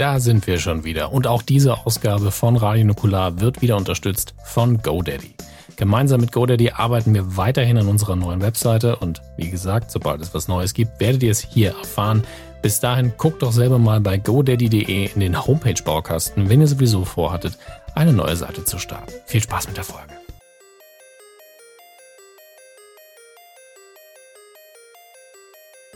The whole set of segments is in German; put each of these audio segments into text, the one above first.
da sind wir schon wieder. Und auch diese Ausgabe von Radio Nukular wird wieder unterstützt von GoDaddy. Gemeinsam mit GoDaddy arbeiten wir weiterhin an unserer neuen Webseite und wie gesagt, sobald es was Neues gibt, werdet ihr es hier erfahren. Bis dahin guckt doch selber mal bei godaddy.de in den Homepage-Baukasten, wenn ihr sowieso vorhattet, eine neue Seite zu starten. Viel Spaß mit der Folge.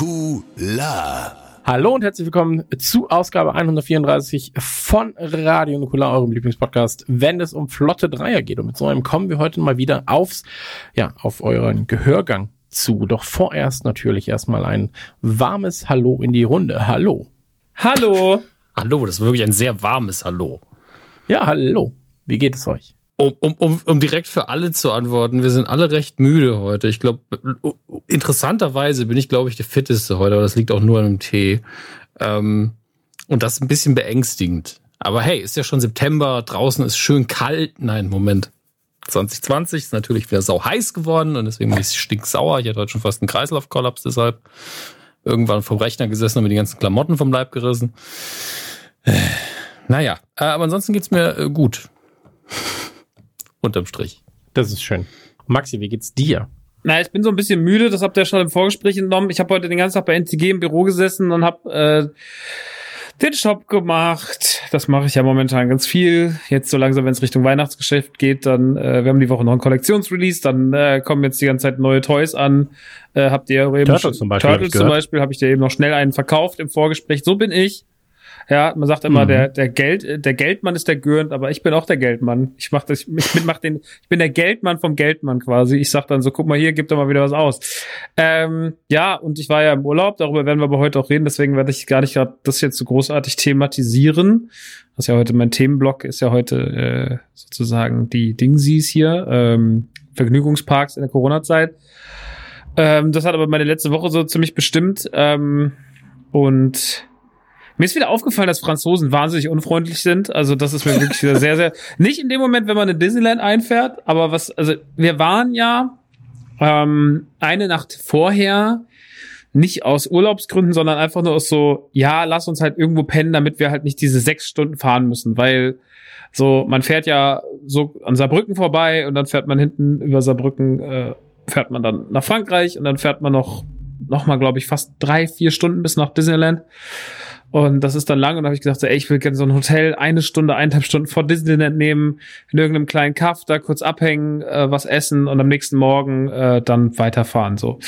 Nukular. Hallo und herzlich willkommen zu Ausgabe 134 von Radio Nukular, eurem Lieblingspodcast, wenn es um flotte Dreier geht. Und mit so einem kommen wir heute mal wieder aufs, ja, auf euren Gehörgang zu. Doch vorerst natürlich erstmal ein warmes Hallo in die Runde. Hallo. Hallo. Hallo, das ist wirklich ein sehr warmes Hallo. Ja, hallo. Wie geht es euch? Um, um, um, um direkt für alle zu antworten, wir sind alle recht müde heute. Ich glaube, interessanterweise bin ich, glaube ich, der fitteste heute, aber das liegt auch nur an dem Tee. Ähm, und das ist ein bisschen beängstigend. Aber hey, ist ja schon September, draußen ist schön kalt. Nein, Moment. 2020 ist natürlich wieder sau heiß geworden und deswegen bin ich stinksauer. Ich hatte heute schon fast einen Kreislaufkollaps deshalb. Irgendwann vom Rechner gesessen und mir die ganzen Klamotten vom Leib gerissen. Naja, äh, aber ansonsten geht's mir äh, gut. Unterm Strich. Das ist schön. Maxi, wie geht's dir? Na, ich bin so ein bisschen müde, das habt ihr schon im Vorgespräch entnommen. Ich habe heute den ganzen Tag bei NTG im Büro gesessen und habe äh, den Shop gemacht. Das mache ich ja momentan ganz viel. Jetzt so langsam, wenn es Richtung Weihnachtsgeschäft geht, dann, äh, wir haben die Woche noch ein Kollektionsrelease, dann äh, kommen jetzt die ganze Zeit neue Toys an. Äh, habt ihr eben Turtles zum Beispiel, hab Turtles ich zum. Beispiel habe ich dir eben noch schnell einen verkauft im Vorgespräch. So bin ich. Ja, man sagt immer, Mhm. der, der Geld, der Geldmann ist der Gürnt, aber ich bin auch der Geldmann. Ich mach das, ich bin, mach den, ich bin der Geldmann vom Geldmann quasi. Ich sag dann so, guck mal hier, gib doch mal wieder was aus. Ähm, ja, und ich war ja im Urlaub, darüber werden wir aber heute auch reden, deswegen werde ich gar nicht gerade das jetzt so großartig thematisieren. Das ist ja heute mein Themenblock, ist ja heute äh, sozusagen die Dingsies hier, ähm, Vergnügungsparks in der Corona-Zeit. Ähm, das hat aber meine letzte Woche so ziemlich bestimmt. Ähm, und mir ist wieder aufgefallen, dass Franzosen wahnsinnig unfreundlich sind. Also das ist mir wirklich wieder sehr, sehr. Nicht in dem Moment, wenn man in Disneyland einfährt, aber was, also wir waren ja ähm, eine Nacht vorher nicht aus Urlaubsgründen, sondern einfach nur aus so, ja, lass uns halt irgendwo pennen, damit wir halt nicht diese sechs Stunden fahren müssen, weil so, man fährt ja so an Saarbrücken vorbei und dann fährt man hinten über Saarbrücken, äh, fährt man dann nach Frankreich und dann fährt man noch, noch mal, glaube ich, fast drei, vier Stunden bis nach Disneyland. Und das ist dann lang und da habe ich gesagt, so, ey, ich will gerne so ein Hotel eine Stunde, eineinhalb Stunden vor Disneyland nehmen, in irgendeinem kleinen Kaff da kurz abhängen, äh, was essen und am nächsten Morgen äh, dann weiterfahren. So,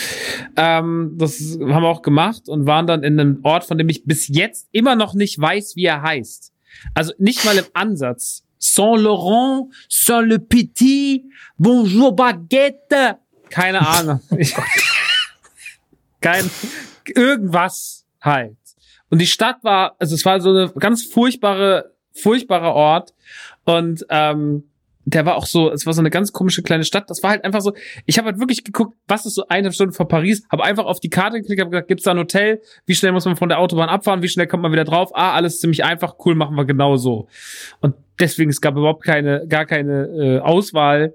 ähm, das haben wir auch gemacht und waren dann in einem Ort, von dem ich bis jetzt immer noch nicht weiß, wie er heißt. Also nicht mal im Ansatz. Saint-Laurent, Saint-Le-Petit, Bonjour Baguette. Keine Ahnung. Ich, kein, irgendwas halt. Und die Stadt war, also es war so eine ganz furchtbare, furchtbarer Ort. Und ähm, der war auch so, es war so eine ganz komische kleine Stadt. Das war halt einfach so, ich habe halt wirklich geguckt, was ist so eine Stunde vor Paris, habe einfach auf die Karte geklickt, habe gesagt, gibt's da ein Hotel? Wie schnell muss man von der Autobahn abfahren? Wie schnell kommt man wieder drauf? Ah, alles ziemlich einfach, cool, machen wir genau so. Und deswegen, es gab überhaupt keine, gar keine äh, Auswahl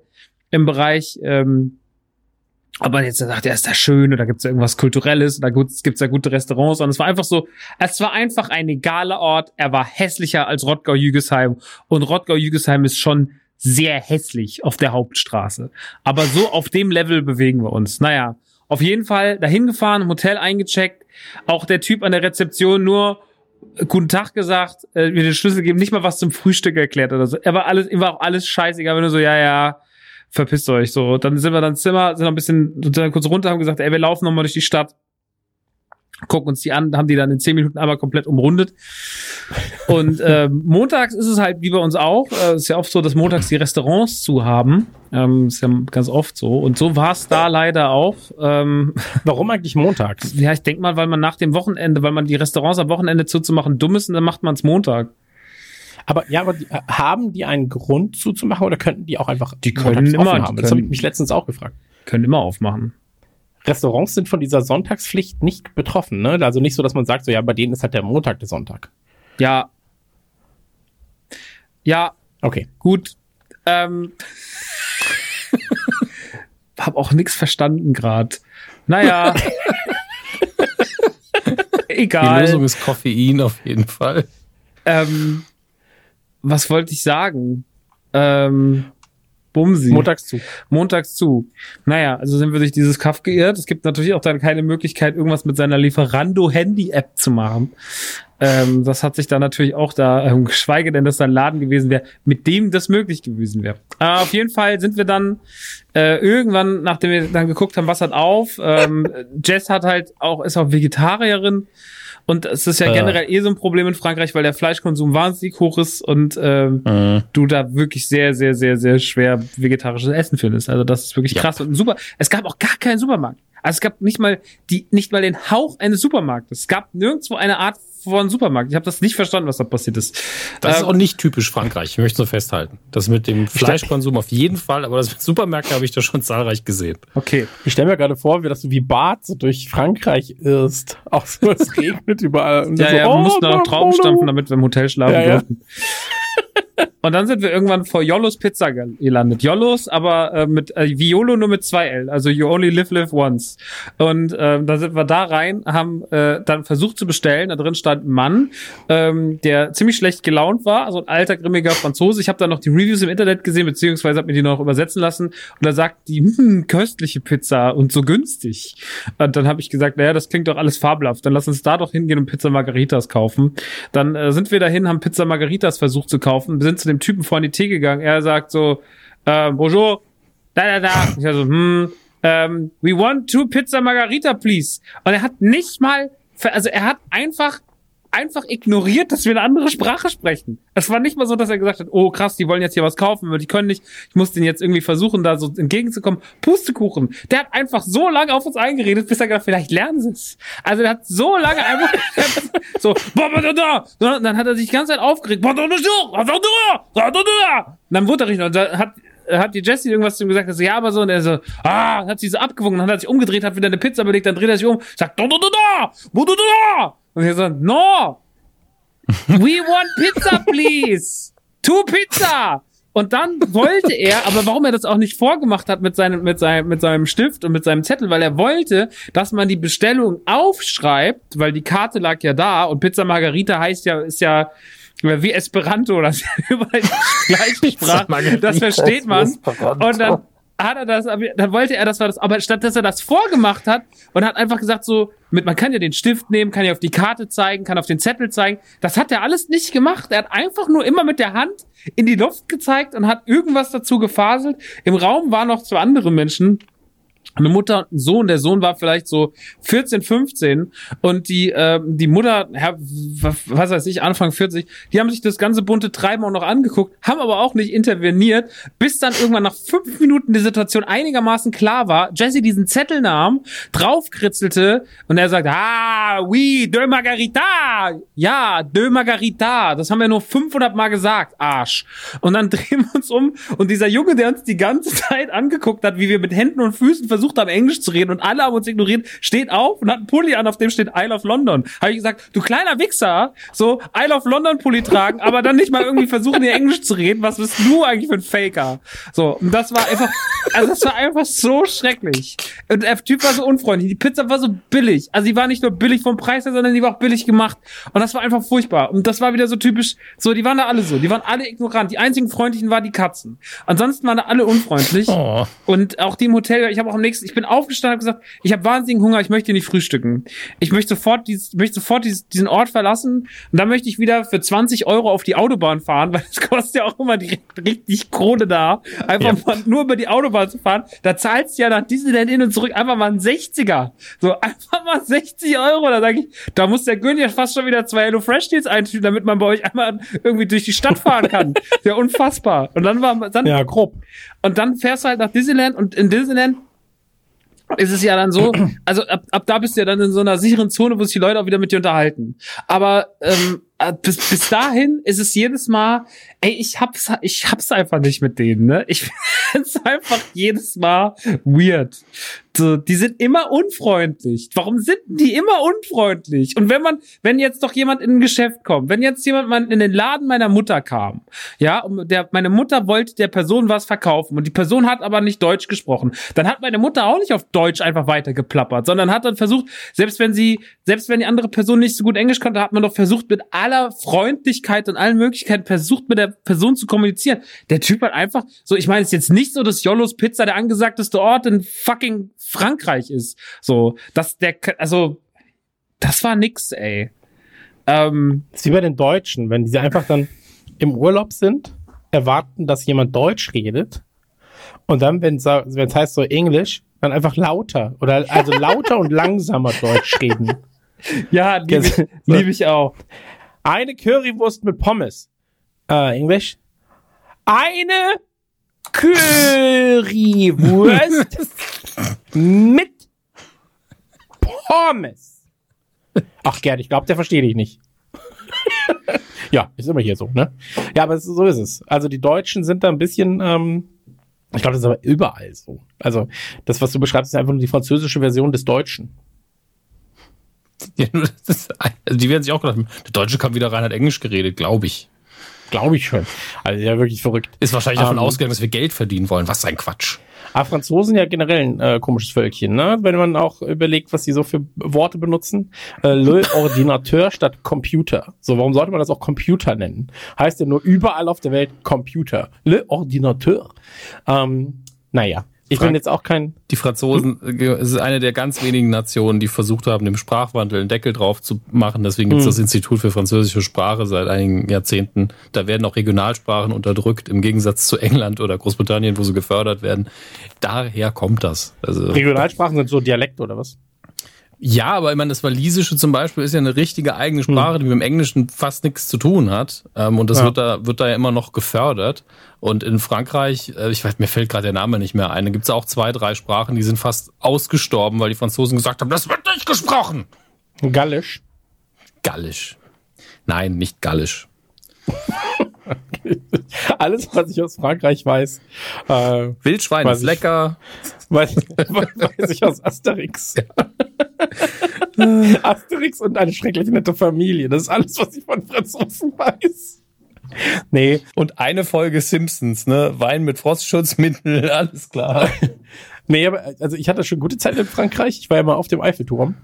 im Bereich, ähm, aber jetzt sagt er, ist da schön oder gibt's da irgendwas Kulturelles? Oder gibt's da gute Restaurants. Und es war einfach so, es war einfach ein egaler Ort, er war hässlicher als Rottgau-Jügesheim und Rottgau-Jügesheim ist schon sehr hässlich auf der Hauptstraße. Aber so auf dem Level bewegen wir uns. Naja, auf jeden Fall dahin gefahren, Hotel eingecheckt, auch der Typ an der Rezeption nur guten Tag gesagt, äh, mir den Schlüssel geben, nicht mal was zum Frühstück erklärt oder so. Er war alles, ihm war auch alles scheißegal, wenn du so, ja, ja, verpisst euch so. Dann sind wir dann Zimmer, sind noch ein bisschen sind dann kurz runter, haben gesagt, ey, wir laufen noch mal durch die Stadt. gucken uns die an, haben die dann in zehn Minuten einmal komplett umrundet. Und äh, montags ist es halt wie bei uns auch. Äh, ist ja oft so, dass montags die Restaurants zu haben. Ähm, ist ja ganz oft so. Und so war es da leider auch. Ähm, Warum eigentlich montags? ja, ich denk mal, weil man nach dem Wochenende, weil man die Restaurants am Wochenende zuzumachen dumm ist, und dann macht man es Montag. Aber ja, aber die, äh, haben die einen Grund zuzumachen oder könnten die auch einfach Die können immer, die haben? Das habe ich können- mich letztens auch gefragt. Können immer aufmachen. Restaurants sind von dieser Sonntagspflicht nicht betroffen, ne? Also nicht so, dass man sagt, so ja, bei denen ist halt der Montag der Sonntag. Ja. Ja, Okay. gut. Ähm, hab auch nichts verstanden gerade. Naja. Die Egal. Lösung ist Koffein auf jeden Fall. Ähm, was wollte ich sagen? Ähm, Bumsi. Montags zu. montags zu. Naja, also sind wir durch dieses Kaff geirrt. Es gibt natürlich auch dann keine Möglichkeit, irgendwas mit seiner Lieferando-Handy-App zu machen. Ähm, das hat sich dann natürlich auch da, ähm, geschweige denn, dass da ein Laden gewesen wäre, mit dem das möglich gewesen wäre. Aber auf jeden Fall sind wir dann äh, irgendwann, nachdem wir dann geguckt haben, was hat auf, ähm, Jess hat halt auch, ist auch Vegetarierin. Und es ist ja Äh. generell eh so ein Problem in Frankreich, weil der Fleischkonsum wahnsinnig hoch ist und ähm, Mhm. du da wirklich sehr, sehr, sehr, sehr schwer vegetarisches Essen findest. Also das ist wirklich Ja. krass und super. Es gab auch gar keinen Supermarkt. Also es gab nicht mal die, nicht mal den Hauch eines Supermarktes. Es gab nirgendwo eine Art von Supermarkt. Ich habe das nicht verstanden, was da passiert ist. Das ist Ähm, auch nicht typisch Frankreich. Ich möchte es nur festhalten. Das mit dem Fleischkonsum auf jeden Fall, aber das mit Supermärkten habe ich da schon zahlreich gesehen. okay. Ich stelle mir gerade vor, wie das so wie Bart so durch Frankreich ist. Auch so, es regnet überall. Und Ja, so, ja, wir oh, mussten auch noch Trauben stampfen, damit wir im Hotel schlafen Ja, ja. Und dann sind wir irgendwann vor Yollos Pizza gelandet. Yollos, aber äh, mit äh, wie YOLO nur mit zwei L. Also you only live live once. Und ähm, da sind wir da rein, haben äh, dann versucht zu bestellen. Da drin stand ein Mann, ähm, der ziemlich schlecht gelaunt war, also ein alter grimmiger Franzose. Ich habe dann noch die Reviews im Internet gesehen, beziehungsweise habe mir die noch übersetzen lassen. Und da sagt die hm, köstliche Pizza und so günstig. Und dann habe ich gesagt, naja, das klingt doch alles fabelhaft. Dann lass uns da doch hingehen und Pizza Margaritas kaufen. Dann äh, sind wir dahin, haben Pizza Margaritas versucht zu kaufen, sind zu dem Typen vor die Tee gegangen. Er sagt so, äh, bonjour, da, da, da. Ich also, hm, ähm, we want two Pizza Margarita, please. Und er hat nicht mal, also er hat einfach einfach ignoriert, dass wir eine andere Sprache sprechen. Es war nicht mal so, dass er gesagt hat, oh krass, die wollen jetzt hier was kaufen, aber die können nicht. Ich muss denen jetzt irgendwie versuchen, da so entgegenzukommen. Pustekuchen. Der hat einfach so lange auf uns eingeredet, bis er gedacht, vielleicht lernen sie es. Also der hat so lange einfach so, "Ba, ba, da, da." So, und dann hat er sich die ganze Zeit aufgeregt. "Ba, da, da, da, da, da, da, da, da." Und dann wurde er richtig, und da hat hat die Jessie irgendwas zu ihm gesagt, dass ja, aber so, und er so, ah, hat sie so abgewogen, dann hat er sich umgedreht, hat wieder eine Pizza belegt, dann dreht er sich um, sagt, da, da, da, da, wo, da, da, da. Und er so, no, we want pizza, please, two pizza. Und dann wollte er, aber warum er das auch nicht vorgemacht hat mit seinem, mit seinem, mit seinem Stift und mit seinem Zettel, weil er wollte, dass man die Bestellung aufschreibt, weil die Karte lag ja da und Pizza Margarita heißt ja, ist ja, wie Esperanto, das ist ja überall die gleiche Sprache. Das versteht man. Und dann hat er das, dann wollte er, das war das, aber statt dass er das vorgemacht hat und hat einfach gesagt so, mit, man kann ja den Stift nehmen, kann ja auf die Karte zeigen, kann auf den Zettel zeigen. Das hat er alles nicht gemacht. Er hat einfach nur immer mit der Hand in die Luft gezeigt und hat irgendwas dazu gefaselt. Im Raum waren noch zwei andere Menschen, eine Mutter und ein Sohn. Der Sohn war vielleicht so 14, 15 und die äh, die Mutter, was weiß ich, Anfang 40, die haben sich das ganze bunte Treiben auch noch angeguckt, haben aber auch nicht interveniert, bis dann irgendwann nach fünf Minuten die Situation einigermaßen klar war. Jesse diesen Zettel nahm, draufkritzelte und er sagt, ah, oui, de Margarita. Ja, de Margarita. Das haben wir nur 500 Mal gesagt, Arsch. Und dann drehen wir uns um und dieser Junge, der uns die ganze Zeit angeguckt hat, wie wir mit Händen und Füßen versucht haben, Englisch zu reden und alle haben uns ignoriert, steht auf und hat einen Pulli an, auf dem steht I love London. Habe ich gesagt, du kleiner Wichser, so I love London Pulli tragen, aber dann nicht mal irgendwie versuchen, dir Englisch zu reden. Was bist du eigentlich für ein Faker? So, und das war einfach, also das war einfach so schrecklich. Und der Typ war so unfreundlich. Die Pizza war so billig. Also die war nicht nur billig vom Preis her, sondern die war auch billig gemacht. Und das war einfach furchtbar. Und das war wieder so typisch, so, die waren da alle so. Die waren alle ignorant. Die einzigen freundlichen waren die Katzen. Ansonsten waren da alle unfreundlich. Oh. Und auch die im Hotel, ich habe auch am nächsten nächsten, ich bin aufgestanden und gesagt, ich habe wahnsinnigen Hunger, ich möchte nicht frühstücken. Ich möchte sofort, dieses, möchte sofort dieses, diesen Ort verlassen und dann möchte ich wieder für 20 Euro auf die Autobahn fahren, weil es kostet ja auch immer direkt richtig Kohle da, einfach ja. mal nur über die Autobahn zu fahren. Da zahlst du ja nach Disneyland hin und zurück einfach mal ein 60er. So einfach mal 60 Euro. Da sage ich, da muss der Gönn ja fast schon wieder zwei Hello Fresh Deals eintüten, damit man bei euch einmal irgendwie durch die Stadt fahren kann. ja unfassbar. Und dann war dann ja grob. Und dann fährst du halt nach Disneyland und in Disneyland ist es ja dann so, also ab, ab da bist du ja dann in so einer sicheren Zone, wo sich die Leute auch wieder mit dir unterhalten. Aber ähm, äh, bis, bis dahin ist es jedes Mal, ey, ich hab's, ich hab's einfach nicht mit denen, ne? Ich find's einfach jedes Mal weird. So, die sind immer unfreundlich. Warum sind die immer unfreundlich? Und wenn man, wenn jetzt doch jemand in ein Geschäft kommt, wenn jetzt jemand mal in den Laden meiner Mutter kam, ja, und der, meine Mutter wollte der Person was verkaufen und die Person hat aber nicht Deutsch gesprochen, dann hat meine Mutter auch nicht auf Deutsch einfach weitergeplappert, sondern hat dann versucht, selbst wenn sie, selbst wenn die andere Person nicht so gut Englisch konnte, hat man doch versucht, mit aller Freundlichkeit und allen Möglichkeiten versucht, mit der Person zu kommunizieren. Der Typ hat einfach, so, ich meine, es ist jetzt nicht so, dass Jollos Pizza der angesagteste Ort in fucking Frankreich ist. So, dass der, also, das war nix, ey. Ähm, das ist wie bei den Deutschen, wenn die einfach dann im Urlaub sind, erwarten, dass jemand Deutsch redet und dann, wenn es heißt so Englisch, dann einfach lauter oder also lauter und langsamer Deutsch reden. Ja, liebe lieb ich auch. Eine Currywurst mit Pommes. Äh, Englisch. Eine Currywurst mit Pommes. Ach Gerd, ich glaube, der versteht dich nicht. ja, ist immer hier so, ne? Ja, aber so ist es. Also die Deutschen sind da ein bisschen, ähm, ich glaube, das ist aber überall so. Also das, was du beschreibst, ist einfach nur die französische Version des Deutschen. Ja, ist, also die werden sich auch gedacht, der Deutsche kam wieder rein, hat Englisch geredet, glaube ich. Glaube ich schon. Also ja, wirklich verrückt. Ist wahrscheinlich davon ähm, ausgegangen, dass wir Geld verdienen wollen. Was ein Quatsch. Aber Franzosen ja generell ein äh, komisches Völkchen, ne? Wenn man auch überlegt, was sie so für Worte benutzen. Äh, Le Ordinateur statt Computer. So, warum sollte man das auch Computer nennen? Heißt ja nur überall auf der Welt Computer. Le Ordinateur. Ähm, naja. Ich bin jetzt auch kein. Die Franzosen hm? es ist eine der ganz wenigen Nationen, die versucht haben, dem Sprachwandel einen Deckel drauf zu machen. Deswegen gibt es hm. das Institut für französische Sprache seit einigen Jahrzehnten. Da werden auch Regionalsprachen unterdrückt, im Gegensatz zu England oder Großbritannien, wo sie gefördert werden. Daher kommt das. Also, Regionalsprachen sind so Dialekt oder was? Ja, aber ich meine, das Walisische zum Beispiel ist ja eine richtige eigene hm. Sprache, hm. die mit dem Englischen fast nichts zu tun hat. Ähm, und das ja. wird da wird da ja immer noch gefördert. Und in Frankreich, äh, ich weiß, mir fällt gerade der Name nicht mehr ein, da gibt es auch zwei, drei Sprachen, die sind fast ausgestorben, weil die Franzosen gesagt haben, das wird nicht gesprochen. Gallisch. Gallisch. Nein, nicht Gallisch. Alles, was ich aus Frankreich weiß. Äh, Wildschwein ist lecker. Weiß, weiß ich aus Asterix. Ja. Asterix und eine schrecklich nette Familie. Das ist alles, was ich von Franzosen weiß. Nee. Und eine Folge Simpsons, ne? Wein mit Frostschutzmittel, alles klar. nee, aber also ich hatte schon gute Zeit in Frankreich. Ich war ja mal auf dem Eiffelturm.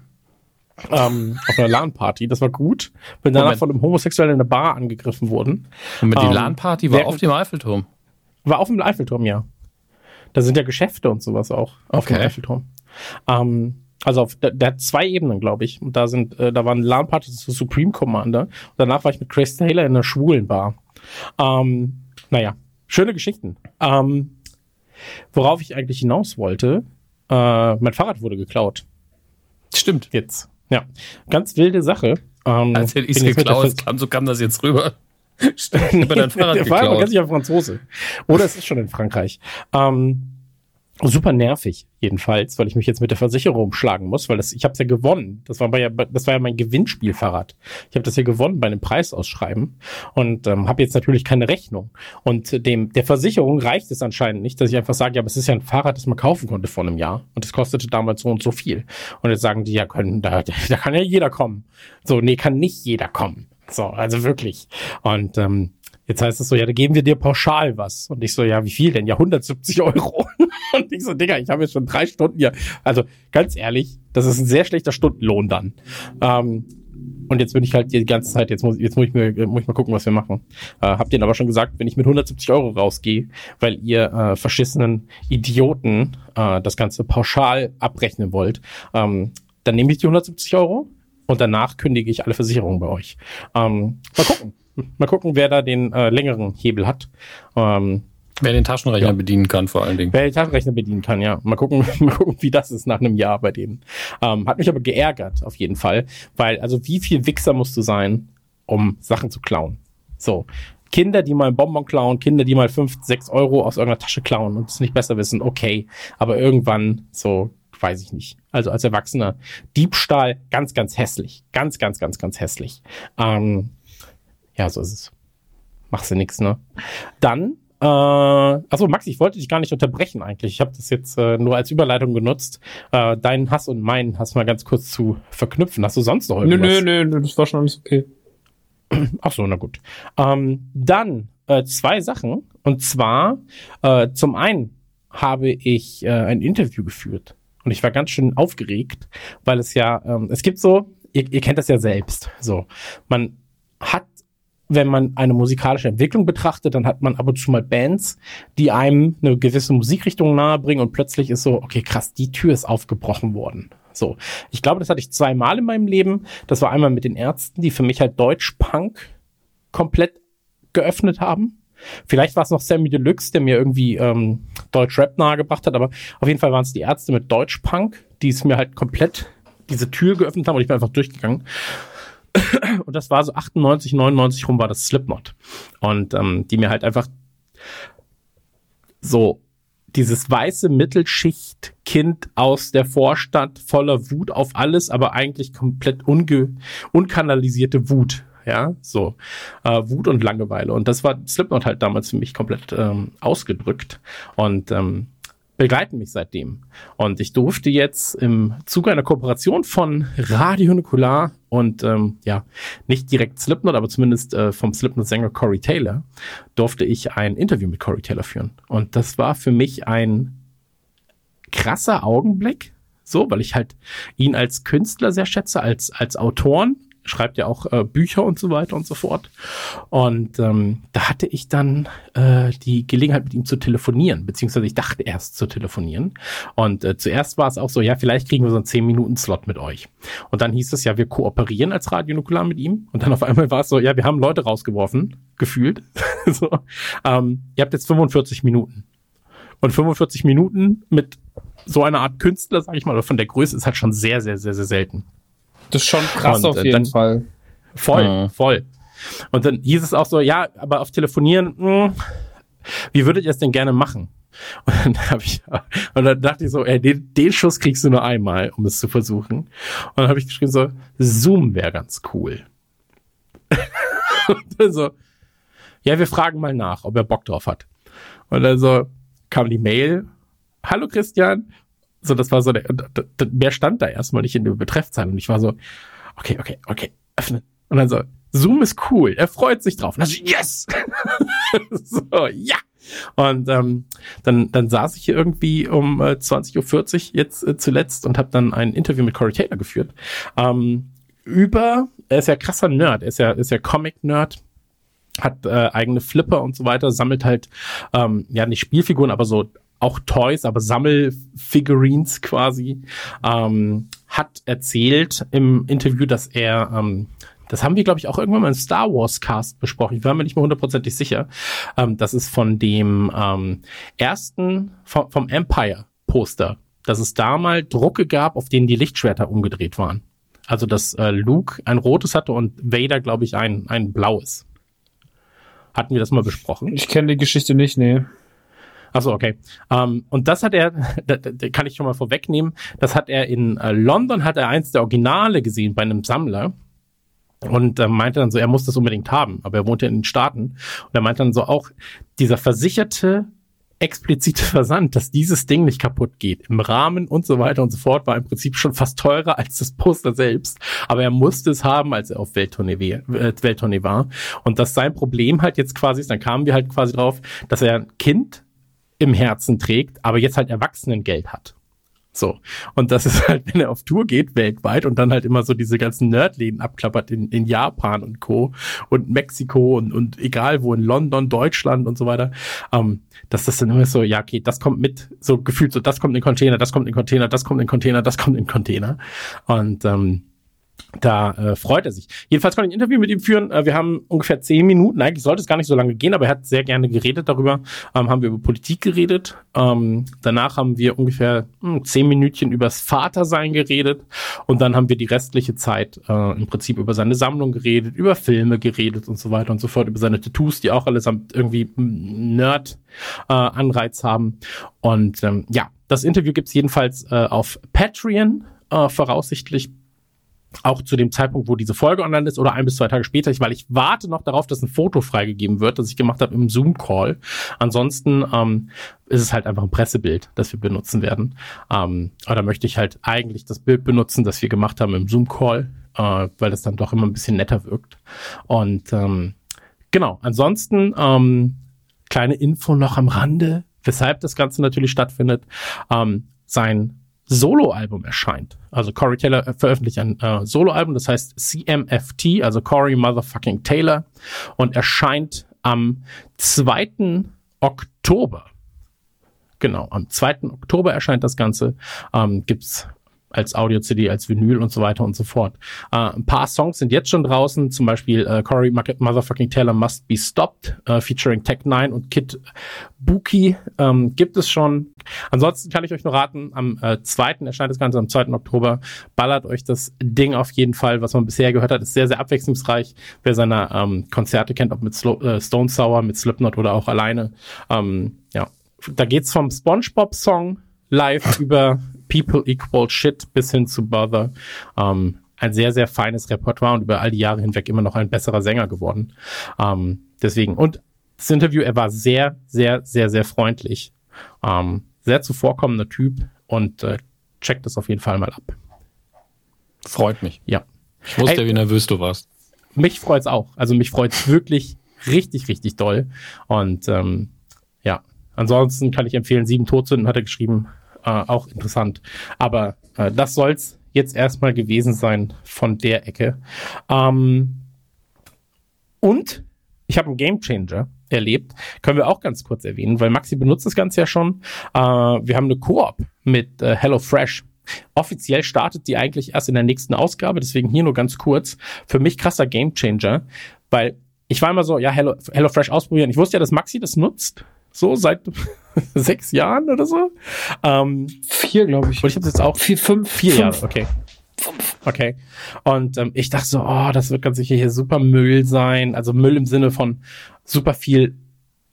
Ähm, auf einer LAN-Party, das war gut. Bin danach Moment. von einem Homosexuellen in einer Bar angegriffen worden. Und die ähm, LAN-Party war auf dem Eiffelturm? War auf dem Eiffelturm, ja. Da sind ja Geschäfte und sowas auch auf okay. dem Eiffelturm. Ähm, also auf, der, der hat zwei Ebenen, glaube ich. Und da sind, äh, da waren LAN-Partys zu Supreme Commander. Und danach war ich mit Chris Taylor in einer schwulen Bar. Ähm, naja, schöne Geschichten. Ähm, worauf ich eigentlich hinaus wollte, äh, mein Fahrrad wurde geklaut. Stimmt. Jetzt. Ja. Ganz wilde Sache. Ähm, Als hätte ich es geklaut, kam, so kam das jetzt rüber. Stimmt, dein Fahrrad der sich ja Franzose. Oder es ist schon in Frankreich. Ähm, super nervig jedenfalls, weil ich mich jetzt mit der Versicherung schlagen muss, weil das ich habe es ja gewonnen. Das war ja das war ja mein Gewinnspielfahrrad. Ich habe das ja gewonnen bei einem Preisausschreiben und ähm, habe jetzt natürlich keine Rechnung. Und dem der Versicherung reicht es anscheinend nicht, dass ich einfach sage, ja, aber es ist ja ein Fahrrad, das man kaufen konnte vor einem Jahr und es kostete damals so und so viel. Und jetzt sagen die, ja, können da da kann ja jeder kommen. So, nee, kann nicht jeder kommen. So, also wirklich. Und ähm, Jetzt heißt es so, ja, da geben wir dir pauschal was. Und ich so, ja, wie viel denn? Ja, 170 Euro. Und ich so, Digga, ich habe jetzt schon drei Stunden hier. Also ganz ehrlich, das ist ein sehr schlechter Stundenlohn dann. Ähm, und jetzt bin ich halt die ganze Zeit, jetzt muss, jetzt muss ich mir, muss ich mal gucken, was wir machen. Äh, habt ihr aber schon gesagt, wenn ich mit 170 Euro rausgehe, weil ihr äh, verschissenen Idioten äh, das Ganze pauschal abrechnen wollt, ähm, dann nehme ich die 170 Euro und danach kündige ich alle Versicherungen bei euch. Ähm, mal gucken. Mal gucken, wer da den äh, längeren Hebel hat. Ähm, Wer den Taschenrechner ja. bedienen kann, vor allen Dingen. Wer den Taschenrechner bedienen kann, ja. Mal gucken, mal gucken, wie das ist nach einem Jahr bei denen. Ähm, hat mich aber geärgert, auf jeden Fall. Weil, also wie viel Wichser musst du sein, um Sachen zu klauen? So. Kinder, die mal einen Bonbon klauen, Kinder, die mal fünf, sechs Euro aus irgendeiner Tasche klauen und es nicht besser wissen, okay. Aber irgendwann, so, weiß ich nicht. Also als Erwachsener. Diebstahl, ganz, ganz hässlich. Ganz, ganz, ganz, ganz hässlich. Ähm, ja, so ist es. Machst du nix, ne? Dann äh, achso, Max, ich wollte dich gar nicht unterbrechen eigentlich. Ich habe das jetzt äh, nur als Überleitung genutzt, äh, deinen Hass und meinen Hass mal ganz kurz zu verknüpfen. Hast du sonst noch irgendwas? Nö, nö, nö, das war schon alles okay. Ach so, na gut. Ähm, dann äh, zwei Sachen. Und zwar, äh, zum einen habe ich äh, ein Interview geführt. Und ich war ganz schön aufgeregt, weil es ja, ähm, es gibt so, ihr, ihr kennt das ja selbst, so, man hat wenn man eine musikalische Entwicklung betrachtet, dann hat man ab und zu mal Bands, die einem eine gewisse Musikrichtung nahebringen und plötzlich ist so, okay, krass, die Tür ist aufgebrochen worden. So. Ich glaube, das hatte ich zweimal in meinem Leben. Das war einmal mit den Ärzten, die für mich halt Deutsch-Punk komplett geöffnet haben. Vielleicht war es noch Sammy Deluxe, der mir irgendwie ähm, Deutsch-Rap nahegebracht hat, aber auf jeden Fall waren es die Ärzte mit Deutsch-Punk, die es mir halt komplett diese Tür geöffnet haben und ich bin einfach durchgegangen. Und das war so 98, 99 rum war das Slipknot. Und ähm, die mir halt einfach so dieses weiße Mittelschicht-Kind aus der Vorstadt voller Wut auf alles, aber eigentlich komplett unge unkanalisierte Wut. Ja, so äh, Wut und Langeweile. Und das war Slipknot halt damals für mich komplett ähm, ausgedrückt. Und ähm, begleiten mich seitdem. Und ich durfte jetzt im Zuge einer Kooperation von Radio Nukular und ähm, ja, nicht direkt Slipknot, aber zumindest äh, vom Slipknot-Sänger Corey Taylor, durfte ich ein Interview mit Corey Taylor führen. Und das war für mich ein krasser Augenblick, so, weil ich halt ihn als Künstler sehr schätze, als, als Autoren schreibt ja auch äh, Bücher und so weiter und so fort. Und ähm, da hatte ich dann äh, die Gelegenheit, mit ihm zu telefonieren, beziehungsweise ich dachte erst zu telefonieren. Und äh, zuerst war es auch so, ja, vielleicht kriegen wir so einen 10-Minuten-Slot mit euch. Und dann hieß es ja, wir kooperieren als Radio Nukular mit ihm. Und dann auf einmal war es so, ja, wir haben Leute rausgeworfen, gefühlt. so, ähm, ihr habt jetzt 45 Minuten. Und 45 Minuten mit so einer Art Künstler, sag ich mal, oder von der Größe ist halt schon sehr, sehr, sehr, sehr selten. Das ist schon krass und, auf äh, jeden dann, Fall. Voll, ja. voll. Und dann hieß es auch so, ja, aber auf Telefonieren, mh, hm, wie würdet ihr es denn gerne machen? Und dann habe ich, und dann dachte ich so, ey, den, den Schuss kriegst du nur einmal, um es zu versuchen. Und dann habe ich geschrieben so, Zoom wäre ganz cool. und dann so, ja, wir fragen mal nach, ob er Bock drauf hat. Und dann so kam die Mail, hallo Christian, so, das war so, der, der, stand da erstmal nicht in der Betreffzeile. Und ich war so, okay, okay, okay, öffnen. Und dann so, Zoom ist cool, er freut sich drauf. Und dann so, yes! so, ja! Und ähm, dann, dann saß ich hier irgendwie um äh, 20.40 Uhr jetzt äh, zuletzt und habe dann ein Interview mit Corey Taylor geführt. Ähm, über, er ist ja krasser Nerd, er ist ja, ist ja Comic-Nerd, hat äh, eigene Flipper und so weiter, sammelt halt, ähm, ja, nicht Spielfiguren, aber so auch Toys, aber Sammelfigurines quasi, ähm, hat erzählt im Interview, dass er, ähm, das haben wir, glaube ich, auch irgendwann mal im Star Wars Cast besprochen. Ich war mir nicht mehr hundertprozentig sicher. Ähm, das ist von dem ähm, ersten, vom, vom Empire Poster, dass es da mal Drucke gab, auf denen die Lichtschwerter umgedreht waren. Also, dass äh, Luke ein rotes hatte und Vader, glaube ich, ein, ein blaues. Hatten wir das mal besprochen? Ich kenne die Geschichte nicht, nee. Achso, okay. Ähm, und das hat er, da, da kann ich schon mal vorwegnehmen, das hat er in äh, London, hat er eins der Originale gesehen bei einem Sammler und äh, meinte dann so, er muss das unbedingt haben, aber er wohnt ja in den Staaten und er meinte dann so auch, dieser versicherte explizite Versand, dass dieses Ding nicht kaputt geht, im Rahmen und so weiter und so fort, war im Prinzip schon fast teurer als das Poster selbst. Aber er musste es haben, als er auf Welttournee, äh, Welttournee war. Und dass sein Problem halt jetzt quasi ist, dann kamen wir halt quasi drauf, dass er ein Kind im Herzen trägt, aber jetzt halt Erwachsenengeld hat. So. Und das ist halt, wenn er auf Tour geht, weltweit und dann halt immer so diese ganzen Nerdläden abklappert in, in Japan und Co. und Mexiko und, und egal wo, in London, Deutschland und so weiter, ähm, dass das dann immer so, ja, okay, das kommt mit, so gefühlt so, das kommt in Container, das kommt in Container, das kommt in Container, das kommt in Container. Und ähm, da äh, freut er sich. Jedenfalls konnte ich ein Interview mit ihm führen. Äh, wir haben ungefähr zehn Minuten. Eigentlich sollte es gar nicht so lange gehen, aber er hat sehr gerne geredet darüber. Ähm, haben wir über Politik geredet. Ähm, danach haben wir ungefähr mh, hm, zehn Minütchen übers Vatersein geredet. Und dann haben wir die restliche Zeit äh, im Prinzip über seine Sammlung geredet, über Filme geredet und so weiter und so fort, über seine Tattoos, die auch allesamt irgendwie Nerd-Anreiz äh, haben. Und ähm, ja, das Interview gibt's jedenfalls äh, auf Patreon. Äh, voraussichtlich auch zu dem Zeitpunkt, wo diese Folge online ist oder ein bis zwei Tage später, weil ich warte noch darauf, dass ein Foto freigegeben wird, das ich gemacht habe im Zoom-Call. Ansonsten ähm, ist es halt einfach ein Pressebild, das wir benutzen werden. Ähm, aber da möchte ich halt eigentlich das Bild benutzen, das wir gemacht haben im Zoom-Call, äh, weil das dann doch immer ein bisschen netter wirkt. Und ähm, genau, ansonsten ähm, kleine Info noch am Rande, weshalb das Ganze natürlich stattfindet. Ähm, sein Soloalbum erscheint. Also Corey Taylor veröffentlicht ein äh, Soloalbum, das heißt CMFT, also Corey Motherfucking Taylor, und erscheint am 2. Oktober. Genau, am 2. Oktober erscheint das Ganze. Ähm, gibt's als Audio-CD, als Vinyl und so weiter und so fort. Äh, ein paar Songs sind jetzt schon draußen, zum Beispiel äh, Corey Motherfucking Taylor Must Be Stopped, äh, featuring Tech 9 und Kid Buki ähm, gibt es schon. Ansonsten kann ich euch nur raten, am äh, 2. erscheint das Ganze, am 2. Oktober, ballert euch das Ding auf jeden Fall, was man bisher gehört hat, ist sehr, sehr abwechslungsreich. Wer seine ähm, Konzerte kennt, ob mit Slo äh, Stone Sour, mit Slipknot oder auch alleine, ähm, ja, da geht's vom SpongeBob-Song live über People Equal Shit bis hin zu Bother. Ähm, ein sehr, sehr feines Repertoire und über all die Jahre hinweg immer noch ein besserer Sänger geworden. Ähm, deswegen, und das Interview, er war sehr, sehr, sehr, sehr freundlich. Ähm, sehr zuvorkommender Typ und äh, checkt das auf jeden Fall mal ab. Freut mich. Ja. Ich wusste, hey, wie nervös du warst. Mich freut's auch. Also mich freut's wirklich richtig, richtig doll. Und ähm, ja, ansonsten kann ich empfehlen, sieben Todsünden hat er geschrieben äh, auch interessant. Aber äh, das soll's jetzt erstmal gewesen sein von der Ecke. Ähm, und ich habe einen Gamechanger erlebt, können wir auch ganz kurz erwähnen, weil Maxi benutzt das Ganze ja schon. Äh, wir haben eine Koop mit äh, HelloFresh. Offiziell startet die eigentlich erst in der nächsten Ausgabe, deswegen hier nur ganz kurz. Für mich krasser Gamechanger, weil ich war immer so, ja, Hello, HelloFresh ausprobieren. Ich wusste ja, dass Maxi das nutzt so seit sechs Jahren oder so. Ähm, vier, glaube ich. Und ich habe jetzt auch vier, fünf, vier fünf. Jahre. Okay. Okay. Und ähm, ich dachte so, oh, das wird ganz sicher hier super Müll sein. Also Müll im Sinne von super viel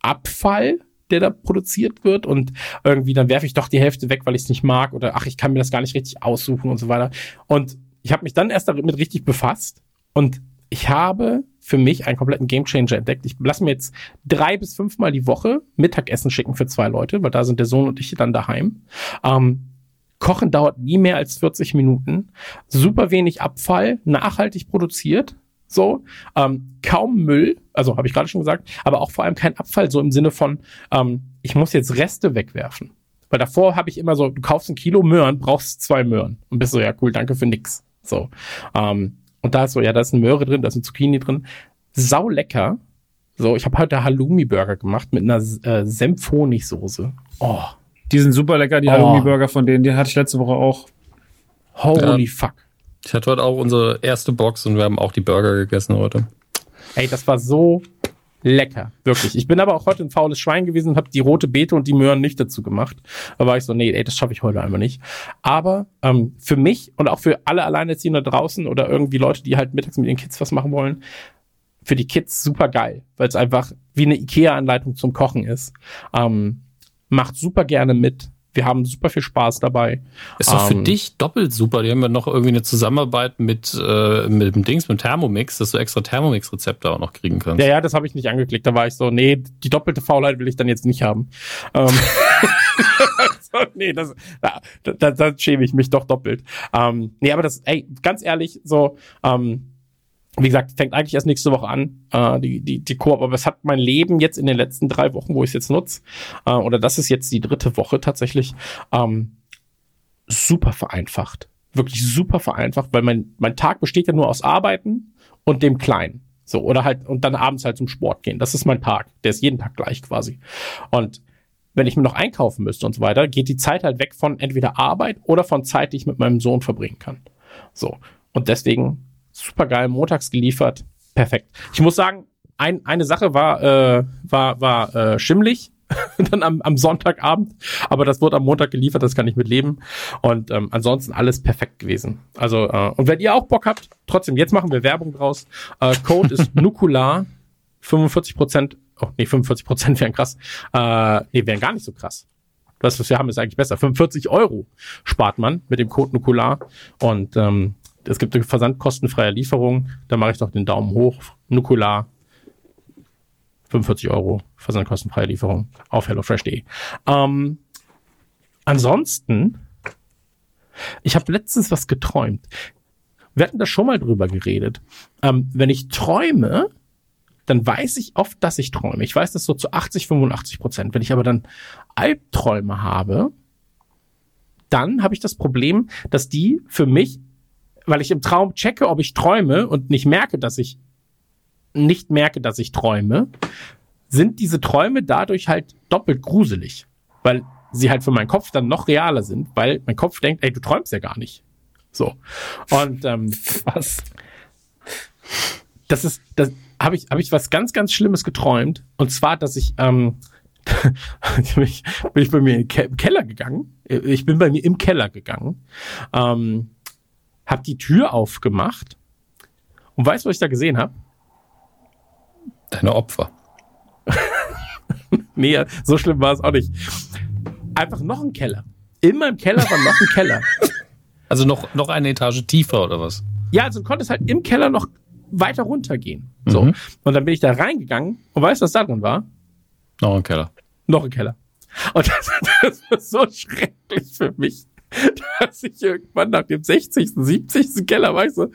Abfall, der da produziert wird. Und irgendwie dann werfe ich doch die Hälfte weg, weil ich es nicht mag. Oder ach, ich kann mir das gar nicht richtig aussuchen und so weiter. Und ich habe mich dann erst damit richtig befasst. Und ich habe für mich einen kompletten Gamechanger entdeckt. Ich lasse mir jetzt drei bis fünfmal die Woche Mittagessen schicken für zwei Leute, weil da sind der Sohn und ich dann daheim. Ähm, Kochen dauert nie mehr als 40 Minuten. Super wenig Abfall, nachhaltig produziert. So, ähm, kaum Müll, also habe ich gerade schon gesagt, aber auch vor allem kein Abfall, so im Sinne von, ähm, ich muss jetzt Reste wegwerfen. Weil davor habe ich immer so, du kaufst ein Kilo Möhren, brauchst zwei Möhren und bist so, ja cool, danke für nix. So, ähm, und da ist so, ja, da ist eine Möhre drin, da ist eine Zucchini drin. Sau lecker. So, ich habe heute Halloumi-Burger gemacht mit einer äh, Senf-Honigsoße. Oh. Die sind super lecker, die oh. Halloumi-Burger von denen. Die hatte ich letzte Woche auch. Holy ja. fuck. Ich hatte heute auch unsere erste Box und wir haben auch die Burger gegessen heute. Ey, das war so lecker, wirklich. Ich bin aber auch heute ein faules Schwein gewesen und habe die rote Beete und die Möhren nicht dazu gemacht. Da war ich so, nee, ey, das schaffe ich heute einmal nicht. Aber ähm, für mich und auch für alle Alleinerziehende draußen oder irgendwie Leute, die halt mittags mit ihren Kids was machen wollen, für die Kids super geil, weil es einfach wie eine Ikea-Anleitung zum Kochen ist. Ähm, macht super gerne mit, wir haben super viel Spaß dabei. Ist doch für ähm, dich doppelt super. Die haben ja noch irgendwie eine Zusammenarbeit mit, äh, mit dem Dings, mit Thermomix, dass du extra Thermomix-Rezepte auch noch kriegen kannst. Ja, ja, das habe ich nicht angeklickt. Da war ich so, nee, die doppelte Faulheit will ich dann jetzt nicht haben. Ähm, so, nee, das, da, da, da schäme ich mich doch doppelt. Ähm, nee, aber das, ey, ganz ehrlich, so, ähm, wie gesagt, fängt eigentlich erst nächste Woche an, äh, die, die, die Koop, aber es hat mein Leben jetzt in den letzten drei Wochen, wo ich es jetzt nutze, äh, oder das ist jetzt die dritte Woche tatsächlich, ähm, super vereinfacht. Wirklich super vereinfacht, weil mein, mein Tag besteht ja nur aus Arbeiten und dem Kleinen. So, oder halt, und dann abends halt zum Sport gehen. Das ist mein Tag. Der ist jeden Tag gleich quasi. Und wenn ich mir noch einkaufen müsste und so weiter, geht die Zeit halt weg von entweder Arbeit oder von Zeit, die ich mit meinem Sohn verbringen kann. So. Und deswegen super geil, montags geliefert. Perfekt. Ich muss sagen, ein, eine Sache war, äh, war, war äh, schimmlig. dann am, am Sonntagabend. Aber das wurde am Montag geliefert, das kann ich mit leben. Und ähm, ansonsten alles perfekt gewesen. Also, äh, und wenn ihr auch Bock habt, trotzdem, jetzt machen wir Werbung draus. Äh, Code ist Nukular. 45 Prozent, oh nee, 45 Prozent wären krass. Äh, nee, wären gar nicht so krass. Das, was wir haben, ist eigentlich besser. 45 Euro spart man mit dem Code Nukular. Und ähm, es gibt eine versandkostenfreie Lieferung. Da mache ich doch den Daumen hoch. Nukular 45 Euro versandkostenfreie Lieferung auf hellofresh.de. Ähm, ansonsten, ich habe letztens was geträumt. Wir hatten da schon mal drüber geredet. Ähm, wenn ich träume, dann weiß ich oft, dass ich träume. Ich weiß das so zu 80, 85 Prozent. Wenn ich aber dann Albträume habe, dann habe ich das Problem, dass die für mich, weil ich im Traum checke, ob ich träume und nicht merke, dass ich nicht merke, dass ich träume, sind diese Träume dadurch halt doppelt gruselig, weil sie halt für meinen Kopf dann noch realer sind, weil mein Kopf denkt, ey, du träumst ja gar nicht. So. Und ähm, was? Das ist, das habe ich, habe ich was ganz, ganz Schlimmes geträumt. Und zwar, dass ich, ähm, bin ich bei mir im Keller gegangen. Ich bin bei mir im Keller gegangen, ähm, habe die Tür aufgemacht und weißt, was ich da gesehen habe? Deine Opfer. nee, so schlimm war es auch nicht. Einfach noch ein Keller. Immer im Keller war noch ein Keller. Also noch, noch eine Etage tiefer oder was? Ja, also du konntest halt im Keller noch weiter runtergehen. So. Mhm. Und dann bin ich da reingegangen und weißt du, was da drin war? Noch ein Keller. Noch ein Keller. Und das, das war so schrecklich für mich. dass ich irgendwann nach dem 60., 70. Keller war ich so,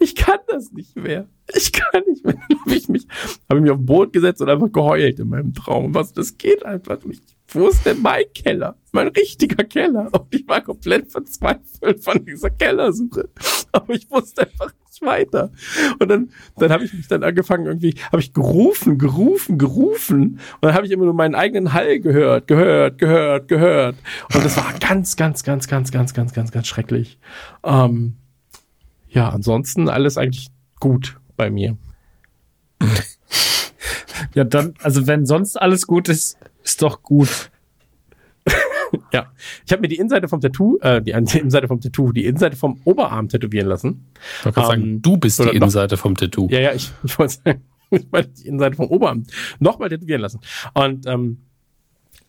ich kann das nicht mehr. Ich kann nicht mehr. habe ich mich, habe ich mich auf den Boot gesetzt und einfach geheult in meinem Traum. Was, das geht einfach nicht. Wo ist denn mein Keller? Mein richtiger Keller. Und ich war komplett verzweifelt von dieser Kellersuche. Aber ich wusste einfach nicht weiter. Und dann, dann habe ich mich dann angefangen, irgendwie, habe ich gerufen, gerufen, gerufen. Und dann habe ich immer nur meinen eigenen Hall gehört, gehört, gehört, gehört. Und das war ganz, ganz, ganz, ganz, ganz, ganz, ganz, ganz schrecklich. Ähm, ja, ansonsten alles eigentlich gut bei mir. Ja, dann, also wenn sonst alles gut ist, ist doch gut. Ja. Ich habe mir die Innenseite vom Tattoo, äh, die Innenseite vom Tattoo, die Innenseite vom Oberarm tätowieren lassen. Ich wollte ähm, sagen, du bist die Innenseite noch, vom Tattoo. Ja, ja, ich, ich wollte sagen, ich wollte die Innenseite vom Oberarm nochmal tätowieren lassen. Und ähm,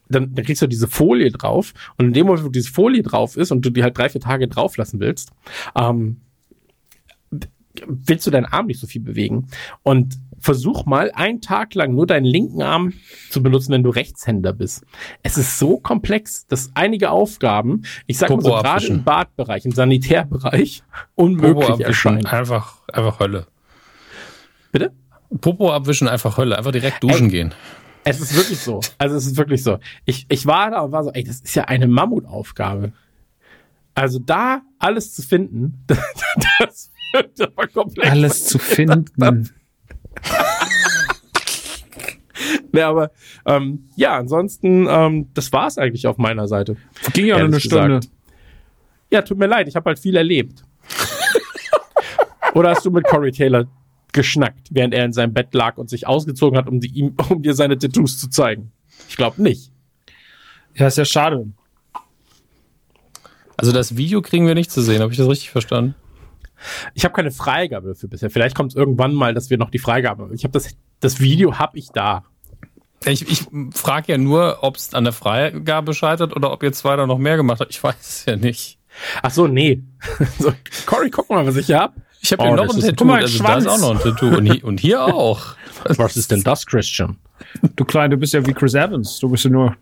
dann, dann kriegst du diese Folie drauf und in dem Moment, wo diese Folie drauf ist und du die halt drei, vier Tage drauf lassen willst, ähm, willst du deinen Arm nicht so viel bewegen. Und versuch mal einen Tag lang nur deinen linken Arm zu benutzen, wenn du Rechtshänder bist. Es ist so komplex, dass einige Aufgaben, ich sag mal so gerade im Badbereich, im Sanitärbereich, unmöglich erscheinen. Einfach, einfach Hölle. Bitte? Popo abwischen, einfach Hölle. Einfach direkt duschen ey, gehen. Es ist wirklich so. Also es ist wirklich so. Ich, ich war da und war so, ey, das ist ja eine Mammutaufgabe. Also da alles zu finden, das, das aber komplett. Alles zu finden. nee, aber ähm, ja, ansonsten, ähm, das war's eigentlich auf meiner Seite. Ging ja nur eine Stunde. Gesagt. Ja, tut mir leid, ich habe halt viel erlebt. Oder hast du mit Corey Taylor geschnackt, während er in seinem Bett lag und sich ausgezogen hat, um, die, ihm, um dir seine Tattoos zu zeigen? Ich glaube nicht. Ja, ist ja schade. Also das Video kriegen wir nicht zu sehen, habe ich das richtig verstanden? Ich habe keine Freigabe dafür bisher. Vielleicht kommt es irgendwann mal, dass wir noch die Freigabe haben. Ich habe das, das Video habe ich da. Ich, ich frage ja nur, ob es an der Freigabe scheitert oder ob ihr zwei da noch mehr gemacht habt. Ich weiß es ja nicht. Ach so, nee. so, Cory, guck mal, was ich hier hab. Ich habe oh, hier noch ein Tattoo. Mal, also da ist auch noch ein Tattoo. Und hier, und hier auch. Was ist denn das, Christian? Du Klein, du bist ja wie Chris Evans. Du bist ja nur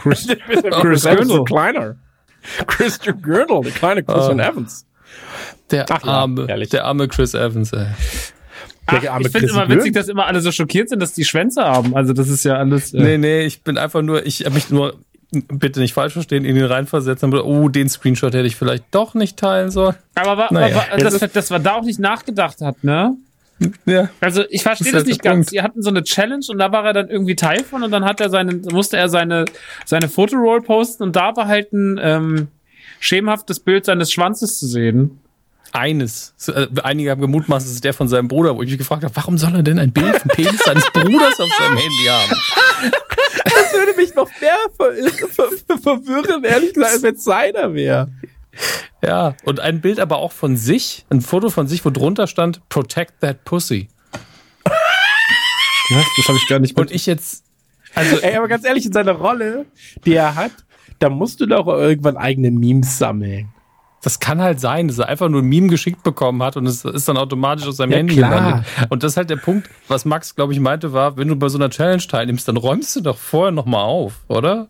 Chris, Chris Evans kleiner. Christian Girdle, der kleine Christian uh. Evans. Der Ach, arme, ja, der arme Chris Evans, ey. Ach, ich finde immer witzig, dass immer alle so schockiert sind, dass die Schwänze haben. Also das ist ja alles. Äh nee, nee, ich bin einfach nur, ich habe mich nur bitte nicht falsch verstehen, in den reinversetzen, aber oh, den Screenshot hätte ich vielleicht doch nicht teilen sollen. Aber, war, Naja. aber dass, dass man da auch nicht nachgedacht hat, ne? Ja. Also ich verstehe Das das, halt nicht der ganz. Punkt. Wir hatten so eine Challenge und da war er dann irgendwie Teil von und dann hat er seine, musste er seine, seine Fotoroll posten und da war halt ein ähm, schemenhaftes Bild seines Schwanzes zu sehen. Eines. Äh, Einige haben gemutmaßt, es ist der von seinem Bruder, wo ich mich gefragt habe, warum soll er denn ein Bild vom Penis seines Bruders auf seinem Handy haben? Das würde mich noch mehr ver ver ver verwirren, ehrlich gesagt, als wenn es seiner wäre. Ja, und ein Bild aber auch von sich, ein Foto von sich, wo drunter stand, Protect that pussy. Ja, das habe ich gar nicht Und ich jetzt, also Ey, aber ganz ehrlich, in seiner Rolle, die er hat, da musst du doch irgendwann eigene Memes sammeln. das kann halt sein, dass er einfach nur ein Meme geschickt bekommen hat und es ist dann automatisch aus seinem Ja, Handy klar. gelandet. Und das ist halt der Punkt, was Max, glaube ich, meinte, war, wenn du bei so einer Challenge teilnimmst, dann räumst du doch vorher nochmal auf, oder?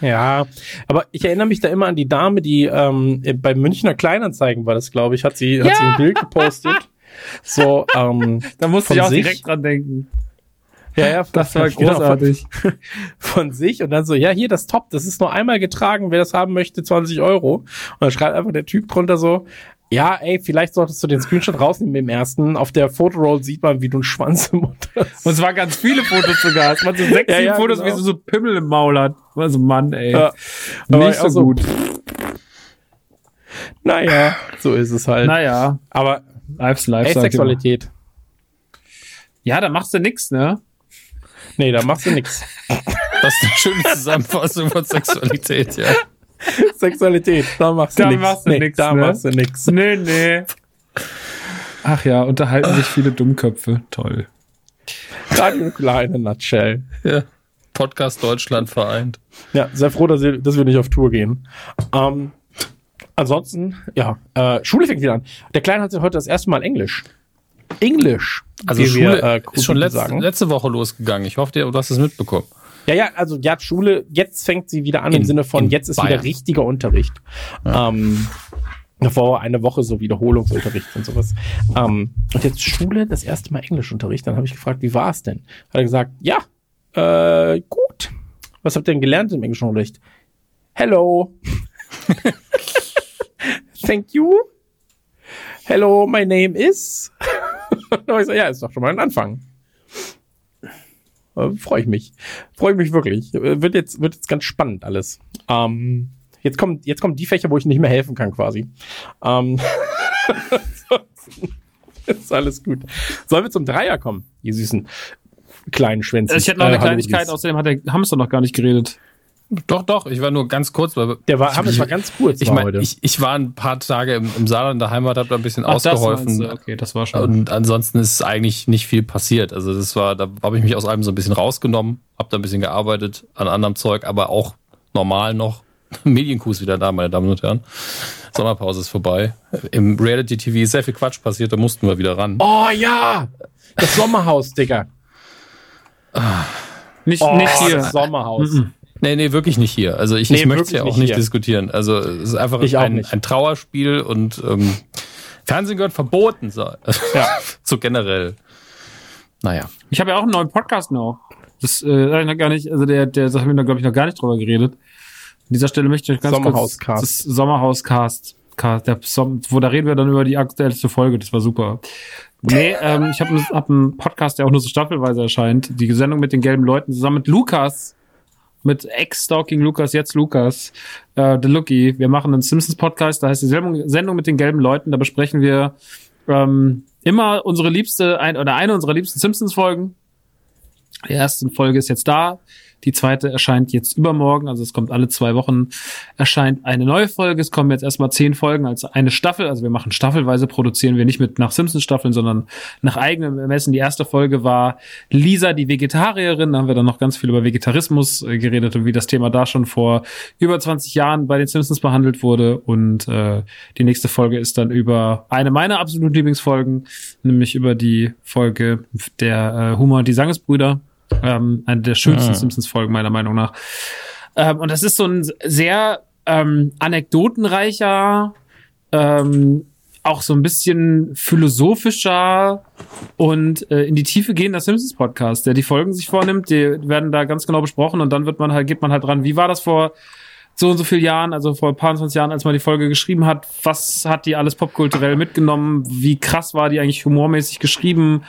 Ja, aber ich erinnere mich da immer an die Dame, die ähm, bei Münchner Kleinanzeigen war das, glaube ich, hat sie, hat Ja. sie ein Bild gepostet. So, ähm, da musste ich auch sich? direkt dran denken. Ja, ja, Das war genau, großartig. Von, von sich und dann so, ja, hier das Top, das ist nur einmal getragen, wer das haben möchte, 20 Euro. Und dann schreibt einfach der Typ drunter so, ja, ey, vielleicht solltest du den Screenshot rausnehmen im ersten. Auf der Fotoroll sieht man, wie du einen Schwanz im Mund hast. Und es waren ganz viele Fotos sogar. Es waren so sechs, Ja, sieben ja, Fotos, genau. wie sie so Pimmel im Maul hat. Also Mann, ey. Ja. Nicht auch so gut. Naja, so ist es halt. Naja, Aber life's life. Asexualität. Ja, da machst du nix, ne? Nee, da machst du nix. Das ist eine schöne Zusammenfassung von Sexualität, ja. Sexualität, da machst du Da nix. machst du nee, nix, Da ne? machst du nix. Nee, nee. Ach ja, unterhalten sich viele Dummköpfe. Toll. In a nutshell. ja. Podcast Deutschland vereint. Ja, sehr froh, dass, ihr, dass wir nicht auf Tour gehen. Ähm, ansonsten, ja, äh, Schule fängt wieder an. Der Kleine hat heute das erste Mal Englisch. Englisch. Also wie Schule wir, äh, ist schon letzte, sagen. letzte Woche losgegangen. Ich hoffe, du hast es mitbekommen. Ja, ja, also ja, Schule, jetzt fängt sie wieder an im In- Sinne von, jetzt ist Bayern. wieder richtiger Unterricht. Ähm, davor war eine Woche so Wiederholungsunterricht und sowas. Ähm, und jetzt Schule, das erste Mal Englischunterricht. Dann habe ich gefragt, wie war es denn? Hat er gesagt, ja, äh, gut. Was habt ihr denn gelernt im Englischunterricht? Hello. Thank you. Hello, my name is. Gesagt, ja, ist doch schon mal ein Anfang. Äh, Freue ich mich. Freue ich mich wirklich. Äh, Wird jetzt, wird jetzt ganz spannend alles. Ähm, jetzt kommen, jetzt kommen die Fächer, wo ich nicht mehr helfen kann, quasi. Ähm, ansonsten ist alles gut. Sollen wir zum Dreier kommen, ihr süßen kleinen Schwänze? Ich hätte noch eine Kleinigkeit, außerdem hat der Hamster noch gar nicht geredet. Doch, doch, ich war nur ganz kurz, weil Der war, ich, wir war ganz kurz ich heute. ich, ich war ein paar Tage im, im Saarland in der Heimat, habe da ein bisschen Ach, das ausgeholfen. du? Okay, das war schon. Und ansonsten ist eigentlich nicht viel passiert. Also das war, da habe ich mich aus allem so ein bisschen rausgenommen, habe da ein bisschen gearbeitet an anderem Zeug, aber auch normal noch. Medienkuh ist wieder da, meine Damen und Herren. Sommerpause ist vorbei. Im Reality TV ist sehr viel Quatsch passiert, da mussten wir wieder ran. oh ja! Das Sommerhaus, Digga. nicht, Oh, nicht hier. das Sommerhaus. Nee, nee, wirklich nicht hier. Also ich, Nee, ich möchte es ja auch nicht nicht hier. diskutieren. Also es ist einfach ein, ein Trauerspiel und ähm, Fernsehen gehört verboten. So, Ja. so generell. Naja. Ich habe ja auch einen neuen Podcast noch. Das äh, hab ich noch gar nicht, also der, der, da haben wir, glaube ich, noch gar nicht drüber geredet. An dieser Stelle möchte ich euch ganz Sommerhauscast. kurz das Sommerhauscast, Cast, der Som wo da reden wir dann über die aktuellste Folge. Das war super. Nee, ähm, ich habe hab einen Podcast, der auch nur so staffelweise erscheint. Die Sendung mit den gelben Leuten zusammen mit Lukas, mit Ex-Stalking Lukas, jetzt Lukas, äh, The Lookie. Wir machen einen Simpsons-Podcast, da heißt die Sendung, mit den gelben Leuten. Da besprechen wir ähm, immer unsere liebste, ein, oder eine unserer liebsten Simpsons-Folgen. Die erste Folge ist jetzt da. Die zweite erscheint jetzt übermorgen, also es kommt alle zwei Wochen, erscheint eine neue Folge. Es kommen jetzt erstmal zehn Folgen als eine Staffel. Also wir machen staffelweise, produzieren wir nicht mit nach Simpsons-Staffeln, sondern nach eigenem Ermessen. Die erste Folge war Lisa, die Vegetarierin. Da haben wir dann noch ganz viel über Vegetarismus äh, geredet und wie das Thema da schon vor über 20 Jahren bei den Simpsons behandelt wurde. Und äh, die nächste Folge ist dann über eine meiner absoluten Lieblingsfolgen, nämlich über die Folge der äh, Humor und die Sangesbrüder. Ähm, eine der schönsten Ah. Simpsons-Folgen meiner Meinung nach. Ähm, und das ist so ein sehr ähm, anekdotenreicher, ähm, auch so ein bisschen philosophischer und äh, in die Tiefe gehender Simpsons Podcast, der die Folgen sich vornimmt, die werden da ganz genau besprochen und dann wird man halt, geht man halt dran, wie war das vor so und so vielen Jahren, also vor ein paar 20 Jahren, als man die Folge geschrieben hat, was hat die alles popkulturell mitgenommen, wie krass war die eigentlich humormäßig geschrieben,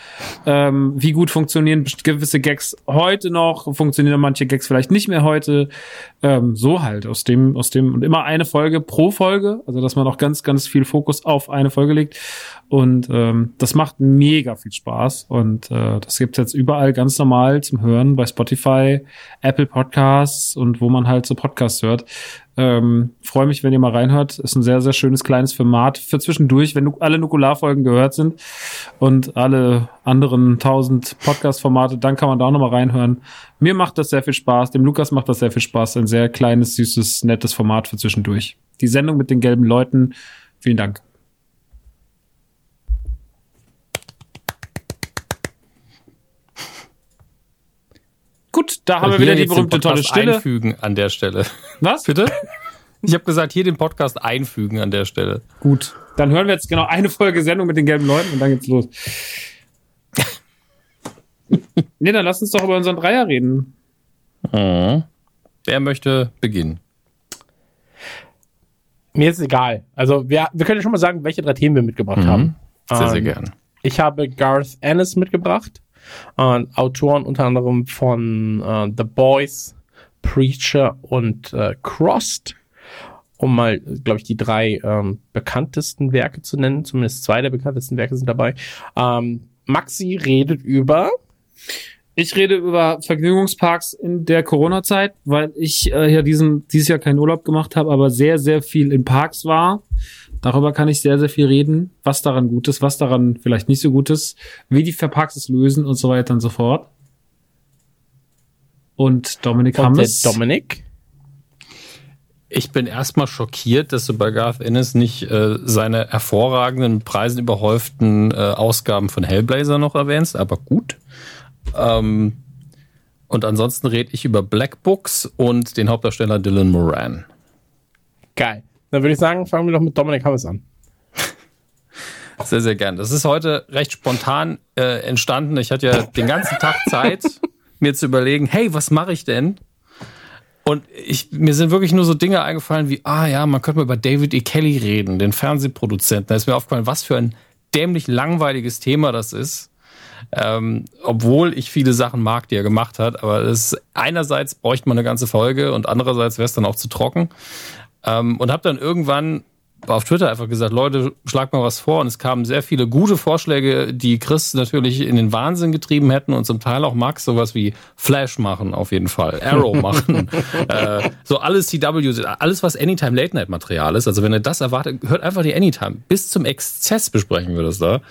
ähm, wie gut funktionieren gewisse Gags heute noch, funktionieren manche Gags vielleicht nicht mehr heute, ähm, so halt aus dem, aus dem und immer eine Folge pro Folge, also dass man auch ganz, ganz viel Fokus auf eine Folge legt. Und ähm, das macht mega viel Spaß. Und äh, das gibt's jetzt überall ganz normal zum Hören bei Spotify, Apple Podcasts und wo man halt so Podcasts hört. Ähm, Freue mich, wenn ihr mal reinhört. Ist ein sehr, sehr schönes kleines Format für zwischendurch, wenn alle Nukularfolgen gehört sind und alle anderen tausend Podcast-Formate, dann kann man da auch nochmal reinhören. Mir macht das sehr viel Spaß, dem Lukas macht das sehr viel Spaß. Ein sehr kleines, süßes, nettes Format für zwischendurch. Die Sendung mit den gelben Leuten. Vielen Dank. Gut, da haben wir wieder die berühmte tolle Stille. einfügen an der Stelle. Was? Bitte? Ich habe gesagt, hier den Podcast einfügen an der Stelle. Gut, dann hören wir jetzt genau eine Folge Sendung mit den gelben Leuten und dann geht's los. nee, dann lass uns doch über unseren Dreier reden. Mhm. Wer möchte beginnen? Mir ist egal. Also wir, wir können schon mal sagen, welche drei Themen wir mitgebracht Mhm. haben. Sehr, sehr Ähm, gern. Ich habe Garth Ennis mitgebracht. Äh, Autoren unter anderem von äh, The Boys, Preacher und äh, Crossed. Um mal, glaube ich, die drei ähm, bekanntesten Werke zu nennen. Zumindest zwei der bekanntesten Werke sind dabei. Ähm, Maxi redet über Ich rede über Vergnügungsparks in der Corona-Zeit, weil ich äh, ja diesen, dieses Jahr keinen Urlaub gemacht habe, aber sehr, sehr viel in Parks war. Darüber kann ich sehr, sehr viel reden, was daran gut ist, was daran vielleicht nicht so gut ist, wie die Parks es lösen und so weiter und so fort. Und Dominik und der Hammes. Dominik. Ich bin erstmal schockiert, dass du bei Garth Ennis nicht äh, seine hervorragenden, Preisen überhäuften äh, Ausgaben von Hellblazer noch erwähnst, aber gut. Ähm, und ansonsten rede ich über Black Books und den Hauptdarsteller Dylan Moran. Geil. Dann würde ich sagen, fangen wir doch mit Dominik Hammes an. Sehr, sehr gern. Das ist heute recht spontan äh, entstanden. Ich hatte ja den ganzen Tag Zeit, mir zu überlegen, hey, was mache ich denn? Und ich, mir sind wirklich nur so Dinge eingefallen wie, ah ja, man könnte mal über David E. Kelly reden, den Fernsehproduzenten. Da ist mir aufgefallen, was für ein dämlich langweiliges Thema das ist. Ähm, obwohl ich viele Sachen mag, die er gemacht hat. Aber es, einerseits bräuchte man eine ganze Folge und andererseits wäre es dann auch zu trocken. Ähm, und habe dann irgendwann auf Twitter einfach gesagt, Leute, schlag mal was vor. Und es kamen sehr viele gute Vorschläge, die Chris natürlich in den Wahnsinn getrieben hätten und zum Teil auch Max sowas wie Flash machen auf jeden Fall, Arrow machen, äh, so alles CW, alles was Anytime Late Night Material ist. Also wenn ihr das erwartet, hört einfach die Anytime. Bis zum Exzess besprechen wir das da.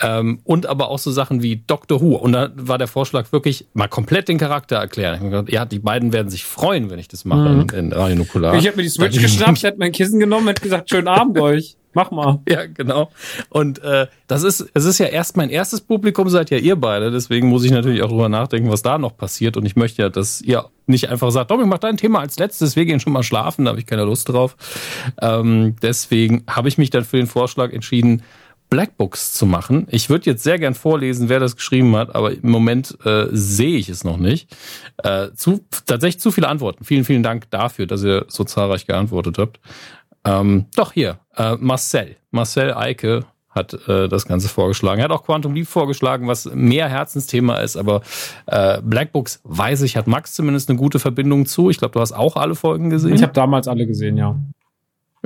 Ähm, und aber auch so Sachen wie Doctor Who. Und da war der Vorschlag wirklich mal komplett den Charakter erklären. Ich gedacht, ja, die beiden werden sich freuen, wenn ich das mache in, in Radio Nukular. Ich hätte mir die Switch geschnappt, hätte mein Kissen genommen, hätte gesagt, schönen Abend euch. Mach mal. Ja, genau. Und äh, das ist, es ist ja erst mein erstes Publikum, seid ja ihr beide. Deswegen muss ich natürlich auch drüber nachdenken, was da noch passiert. Und ich möchte ja, dass ihr nicht einfach sagt, Dominik, mach dein Thema als letztes, wir gehen schon mal schlafen, da habe ich keine Lust drauf. Ähm, deswegen habe ich mich dann für den Vorschlag entschieden, Blackbooks zu machen. Ich würde jetzt sehr gern vorlesen, wer das geschrieben hat, aber im Moment äh, sehe ich es noch nicht. Äh, zu, tatsächlich zu viele Antworten. Vielen, vielen Dank dafür, dass ihr so zahlreich geantwortet habt. Ähm, doch hier, äh, Marcel. Marcel Eike hat äh, das Ganze vorgeschlagen. Er hat auch Quantum Leap vorgeschlagen, was mehr Herzensthema ist, aber äh, Blackbooks, weiß ich, hat Max zumindest eine gute Verbindung zu. Ich glaube, du hast auch alle Folgen gesehen. Ich habe damals alle gesehen, ja.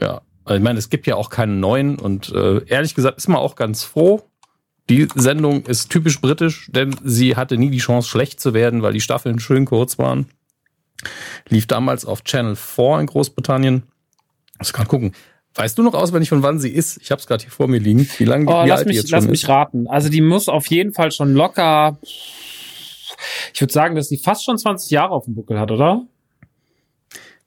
Ja, also ich meine, es gibt ja auch keinen neuen und äh, ehrlich gesagt ist man auch ganz froh. Die Sendung ist typisch britisch, denn sie hatte nie die Chance, schlecht zu werden, weil die Staffeln schön kurz waren. Lief damals auf Channel 4 in Großbritannien. Ich kann gucken. Weißt du noch auswendig, von wann sie ist? Ich habe es gerade hier vor mir liegen. Wie lange Oh, wie lass alt mich, jetzt lass mich ist? raten. Also die muss auf jeden Fall schon locker. Ich würde sagen, dass sie fast schon 20 Jahre auf dem Buckel hat, oder?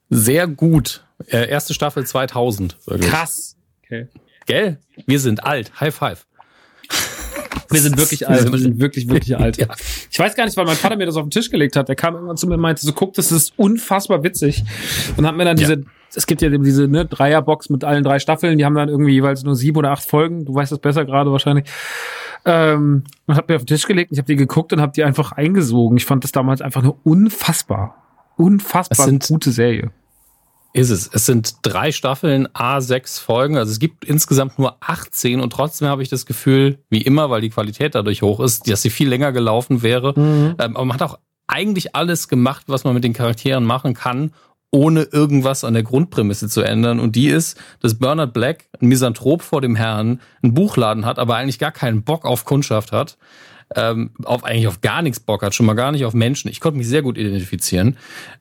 Sehr gut. Äh, erste Staffel 2000. Wirklich. Krass. Okay. Gell? Wir sind alt. High five. Wir sind wirklich alt. Wir sind wirklich, wirklich alt. ja. Ich weiß gar nicht, weil mein Vater mir das auf den Tisch gelegt hat. Der kam irgendwann zu mir und meinte, so guck, das ist unfassbar witzig. Und hat mir dann diese, es gibt ja diese ne, Dreierbox mit allen drei Staffeln, die haben dann irgendwie jeweils nur sieben oder acht Folgen. Du weißt das besser gerade wahrscheinlich. Ähm, und hat mir auf den Tisch gelegt, ich habe die geguckt und habe die einfach eingesogen. Ich fand das damals einfach nur unfassbar. Unfassbar gute Serie. Ist es. Es sind drei Staffeln, A6 Folgen. Also es gibt insgesamt nur 18 und trotzdem habe ich das Gefühl, wie immer, weil die Qualität dadurch hoch ist, dass sie viel länger gelaufen wäre. Mhm. Ähm, aber man hat auch eigentlich alles gemacht, was man mit den Charakteren machen kann, ohne irgendwas an der Grundprämisse zu ändern. Und die ist, dass Bernard Black, ein Misanthrop vor dem Herrn, einen Buchladen hat, aber eigentlich gar keinen Bock auf Kundschaft hat. Ähm, auf eigentlich auf gar nichts Bock hat, schon mal gar nicht auf Menschen. Ich konnte mich sehr gut identifizieren.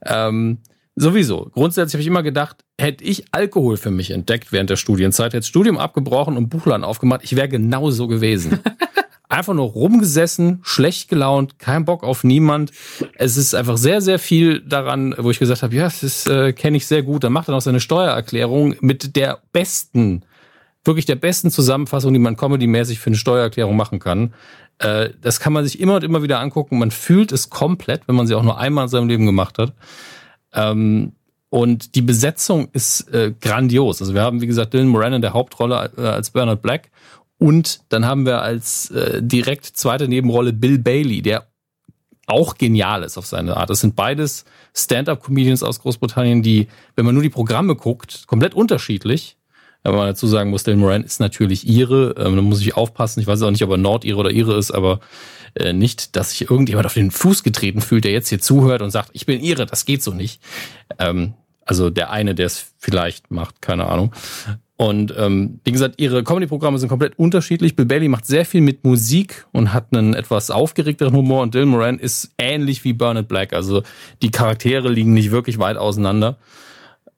Ähm, Sowieso. Grundsätzlich habe ich immer gedacht, hätte ich Alkohol für mich entdeckt während der Studienzeit, hätte das Studium abgebrochen und Buchladen aufgemacht, ich wäre genau so gewesen. einfach nur rumgesessen, schlecht gelaunt, kein Bock auf niemand. Es ist einfach sehr, sehr viel daran, wo ich gesagt habe, ja, das äh, kenne ich sehr gut. Dann macht er noch seine Steuererklärung mit der besten, wirklich der besten Zusammenfassung, die man comedymäßig für eine Steuererklärung machen kann. Äh, das kann man sich immer und immer wieder angucken. Man fühlt es komplett, wenn man sie auch nur einmal in seinem Leben gemacht hat. Ähm, und die Besetzung ist äh, grandios. Also wir haben, wie gesagt, Dylan Moran in der Hauptrolle äh, als Bernard Black. Und dann haben wir als äh, direkt zweite Nebenrolle Bill Bailey, der auch genial ist auf seine Art. Das sind beides Stand-up-Comedians aus Großbritannien, die, wenn man nur die Programme guckt, komplett unterschiedlich. Aber man dazu sagen muss, Dylan Moran ist natürlich ihre. Ähm, da muss ich aufpassen. Ich weiß auch nicht, ob er Nord-Ihre oder ihre ist, aber äh, nicht, dass sich irgendjemand auf den Fuß getreten fühlt, der jetzt hier zuhört und sagt, ich bin ihre, das geht so nicht. Ähm, also der eine, der es vielleicht macht, keine Ahnung. Und ähm, wie gesagt, ihre Comedy-Programme sind komplett unterschiedlich. Bill Bailey macht sehr viel mit Musik und hat einen etwas aufgeregteren Humor. Und Dylan Moran ist ähnlich wie Bernard Black. Also die Charaktere liegen nicht wirklich weit auseinander.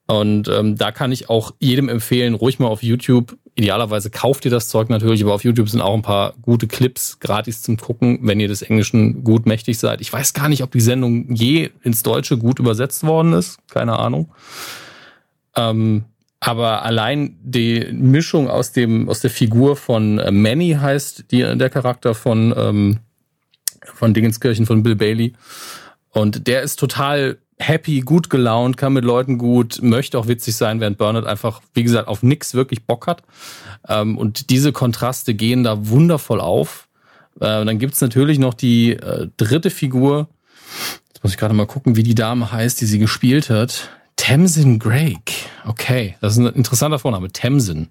Und ähm, da kann ich auch jedem empfehlen, ruhig mal auf YouTube. Idealerweise kauft ihr das Zeug natürlich, aber auf YouTube sind auch ein paar gute Clips gratis zum Gucken, wenn ihr des Englischen gut mächtig seid. Ich weiß gar nicht, ob die Sendung je ins Deutsche gut übersetzt worden ist. Keine Ahnung. Ähm, aber allein die Mischung aus dem aus der Figur von äh, Manny heißt die der Charakter von ähm, von Dingenskirchen von Bill Bailey und der ist total happy, gut gelaunt, kann mit Leuten gut, möchte auch witzig sein, während Bernard einfach, wie gesagt, auf nix wirklich Bock hat. Ähm, und diese Kontraste gehen da wundervoll auf. Äh, dann gibt's natürlich noch die äh, dritte Figur. Jetzt muss ich gerade mal gucken, wie die Dame heißt, die sie gespielt hat. Tamsin Drake. Okay, das ist ein interessanter Vorname. Tamsin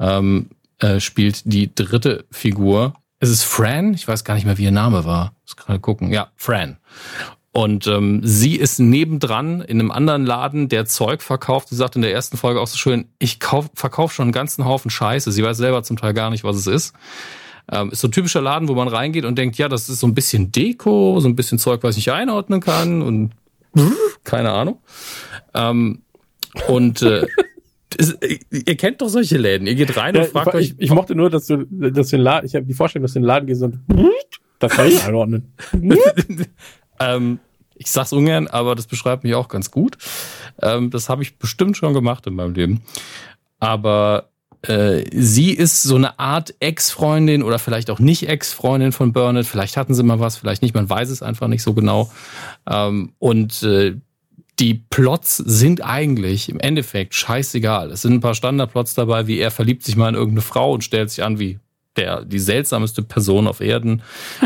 ähm, äh, spielt die dritte Figur. Es ist Fran. Ich weiß gar nicht mehr, wie ihr Name war. Muss gerade gucken. Ja, Fran. Und ähm, sie ist nebendran in einem anderen Laden, der Zeug verkauft. Sie sagt in der ersten Folge auch so schön, ich kauf, verkaufe schon einen ganzen Haufen Scheiße. Sie weiß selber zum Teil gar nicht, was es ist. Ähm, ist so ein typischer Laden, wo man reingeht und denkt, ja, das ist so ein bisschen Deko, so ein bisschen Zeug, was ich einordnen kann und keine Ahnung. Ähm, und äh, ihr kennt doch solche Läden. Ihr geht rein und fragt ich, euch. Ich, mochte nur, dass du, dass du den Laden, ich habe die Vorstellung, dass du den Laden gehst und das kann ich einordnen. Ähm, ich sag's ungern, aber das beschreibt mich auch ganz gut. Ähm, das habe ich bestimmt schon gemacht in meinem Leben. Aber äh, sie ist so eine Art Ex-Freundin oder vielleicht auch nicht Ex-Freundin von Burnett. Vielleicht hatten sie mal was, vielleicht nicht. Man weiß es einfach nicht so genau. Ähm, und äh, die Plots sind eigentlich im Endeffekt scheißegal. Es sind ein paar Standardplots dabei, wie er verliebt sich mal in irgendeine Frau und stellt sich an wie der die seltsamste Person auf Erden.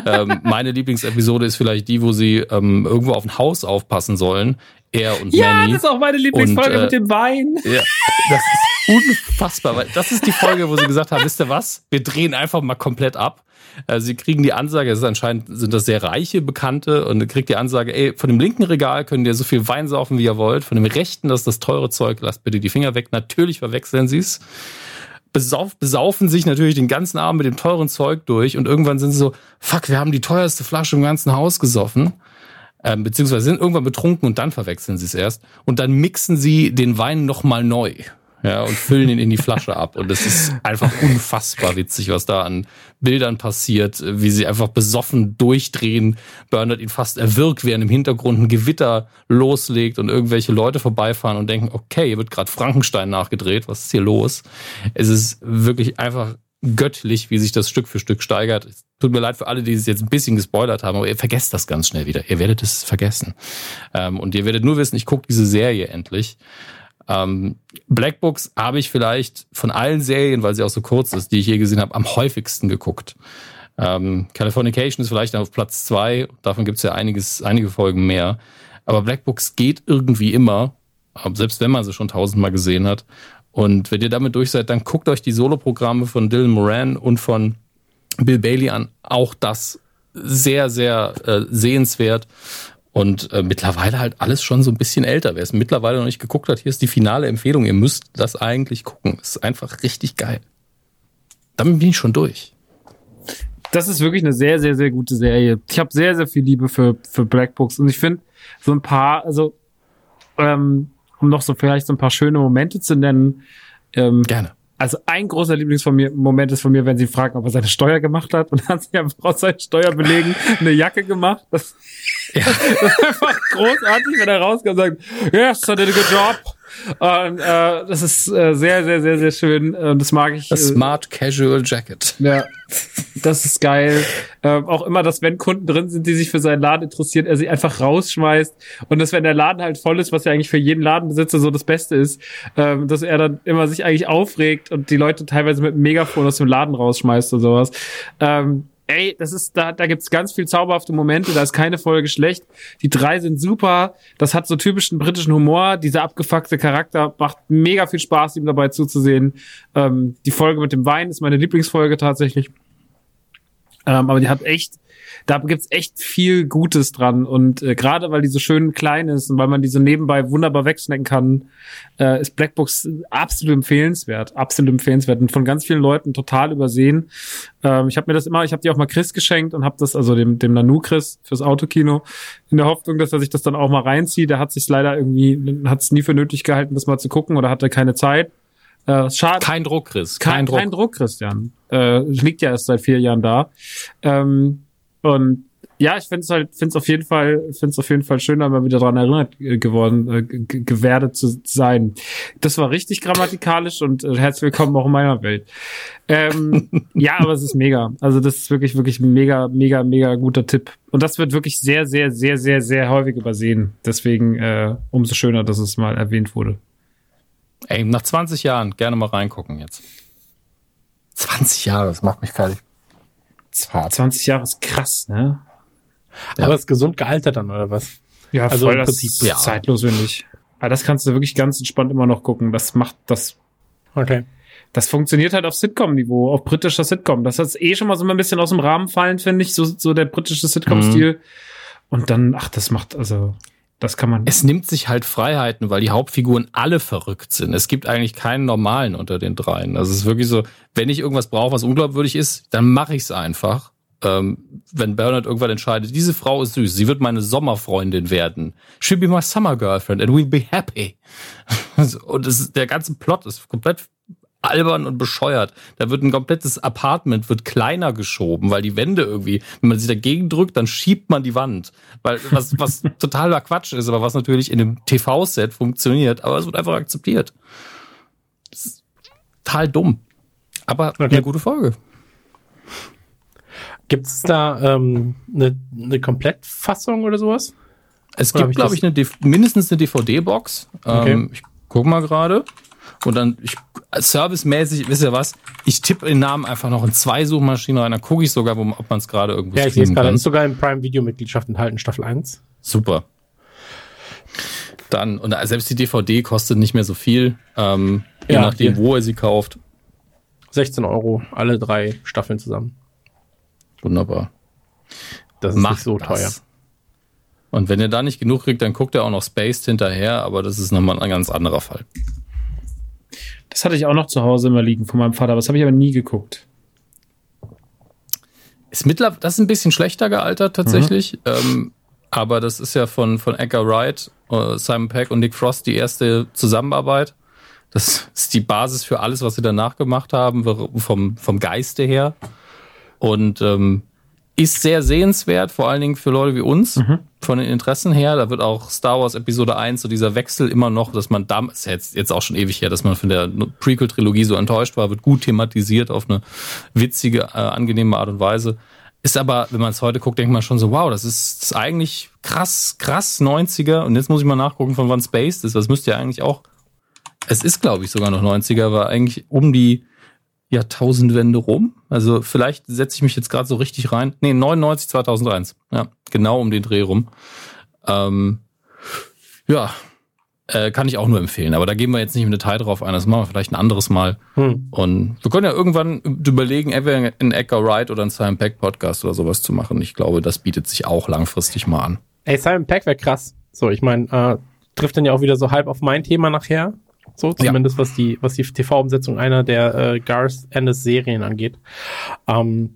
ähm, meine Lieblingsepisode ist vielleicht die, wo sie ähm, irgendwo auf ein Haus aufpassen sollen. Er und ja, Manny. das ist auch meine Lieblingsfolge und, äh, mit dem Wein. Ja, das ist unfassbar. Weil das ist die Folge, wo sie gesagt haben, wisst ihr was? Wir drehen einfach mal komplett ab. Äh, sie kriegen die Ansage, es ist anscheinend sind das sehr reiche Bekannte und kriegt die Ansage, ey, von dem linken Regal könnt ihr so viel Wein saufen, wie ihr wollt. Von dem rechten, das ist das teure Zeug, lasst bitte die Finger weg. Natürlich verwechseln sie es besauf, besaufen sich natürlich den ganzen Abend mit dem teuren Zeug durch und irgendwann sind sie so, fuck, wir haben die teuerste Flasche im ganzen Haus gesoffen. Ähm, beziehungsweise sind irgendwann betrunken und dann verwechseln sie es erst. Und dann mixen sie den Wein nochmal neu ja, und füllen ihn in die Flasche ab. Und es ist einfach unfassbar witzig, was da an Bildern passiert, wie sie einfach besoffen durchdrehen. Bernard ihn fast erwirkt, während im Hintergrund ein Gewitter loslegt und irgendwelche Leute vorbeifahren und denken, okay, hier wird gerade Frankenstein nachgedreht, was ist hier los? Es ist wirklich einfach göttlich, wie sich das Stück für Stück steigert. Tut mir leid für alle, die es jetzt ein bisschen gespoilert haben, aber ihr vergesst das ganz schnell wieder. Ihr werdet es vergessen. Ähm, und ihr werdet nur wissen, ich gucke diese Serie endlich. Ähm, Black Books habe ich vielleicht von allen Serien, weil sie auch so kurz ist, die ich je gesehen habe, am häufigsten geguckt. Ähm, Californication ist vielleicht auf Platz zwei. Davon gibt es ja einiges, einige Folgen mehr. Aber Black Books geht irgendwie immer, selbst wenn man sie schon tausendmal gesehen hat. Und wenn ihr damit durch seid, dann guckt euch die Soloprogramme von Dylan Moran und von Bill Bailey an. Auch das sehr, sehr äh, sehenswert. Und äh, mittlerweile halt alles schon so ein bisschen älter. Wer es mittlerweile noch nicht geguckt hat, hier ist die finale Empfehlung. Ihr müsst das eigentlich gucken. Ist einfach richtig geil. Damit bin ich schon durch. Das ist wirklich eine sehr, sehr, sehr gute Serie. Ich habe sehr, sehr viel Liebe für, für Black Books. Und ich finde so ein paar, also ähm, um noch so vielleicht so ein paar schöne Momente zu nennen. Ähm, Gerne. Also ein großer Lieblingsmoment ist von mir, wenn sie fragen, ob er seine Steuer gemacht hat und dann hat sie einfach aus seinen Steuerbelegen eine Jacke gemacht. Das, ja. das ist einfach großartig, wenn er rauskommt und sagt, yes, I did a good job. Und äh, das ist äh, sehr, sehr, sehr, sehr schön. Und das mag ich. A Smart Casual Jacket. Ja, das ist geil. Ähm, auch immer, dass wenn Kunden drin sind, die sich für seinen Laden interessieren, er sie einfach rausschmeißt. Und dass wenn der Laden halt voll ist, was ja eigentlich für jeden Ladenbesitzer so das Beste ist, ähm, dass er dann immer sich eigentlich aufregt und die Leute teilweise mit einem Megafon aus dem Laden rausschmeißt und sowas. Ähm, ey, das ist, da, da gibt's ganz viel zauberhafte Momente, da ist keine Folge schlecht. Die drei sind super, das hat so typischen britischen Humor, dieser abgefuckte Charakter macht mega viel Spaß, ihm dabei zuzusehen. Ähm, die Folge mit dem Wein ist meine Lieblingsfolge tatsächlich. Ähm, aber die hat echt, da gibt's echt viel Gutes dran. Und äh, gerade weil die so schön klein ist und weil man diese nebenbei wunderbar wegsnacken kann, äh, ist Blackbox absolut empfehlenswert. Absolut empfehlenswert. Und von ganz vielen Leuten total übersehen. Ähm, ich habe mir das immer, ich habe die auch mal Chris geschenkt und habe das, also dem, dem Nanu Chris fürs Autokino, in der Hoffnung, dass er sich das dann auch mal reinzieht. Der hat sich leider irgendwie, hat es nie für nötig gehalten, das mal zu gucken oder hatte keine Zeit. Äh, schade. Kein Druck, Chris. Kein, kein Druck. Kein Druck, Christian. Äh, liegt ja erst seit vier Jahren da. Ähm, und ja, ich finde es halt, finde es auf jeden Fall, finde es auf jeden Fall schön, aber wieder daran erinnert äh, geworden, äh, gewerdet zu sein. Das war richtig grammatikalisch und äh, herzlich willkommen auch in meiner Welt. Ähm, ja, aber es ist mega. Also das ist wirklich, wirklich mega, mega, mega guter Tipp. Und das wird wirklich sehr, sehr, sehr, sehr, sehr häufig übersehen. Deswegen äh, umso schöner, dass es mal erwähnt wurde. Ey, nach 20 Jahren gerne mal reingucken jetzt. 20 Jahre, das macht mich fertig. 20 Jahre ist krass, ne? Ja. Aber ist gesund gealtert dann, oder was? Ja, also voll im Prinzip das ja. zeitlos, finde ich. Aber das kannst du wirklich ganz entspannt immer noch gucken. Das macht das. Okay. Das funktioniert halt auf Sitcom-Niveau, auf britischer Sitcom. Das hat eh schon mal so ein bisschen aus dem Rahmen fallen, finde ich, so, so der britische Sitcom-Stil. Mhm. Und dann, ach, das macht, also, das kann man. Es nimmt sich halt Freiheiten, weil die Hauptfiguren alle verrückt sind. Es gibt eigentlich keinen normalen unter den dreien. Also es ist wirklich so, wenn ich irgendwas brauche, was unglaubwürdig ist, dann mache ich es einfach. Ähm, wenn Bernard irgendwann entscheidet, diese Frau ist süß, sie wird meine Sommerfreundin werden. She'll be my summer girlfriend and we'll be happy. und es, der ganze Plot ist komplett albern und bescheuert. Da wird ein komplettes Apartment wird kleiner geschoben, weil die Wände irgendwie, wenn man sich dagegen drückt, dann schiebt man die Wand. Weil was, was totaler Quatsch ist, aber was natürlich in einem TV-Set funktioniert, aber es wird einfach akzeptiert. Das ist total dumm. Aber okay. eine gute Folge. Gibt es da ähm, eine, eine Komplettfassung oder sowas? Es oder gibt, glaube ich, eine, mindestens eine DVD-Box. Okay. Ähm, ich guck mal gerade. Und dann, ich, servicemäßig, wisst ihr was? Ich tippe den Namen einfach noch in zwei Suchmaschinen rein, dann gucke ich sogar, wo, ob man es gerade irgendwo Ja, ich sehe es gerade, ist sogar in Prime Video Mitgliedschaft enthalten, Staffel 1. Super. Dann, und selbst die DVD kostet nicht mehr so viel, ähm, je ja, nachdem, hier. wo er sie kauft. 16 Euro, alle drei Staffeln zusammen. Wunderbar. Das ist Macht nicht so das. teuer. Und wenn ihr da nicht genug kriegt, dann guckt er auch noch Spaced hinterher, aber das ist nochmal ein ganz anderer Fall. Das hatte ich auch noch zu Hause immer liegen von meinem Vater, aber das habe ich aber nie geguckt. Ist mittlerweile, das ist ein bisschen schlechter gealtert tatsächlich. Mhm. Ähm, aber das ist ja von, von Edgar Wright, äh, Simon Peck und Nick Frost die erste Zusammenarbeit. Das ist die Basis für alles, was sie danach gemacht haben, vom, vom Geiste her. Und ähm, ist sehr sehenswert, vor allen Dingen für Leute wie uns, mhm. von den Interessen her. Da wird auch Star Wars Episode 1, so dieser Wechsel immer noch, dass man damals, jetzt, jetzt auch schon ewig her, dass man von der Prequel-Trilogie so enttäuscht war, wird gut thematisiert auf eine witzige, äh, angenehme Art und Weise. Ist aber, wenn man es heute guckt, denkt man schon so, wow, das ist, das ist eigentlich krass, krass 90er. Und jetzt muss ich mal nachgucken, von wann Space ist. Das müsste ja eigentlich auch, es ist, glaube ich, sogar noch 90er, war eigentlich um die Jahrtausendwende rum. Also vielleicht setze ich mich jetzt gerade so richtig rein. Nee, 99, 2001. Ja, genau um den Dreh rum. Ähm, ja, äh, kann ich auch nur empfehlen. Aber da gehen wir jetzt nicht im Detail drauf ein. Das machen wir vielleicht ein anderes Mal. Hm. Und wir können ja irgendwann überlegen, entweder einen Edgar Wright oder einen Simon Peck Podcast oder sowas zu machen. Ich glaube, das bietet sich auch langfristig mal an. Ey, Simon Peck wäre krass. So, ich meine, äh, trifft dann ja auch wieder so halb auf mein Thema nachher. So, zumindest ja. was die, was die TV-Umsetzung einer der äh, Garth Ennis Serien angeht. Ähm,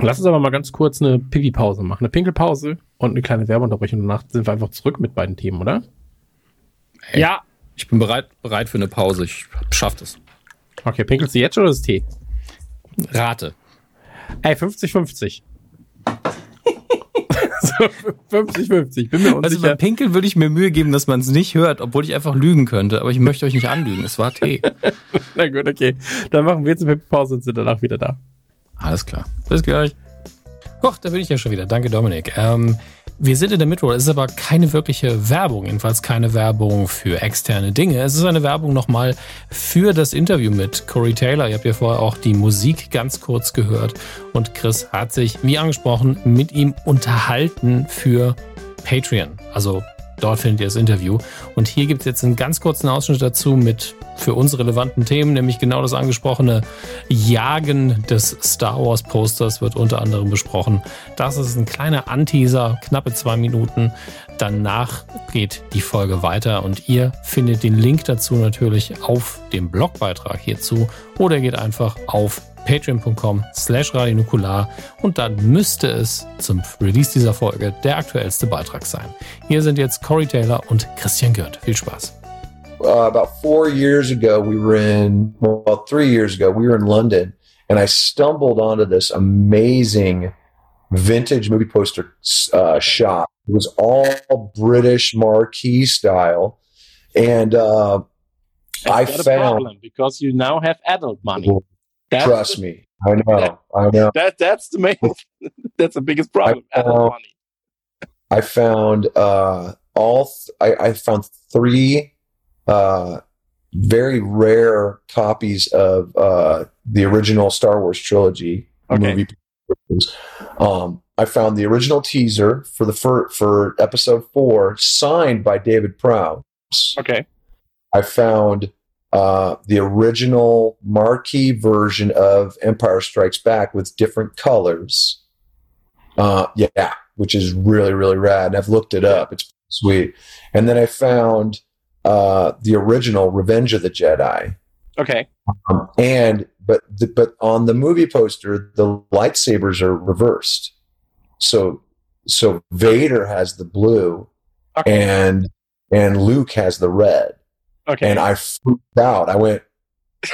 lass uns aber mal ganz kurz eine Pipi-Pause machen. Eine Pinkelpause und eine kleine Werbeunterbrechung. Danach sind wir einfach zurück mit beiden Themen, oder? Hey, ja. Ich bin bereit, bereit für eine Pause. Ich schaff das. Okay, pinkelst du jetzt schon oder ist Tee? Rate. Ey, 50-50. 50-50. Bin mir unsicher. Also beim Pinkeln würde ich mir Mühe geben, dass man es nicht hört, obwohl ich einfach lügen könnte. Aber ich möchte euch nicht anlügen. Es war Tee. Na gut, okay. Dann machen wir jetzt eine Pause und sind danach wieder da. Alles klar. Bis gleich. Huch, da bin ich ja schon wieder. Danke, Dominik. Ähm, wir sind in der Midroll. Es ist aber keine wirkliche Werbung, jedenfalls keine Werbung für externe Dinge. Es ist eine Werbung nochmal für das Interview mit Corey Taylor. Ihr habt ja vorher auch die Musik ganz kurz gehört. Und Chris hat sich, wie angesprochen, mit ihm unterhalten für Patreon. Also Dort findet ihr das Interview. Und hier gibt es jetzt einen ganz kurzen Ausschnitt dazu mit für uns relevanten Themen, nämlich genau das angesprochene Jagen des Star Wars Posters wird unter anderem besprochen. Das ist ein kleiner Anteaser, knappe zwei Minuten. Danach geht die Folge weiter und ihr findet den Link dazu natürlich auf dem Blogbeitrag hierzu oder geht einfach auf patreon.com slash radionukular und dann müsste es zum Release dieser Folge der aktuellste Beitrag sein. Hier sind jetzt Corey Taylor und Christian Gürnt. Viel Spaß. Uh, about four years ago, we were in, well, three years ago, we were in London and I stumbled onto this amazing vintage movie poster uh, shop. It was all British marquee style. And uh, I found because you now have adult money. That's Trust the, me, I know. That, I know. That that's the main. that's the biggest problem. I found, I found uh, all. Th- I, I, found three uh, very rare copies of uh, the original Star Wars trilogy okay. movie. Um, I found the original teaser for the for, for episode four, signed by David Prowse. Okay. I found uh, the original marquee version of Empire Strikes Back with different colors. Uh, yeah, which is really really rad. And I've looked it up; it's sweet. And then I found uh, the original Revenge of the Jedi. Okay. Um, and but the, but on the movie poster, the lightsabers are reversed. So so Vader has the blue, okay. and and Luke has the red. Okay. And I freaked out. I went,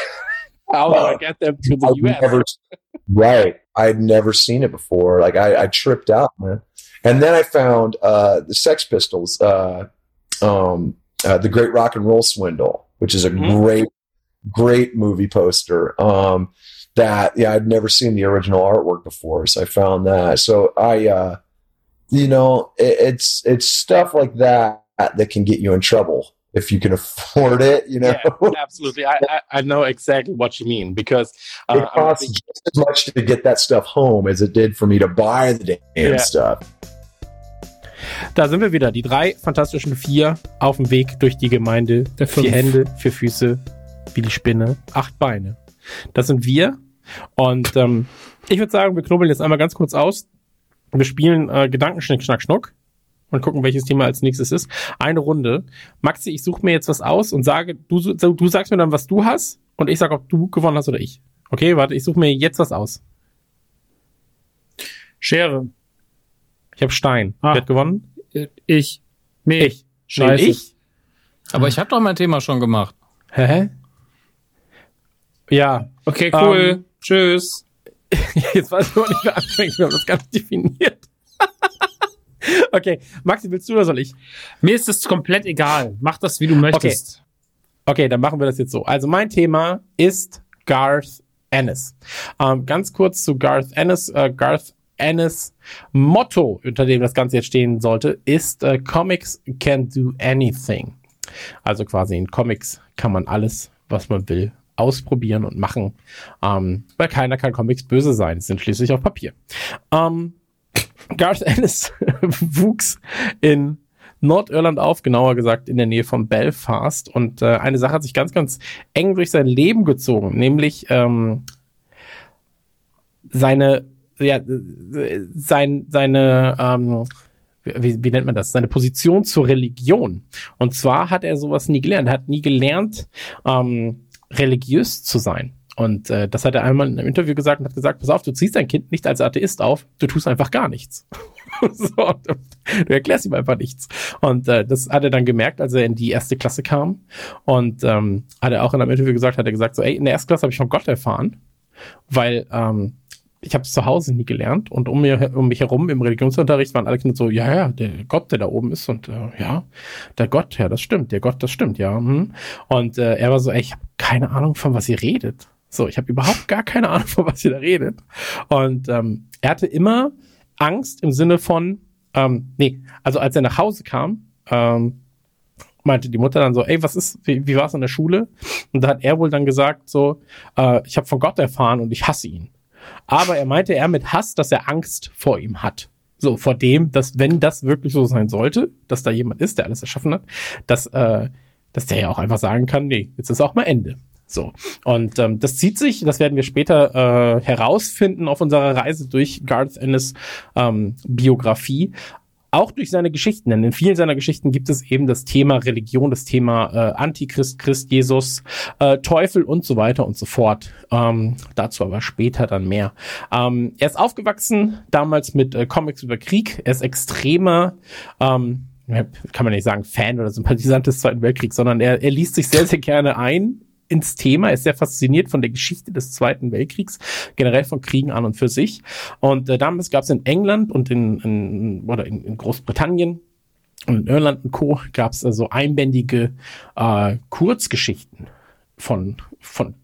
How do I get them to the I've US? Never, right. I had never seen it before. Like I, I tripped out, man. And then I found uh, the Sex Pistols, uh, um, uh, the Great Rock and Roll Swindle, which is a mm-hmm. great, great movie poster. Um, that yeah, I'd never seen the original artwork before, so I found that. So I, uh, you know, it, it's it's stuff like that that can get you in trouble if you can afford it, you know. Yeah, absolutely, I, I, I know exactly what you mean because uh, it costs just as much to get that stuff home as it did for me to buy the damn yeah. stuff. Da sind wir wieder, die drei fantastischen vier auf dem Weg durch die Gemeinde. Der vier Hände, vier Füße, wie die Spinne, acht Beine. Das sind wir. Und ähm, ich würde sagen, wir knubbeln jetzt einmal ganz kurz aus. Wir spielen äh, Gedankenschnick, Schnack, Schnuck und gucken, welches Thema als nächstes ist. Eine Runde. Maxi, ich suche mir jetzt was aus und sage, du, du sagst mir dann, was du hast und ich sage, ob du gewonnen hast oder ich. Okay, warte, ich suche mir jetzt was aus. Schere. Ich habe Stein. Ah. Wer hat gewonnen? Ich. Nee. Ich. Scheiße. Nee, ich? Aber ich habe doch mein Thema schon gemacht. Hä? Ja. Okay, cool. Um, ähm, Tschüss. Jetzt weiß ich noch nicht, wer anfängt. Wir haben das gar nicht definiert. okay, Maxi, willst du oder soll ich? Mir ist es komplett egal. Mach das, wie du möchtest. Okay, dann machen wir das jetzt so. Also mein Thema ist Garth Ennis. Ähm, ganz kurz zu Garth Ennis. Äh, Garth Ennis Motto, unter dem das Ganze jetzt stehen sollte, ist äh, Comics can do anything. Also quasi in Comics kann man alles, was man will, ausprobieren und machen, ähm, weil keiner kann Comics böse sein, Sie sind schließlich auf Papier. Ähm, Garth Ennis wuchs in Nordirland auf, genauer gesagt in der Nähe von Belfast. Und äh, eine Sache hat sich ganz, ganz eng durch sein Leben gezogen, nämlich ähm, seine, ja, sein, seine, ähm, wie, wie nennt man das? Seine Position zur Religion. Und zwar hat er sowas nie gelernt. Er hat nie gelernt, ähm, religiös zu sein. Und äh, das hat er einmal in einem Interview gesagt und hat gesagt, pass auf, du ziehst dein Kind nicht als Atheist auf, du tust einfach gar nichts. so, du erklärst ihm einfach nichts. Und äh, das hat er dann gemerkt, als er in die erste Klasse kam. Und ähm, hat er auch in einem Interview gesagt, hat er gesagt, so, ey, in der ersten Klasse habe ich von Gott erfahren, weil ähm, ich habe es zu Hause nie gelernt und um, mir, um mich herum im Religionsunterricht waren alle Kinder so, ja, ja, der Gott, der da oben ist und äh, ja, der Gott, ja, das stimmt, der Gott, das stimmt, ja. Hm. Und äh, er war so, ey, ich habe keine Ahnung, von was ihr redet. So, ich habe überhaupt gar keine Ahnung, von was ihr da redet. Und ähm, er hatte immer Angst im Sinne von, ähm, nee, also als er nach Hause kam, ähm, meinte die Mutter dann so, ey, was ist, wie, wie war es in der Schule? Und da hat er wohl dann gesagt so, äh, ich habe von Gott erfahren und ich hasse ihn. Aber er meinte er mit Hass, dass er Angst vor ihm hat. So, vor dem, dass wenn das wirklich so sein sollte, dass da jemand ist, der alles erschaffen hat, dass, äh, dass der ja auch einfach sagen kann, nee, jetzt ist auch mal Ende. So. Und ähm, das zieht sich, das werden wir später äh, herausfinden auf unserer Reise durch Garth Ennis ähm, Biografie. Auch durch seine Geschichten, denn in vielen seiner Geschichten gibt es eben das Thema Religion, das Thema äh, Antichrist, Christ, Jesus, äh, Teufel und so weiter und so fort. Ähm, dazu aber später dann mehr. Ähm, er ist aufgewachsen damals mit äh, Comics über Krieg. Er ist extremer ähm, kann man nicht sagen Fan oder Sympathisant des Zweiten Weltkriegs, sondern er, er liest sich sehr, sehr gerne ein ins Thema, ist sehr fasziniert von der Geschichte des Zweiten Weltkriegs, generell von Kriegen an und für sich. Und äh, damals gab es in England und in, in oder in, in Großbritannien und in Irland und Co. gab es also einbändige äh, Kurzgeschichten von, von,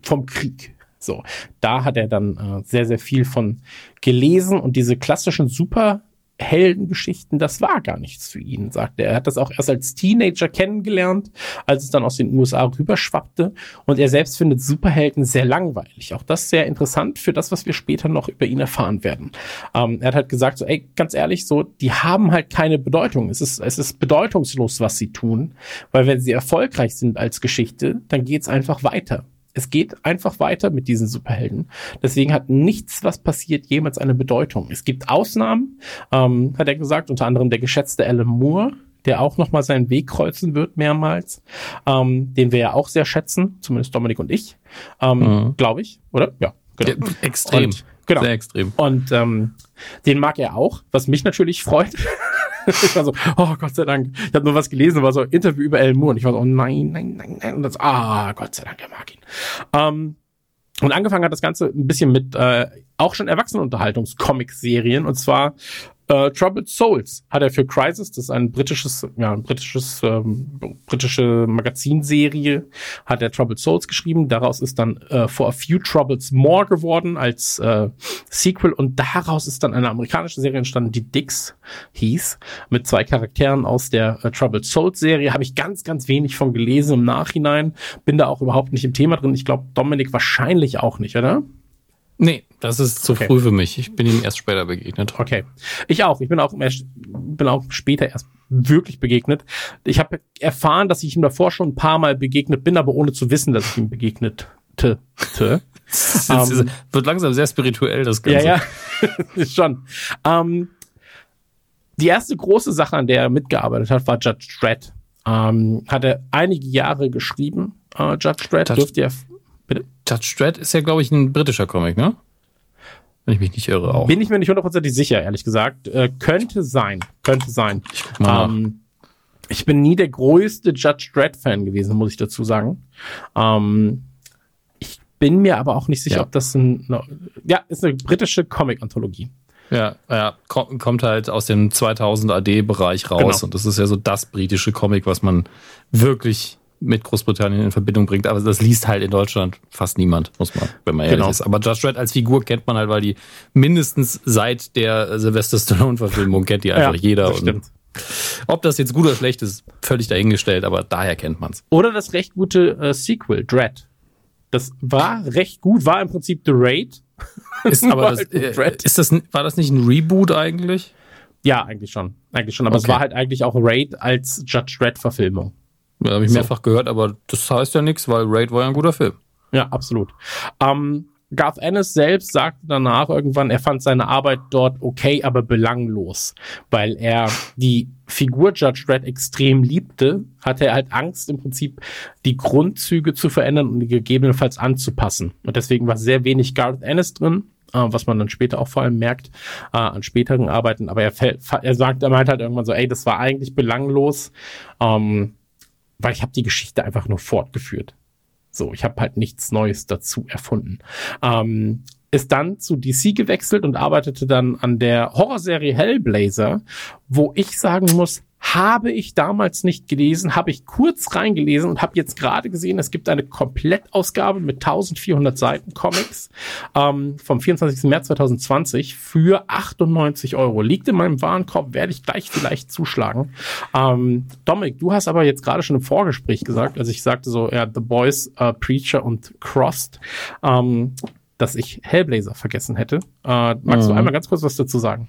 vom Krieg. So, da hat er dann äh, sehr, sehr viel von gelesen und diese klassischen Super Heldengeschichten, das war gar nichts für ihn, sagt er. Er hat das auch erst als Teenager kennengelernt, als es dann aus den USA rüberschwappte. Und er selbst findet Superhelden sehr langweilig. Auch das sehr interessant für das, was wir später noch über ihn erfahren werden. Ähm, er hat halt gesagt, so, ey, ganz ehrlich, so, die haben halt keine Bedeutung. Es ist, es ist bedeutungslos, was sie tun. Weil wenn sie erfolgreich sind als Geschichte, dann geht's einfach weiter. Es geht einfach weiter mit diesen Superhelden. Deswegen hat nichts, was passiert, jemals eine Bedeutung. Es gibt Ausnahmen, ähm, hat er gesagt, unter anderem der geschätzte Alan Moore, der auch nochmal seinen Weg kreuzen wird mehrmals, ähm, den wir ja auch sehr schätzen, zumindest Dominik und ich, ähm, mhm. glaube ich, oder? Ja, genau. Ja, extrem. Und, genau. Sehr extrem. Und ähm, den mag er auch, was mich natürlich freut. ich war so, oh Gott sei Dank. Ich habe nur was gelesen, war so Interview über Alan Moore und ich war so, oh nein, nein, nein, nein. Und das, ah, Gott sei Dank, er mag ihn. Ähm, und angefangen hat das Ganze ein bisschen mit äh, auch schon Erwachsenenunterhaltungs-Comic-Serien und zwar äh, Troubled Souls hat er für Crisis, das ist ein britisches, ja, ein britisches, ähm, britische Magazinserie, hat er Troubled Souls geschrieben. Daraus ist dann äh, For a Few Troubles More geworden als äh, Sequel und daraus ist dann eine amerikanische Serie entstanden, die Dix hieß, mit zwei Charakteren aus der äh, Troubled Souls Serie. Habe ich ganz, ganz wenig von gelesen im Nachhinein. Bin da auch überhaupt nicht im Thema drin. Ich glaube, Dominik wahrscheinlich auch nicht, oder? Nee, das ist zu okay. früh für mich. Ich bin ihm erst später begegnet. Okay. Ich auch. Ich bin auch, bin auch später erst wirklich begegnet. Ich habe erfahren, dass ich ihm davor schon ein paar Mal begegnet bin, aber ohne zu wissen, dass ich ihm begegnete. das um, wird langsam sehr spirituell, das Ganze. Ja, ja. schon. Um, die erste große Sache, an der er mitgearbeitet hat, war Judge Dredd. Um, hat er einige Jahre geschrieben, uh, Judge Dredd. Dürfte er Bitte? Judge Dredd ist ja, glaube ich, ein britischer Comic, ne? Wenn ich mich nicht irre auch. Bin ich mir nicht hundertprozentig sicher, ehrlich gesagt. Äh, könnte sein. Könnte sein. Ich, guck mal ähm, ich bin nie der größte Judge Dredd-Fan gewesen, muss ich dazu sagen. Ähm, ich bin mir aber auch nicht sicher, Ja. ob das ein, ja, ist eine britische Comic-Anthologie. Ja, ja, kom- kommt halt aus dem 2000 AD-Bereich raus Genau. und das ist ja so das britische Comic, was man wirklich mit Großbritannien in Verbindung bringt. Aber das liest halt in Deutschland fast niemand, muss man, wenn man ehrlich Genau. ist. Aber Judge Dredd als Figur kennt man halt, weil die mindestens seit der Sylvester Stallone-Verfilmung kennt die einfach jeder. das Und stimmt. ob das jetzt gut oder schlecht ist, völlig dahingestellt, aber daher kennt man's. Oder das recht gute äh, Sequel, Dread. Das war recht gut, war im Prinzip The Raid. Ist, aber das, Halt äh, ist das, war das nicht ein Reboot eigentlich? Ja, eigentlich schon. Eigentlich schon. Aber es Okay. war halt eigentlich auch Raid als Judge Dredd-Verfilmung. Ja, habe ich So. mehrfach gehört, aber das heißt ja nichts, weil Raid war ja ein guter Film. Ja, absolut. Ähm, Garth Ennis selbst sagte danach irgendwann, er fand seine Arbeit dort okay, aber belanglos, weil er die Figur Judge Dredd extrem liebte, hatte er halt Angst, im Prinzip die Grundzüge zu verändern und die gegebenenfalls anzupassen. Und deswegen war sehr wenig Garth Ennis drin, äh, was man dann später auch vor allem merkt äh, an späteren Arbeiten. Aber er, er sagt, er meint halt irgendwann so, ey, das war eigentlich belanglos, ähm, weil ich habe die Geschichte einfach nur fortgeführt. So, ich habe halt nichts Neues dazu erfunden. Ähm, ist dann zu DC gewechselt und arbeitete dann an der Horrorserie Hellblazer, wo ich sagen muss, habe ich damals nicht gelesen, habe ich kurz reingelesen und habe jetzt gerade gesehen, es gibt eine Komplettausgabe mit 1400 Seiten Comics ähm, vom 24. März 2020 für 98 Euro. Liegt in meinem Warenkorb, werde ich gleich vielleicht zuschlagen. Ähm, Dominik, du hast aber jetzt gerade schon im Vorgespräch gesagt, als ich sagte so, ja, The Boys, äh, Preacher und Crossed, ähm, dass ich Hellblazer vergessen hätte. Äh, magst du Mhm. einmal ganz kurz was dazu sagen?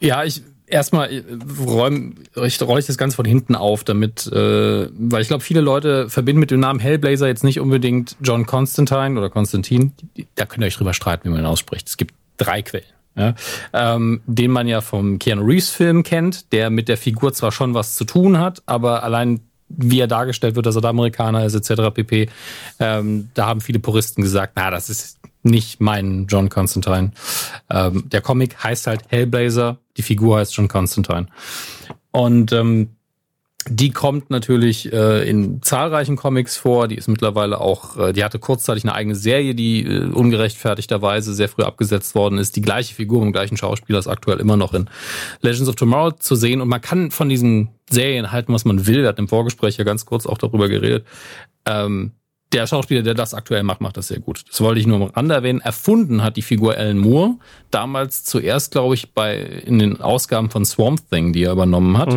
Ja, ich erstmal äh, räum, ich roll ich das Ganze von hinten auf, damit, äh, weil ich glaube, viele Leute verbinden mit dem Namen Hellblazer jetzt nicht unbedingt John Constantine oder Konstantin. Da könnt ihr euch drüber streiten, wie man ihn ausspricht. Es gibt drei Quellen. Ja, ähm, den man ja vom Keanu Reeves Film kennt, der mit der Figur zwar schon was zu tun hat, aber allein wie er dargestellt wird, dass er Amerikaner ist, etc. pp. Ähm, da haben viele Puristen gesagt, na, das ist nicht mein John Constantine. Ähm, der Comic heißt halt Hellblazer, die Figur heißt John Constantine. Und ähm, die kommt natürlich äh, in zahlreichen Comics vor. Die ist mittlerweile auch, äh, die hatte kurzzeitig eine eigene Serie, die äh, ungerechtfertigterweise sehr früh abgesetzt worden ist. Die gleiche Figur im gleichen Schauspieler ist aktuell immer noch in Legends of Tomorrow zu sehen. Und man kann von diesen Serien halten, was man will. Wir hatten im Vorgespräch ja ganz kurz auch darüber geredet. Ähm, der Schauspieler, der das aktuell macht, macht das sehr gut. Das wollte ich nur am Rande erwähnen. Erfunden hat die Figur Alan Moore damals zuerst, glaube ich, bei in den Ausgaben von Swamp Thing, die er übernommen hat,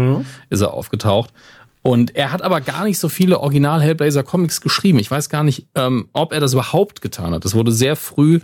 ist er aufgetaucht. Und er hat aber gar nicht so viele Original Hellblazer Comics geschrieben. Ich weiß gar nicht, ähm, ob er das überhaupt getan hat. Das wurde sehr früh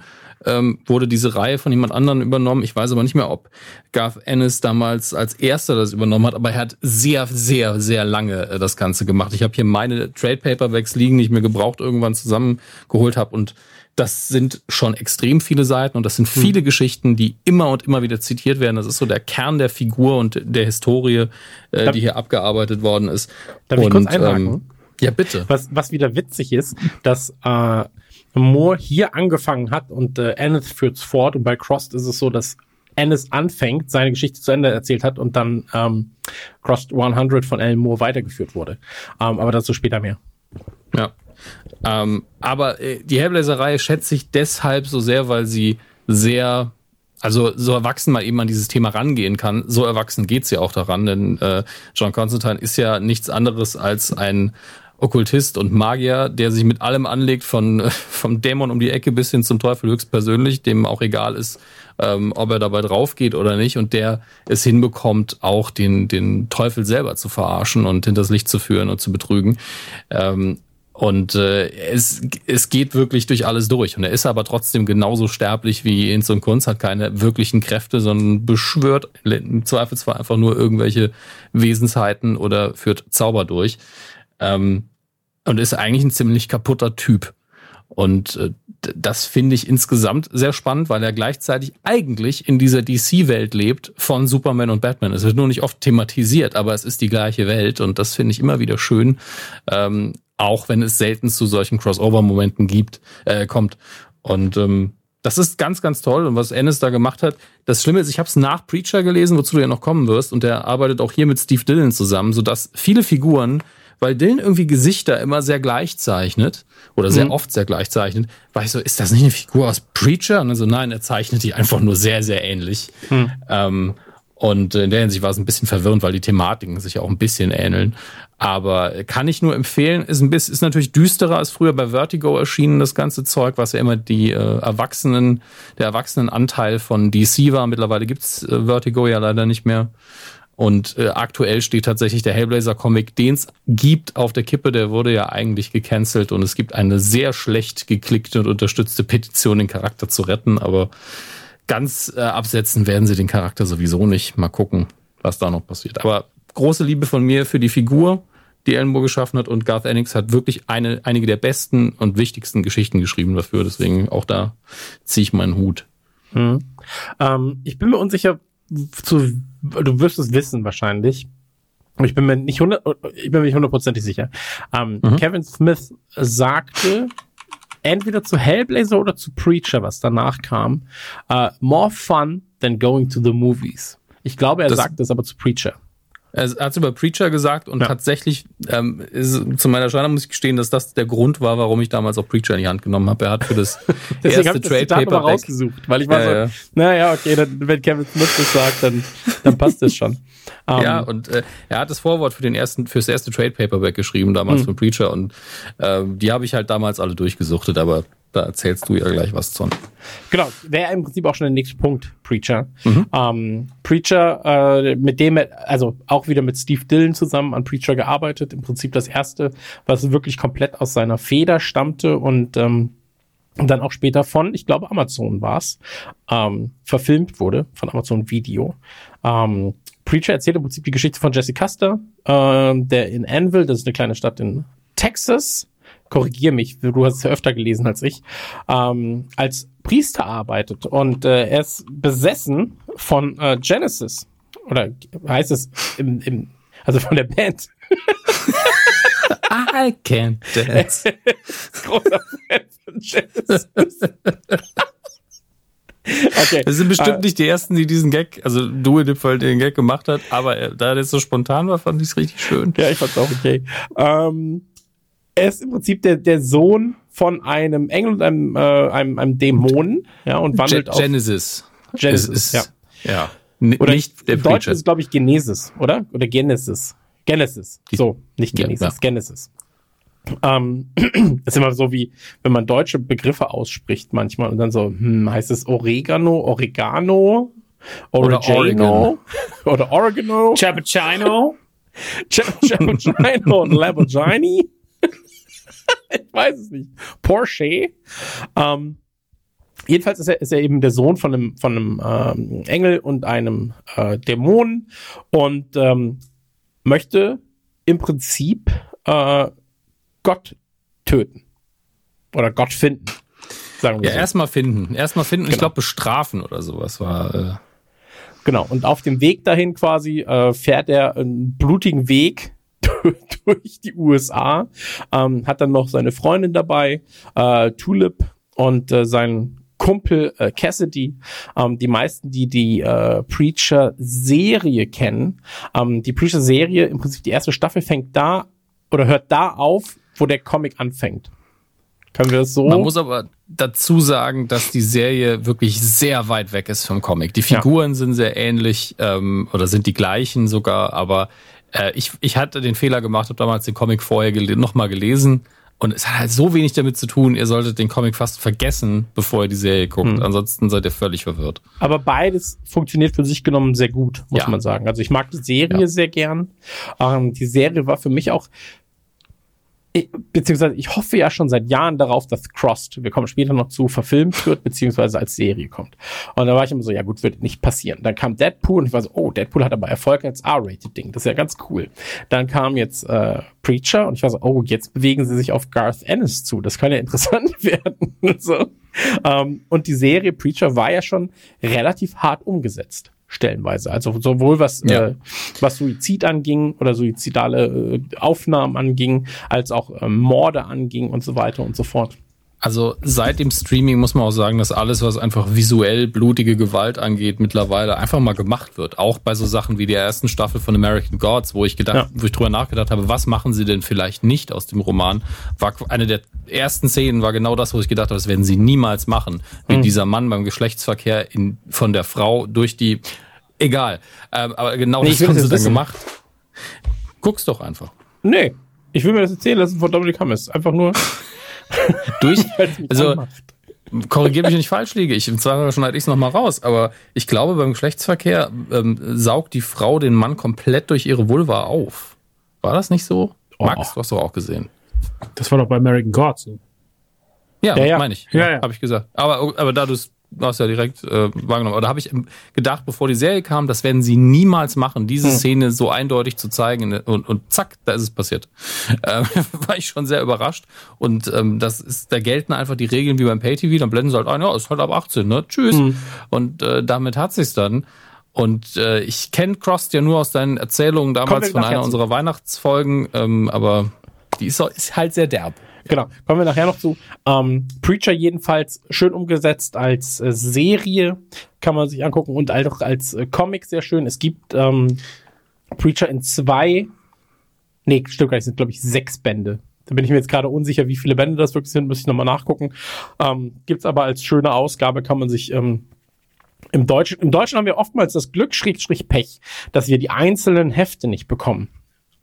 ähm, wurde diese Reihe von jemand anderen übernommen. Ich weiß aber nicht mehr, ob Garth Ennis damals als erster das übernommen hat, aber er hat sehr, sehr, sehr lange äh, das Ganze gemacht. Ich habe hier meine Trade Paperbacks liegen, die ich mir gebraucht irgendwann zusammengeholt habe und das sind schon extrem viele Seiten und das sind viele Geschichten, die immer und immer wieder zitiert werden. Das ist so der Kern der Figur und der Historie, äh, Darf- die hier abgearbeitet worden ist. Darf ich und, kurz einhaken? Ähm, ja, bitte. Was, was wieder witzig ist, dass äh, Moore hier angefangen hat und äh, Ennis führt's fort und bei Crossed ist es so, dass Ennis anfängt, seine Geschichte zu Ende erzählt hat und dann ähm, Crossed 100 von Alan Moore weitergeführt wurde. Ähm, aber dazu später mehr. Ja. Ähm, aber äh, die Hellblazer-Reihe schätze ich deshalb so sehr, weil sie sehr, also so erwachsen mal eben an dieses Thema rangehen kann. So erwachsen geht sie auch daran, denn äh, John Constantine ist ja nichts anderes als ein Okkultist und Magier, der sich mit allem anlegt, von äh, vom Dämon um die Ecke bis hin zum Teufel höchstpersönlich, dem auch egal ist, ähm, ob er dabei drauf geht oder nicht, und der es hinbekommt, auch den, den Teufel selber zu verarschen und hinters Licht zu führen und zu betrügen. Ähm, und äh, es, es geht wirklich durch alles durch. Und er ist aber trotzdem genauso sterblich wie Inz und Kunz, hat keine wirklichen Kräfte, sondern beschwört im Zweifelsfall einfach nur irgendwelche Wesensheiten oder führt Zauber durch. Ähm, und ist eigentlich ein ziemlich kaputter Typ. Und äh, das finde ich insgesamt sehr spannend, weil er gleichzeitig eigentlich in dieser DC-Welt lebt von Superman und Batman. Es wird nur nicht oft thematisiert, aber es ist die gleiche Welt und das finde ich immer wieder schön, ähm, auch wenn es selten zu solchen Crossover-Momenten gibt, äh, kommt. Und ähm, das ist ganz, ganz toll. Und was Ennis da gemacht hat, das Schlimme ist, ich habe es nach Preacher gelesen, wozu du ja noch kommen wirst, und der arbeitet auch hier mit Steve Dillon zusammen, sodass viele Figuren weil Dylan irgendwie Gesichter immer sehr gleich zeichnet oder sehr Mhm. oft sehr gleich zeichnet, war ich so, ist das nicht eine Figur aus Preacher? Und dann so, nein, er zeichnet die einfach nur sehr, sehr ähnlich. Mhm. Ähm, und in der Hinsicht war es ein bisschen verwirrend, weil die Thematiken sich auch ein bisschen ähneln. Aber kann ich nur empfehlen, ist ein bisschen, ist natürlich düsterer als früher bei Vertigo erschienen, das ganze Zeug, was ja immer die äh, Erwachsenen, der Erwachsenenanteil von DC war. Mittlerweile gibt's äh, Vertigo ja leider nicht mehr. Und äh, aktuell steht tatsächlich der Hellblazer-Comic, den es gibt, auf der Kippe. Der wurde ja eigentlich gecancelt und es gibt eine sehr schlecht geklickte und unterstützte Petition, den Charakter zu retten. Aber ganz äh, absetzen werden sie den Charakter sowieso nicht. Mal gucken, was da noch passiert. Aber große Liebe von mir für die Figur, die Moore geschaffen hat. Und Garth Ennis hat wirklich eine, einige der besten und wichtigsten Geschichten geschrieben dafür. Deswegen auch da ziehe ich meinen Hut. Mhm. Ähm, ich bin mir unsicher, zu, du wirst es wissen wahrscheinlich. Ich bin mir nicht hundert, ich bin mir nicht hundertprozentig sicher. Ähm, Mhm. Kevin Smith sagte entweder zu Hellblazer oder zu Preacher, was danach kam, äh, more fun than going to the movies. Ich glaube, er Das- sagt das aber zu Preacher. Er hat über Preacher gesagt und Ja. tatsächlich ähm, ist, zu meiner Schande muss ich gestehen, dass das der Grund war, warum ich damals auch Preacher in die Hand genommen habe. Er hat für das erste das Trade aber Paperback rausgesucht, weil ich war Ja, so, ja. naja, okay, dann, wenn Kevin Smith das sagt, dann, dann passt das schon. Ähm, Ja, und äh, er hat das Vorwort für den ersten, fürs erste Trade Paperback geschrieben, damals Mhm. von Preacher. Und ähm, die habe ich halt damals alle durchgesuchtet, aber da erzählst du ja gleich was von. Genau, wäre im Prinzip auch schon der nächste Punkt, Preacher. Mhm. Ähm, Preacher, äh, mit dem, er- also auch wieder mit Steve Dillon zusammen an Preacher gearbeitet. Im Prinzip das erste, was wirklich komplett aus seiner Feder stammte und ähm, dann auch später von, ich glaube, Amazon war's, ähm, verfilmt wurde, von Amazon Video. Ähm, Preacher erzählt im Prinzip die Geschichte von Jesse Custer, ähm, der in Anvil, das ist eine kleine Stadt in Texas, korrigier mich, du hast es ja öfter gelesen als ich, ähm, als Priester arbeitet. Und äh, er ist besessen von äh, Genesis. Oder heißt es im, im also von der Band. I can't dance. Großer Fan von Genesis. okay. Wir sind bestimmt Äh, nicht die Ersten, die diesen Gag, also du in dem Fall den Gag gemacht hat, aber er, da der so spontan war, fand ich es richtig schön. Ja, ich fand's auch okay. Ähm, er ist im Prinzip der, der Sohn von einem Engel und einem, äh, einem, einem Dämonen, ja, und wandelt Ge auf Genesis. Genesis, Es ist, ja. ja. N Oder nicht der im Deutschen ist es, glaube ich, Genesis, oder? Oder Genesis. Genesis. So, nicht Ja, Genesis, ja. Genesis. Ähm, ist immer so wie, wenn man deutsche Begriffe ausspricht manchmal und dann so, hm, heißt es Oregano, Oregano, Oder Oregano oder Oregano, Chappuccino. Chappuccino und Lamborghini. ich weiß es nicht. Porsche. Ähm, jedenfalls ist er, ist er eben der Sohn von einem, von einem ähm, Engel und einem äh, Dämonen und ähm, möchte im Prinzip äh, Gott töten. Oder Gott finden. Sagen wir Ja, so. erstmal finden. Erstmal finden und ich Genau. glaube bestrafen oder sowas war. Äh, Genau. Und auf dem Weg dahin quasi äh, fährt er einen blutigen Weg durch die USA, ähm, hat dann noch seine Freundin dabei, äh, Tulip und äh, sein Kumpel äh, Cassidy. Ähm, die meisten, die die äh, Preacher-Serie kennen, ähm, die Preacher-Serie, im Prinzip die erste Staffel fängt da oder hört da auf, wo der Comic anfängt. Können wir das so? Man muss aber dazu sagen, dass die Serie wirklich sehr weit weg ist vom Comic. Die Ja. Figuren sind sehr ähnlich ähm, oder sind die gleichen sogar, aber äh, ich, ich hatte den Fehler gemacht, habe damals den Comic vorher gele nochmal gelesen und es hat halt so wenig damit zu tun, ihr solltet den Comic fast vergessen, bevor ihr die Serie guckt. Hm. Ansonsten seid ihr völlig verwirrt. Aber beides funktioniert für sich genommen sehr gut, muss Ja. man sagen. Also ich mag die Serie Ja. sehr gern. Ähm, die Serie war für mich auch, beziehungsweise ich hoffe ja schon seit Jahren darauf, dass Crossed, wir kommen später noch zu, verfilmt wird, beziehungsweise als Serie kommt. Und da war ich immer so, ja gut, wird nicht passieren. Dann kam Deadpool und ich war so, oh, Deadpool hat aber Erfolg als R-Rated-Ding. Das ist ja ganz cool. Dann kam jetzt äh, Preacher und ich war so, oh, jetzt bewegen sie sich auf Garth Ennis zu. Das kann ja interessant werden. so. ähm, und die Serie Preacher war ja schon relativ hart umgesetzt. Stellenweise. Also sowohl was, Ja. äh, was Suizid anging oder suizidale äh, Aufnahmen anging, als auch äh, Morde anging und so weiter und so fort. Also seit dem Streaming muss man auch sagen, dass alles, was einfach visuell blutige Gewalt angeht, mittlerweile einfach mal gemacht wird. Auch bei so Sachen wie der ersten Staffel von American Gods, wo ich gedacht, ja. wo ich drüber nachgedacht habe, was machen sie denn vielleicht nicht aus dem Roman, war eine der ersten Szenen war genau das, wo ich gedacht habe, das werden sie niemals machen. Wie mhm. dieser Mann beim Geschlechtsverkehr in, von der Frau durch die, egal. Ähm, aber genau nee, das haben sie dann gemacht. Guck's doch einfach. Nee, ich will mir das erzählen lassen von Dominic Hammes. Einfach nur. durch, also, korrigiere mich, wenn ich falsch liege. Ich, im Zweifel schneide ich es nochmal raus. Aber ich glaube, beim Geschlechtsverkehr ähm, saugt die Frau den Mann komplett durch ihre Vulva auf. War das nicht so? Oh. Max, du hast doch auch gesehen. Das war doch bei American Gods so. Ja, ja, ja. meine ich. Ja, ja. habe ich gesagt. Aber, aber da du es hast ja direkt äh, wahrgenommen. Aber da habe ich gedacht, bevor die Serie kam, das werden sie niemals machen, diese hm. Szene so eindeutig zu zeigen. Und, und zack, da ist es passiert. Äh, war ich schon sehr überrascht. Und ähm, das ist, da gelten einfach die Regeln wie beim Pay-TV. Dann blenden sie halt ein, ja, ist halt ab 18, ne? Tschüss. Hm. Und äh, damit hat sich's dann. Und äh, ich kenne Cross ja nur aus deinen Erzählungen damals von einer unserer Weihnachtsfolgen, ähm, aber die ist, ist halt sehr derb. Genau, kommen wir nachher noch zu. Ähm, Preacher jedenfalls schön umgesetzt als äh, Serie, kann man sich angucken und auch als äh, Comic sehr schön. Es gibt ähm, Preacher in zwei, nee, stimmt gar nicht, sind glaube ich sechs Bände. Da bin ich mir jetzt gerade unsicher, wie viele Bände das wirklich sind, muss ich nochmal nachgucken. Ähm, gibt's aber als schöne Ausgabe, kann man sich ähm, im Deutschen, im Deutschen haben wir oftmals das Glück, Schrägstrich Pech, dass wir die einzelnen Hefte nicht bekommen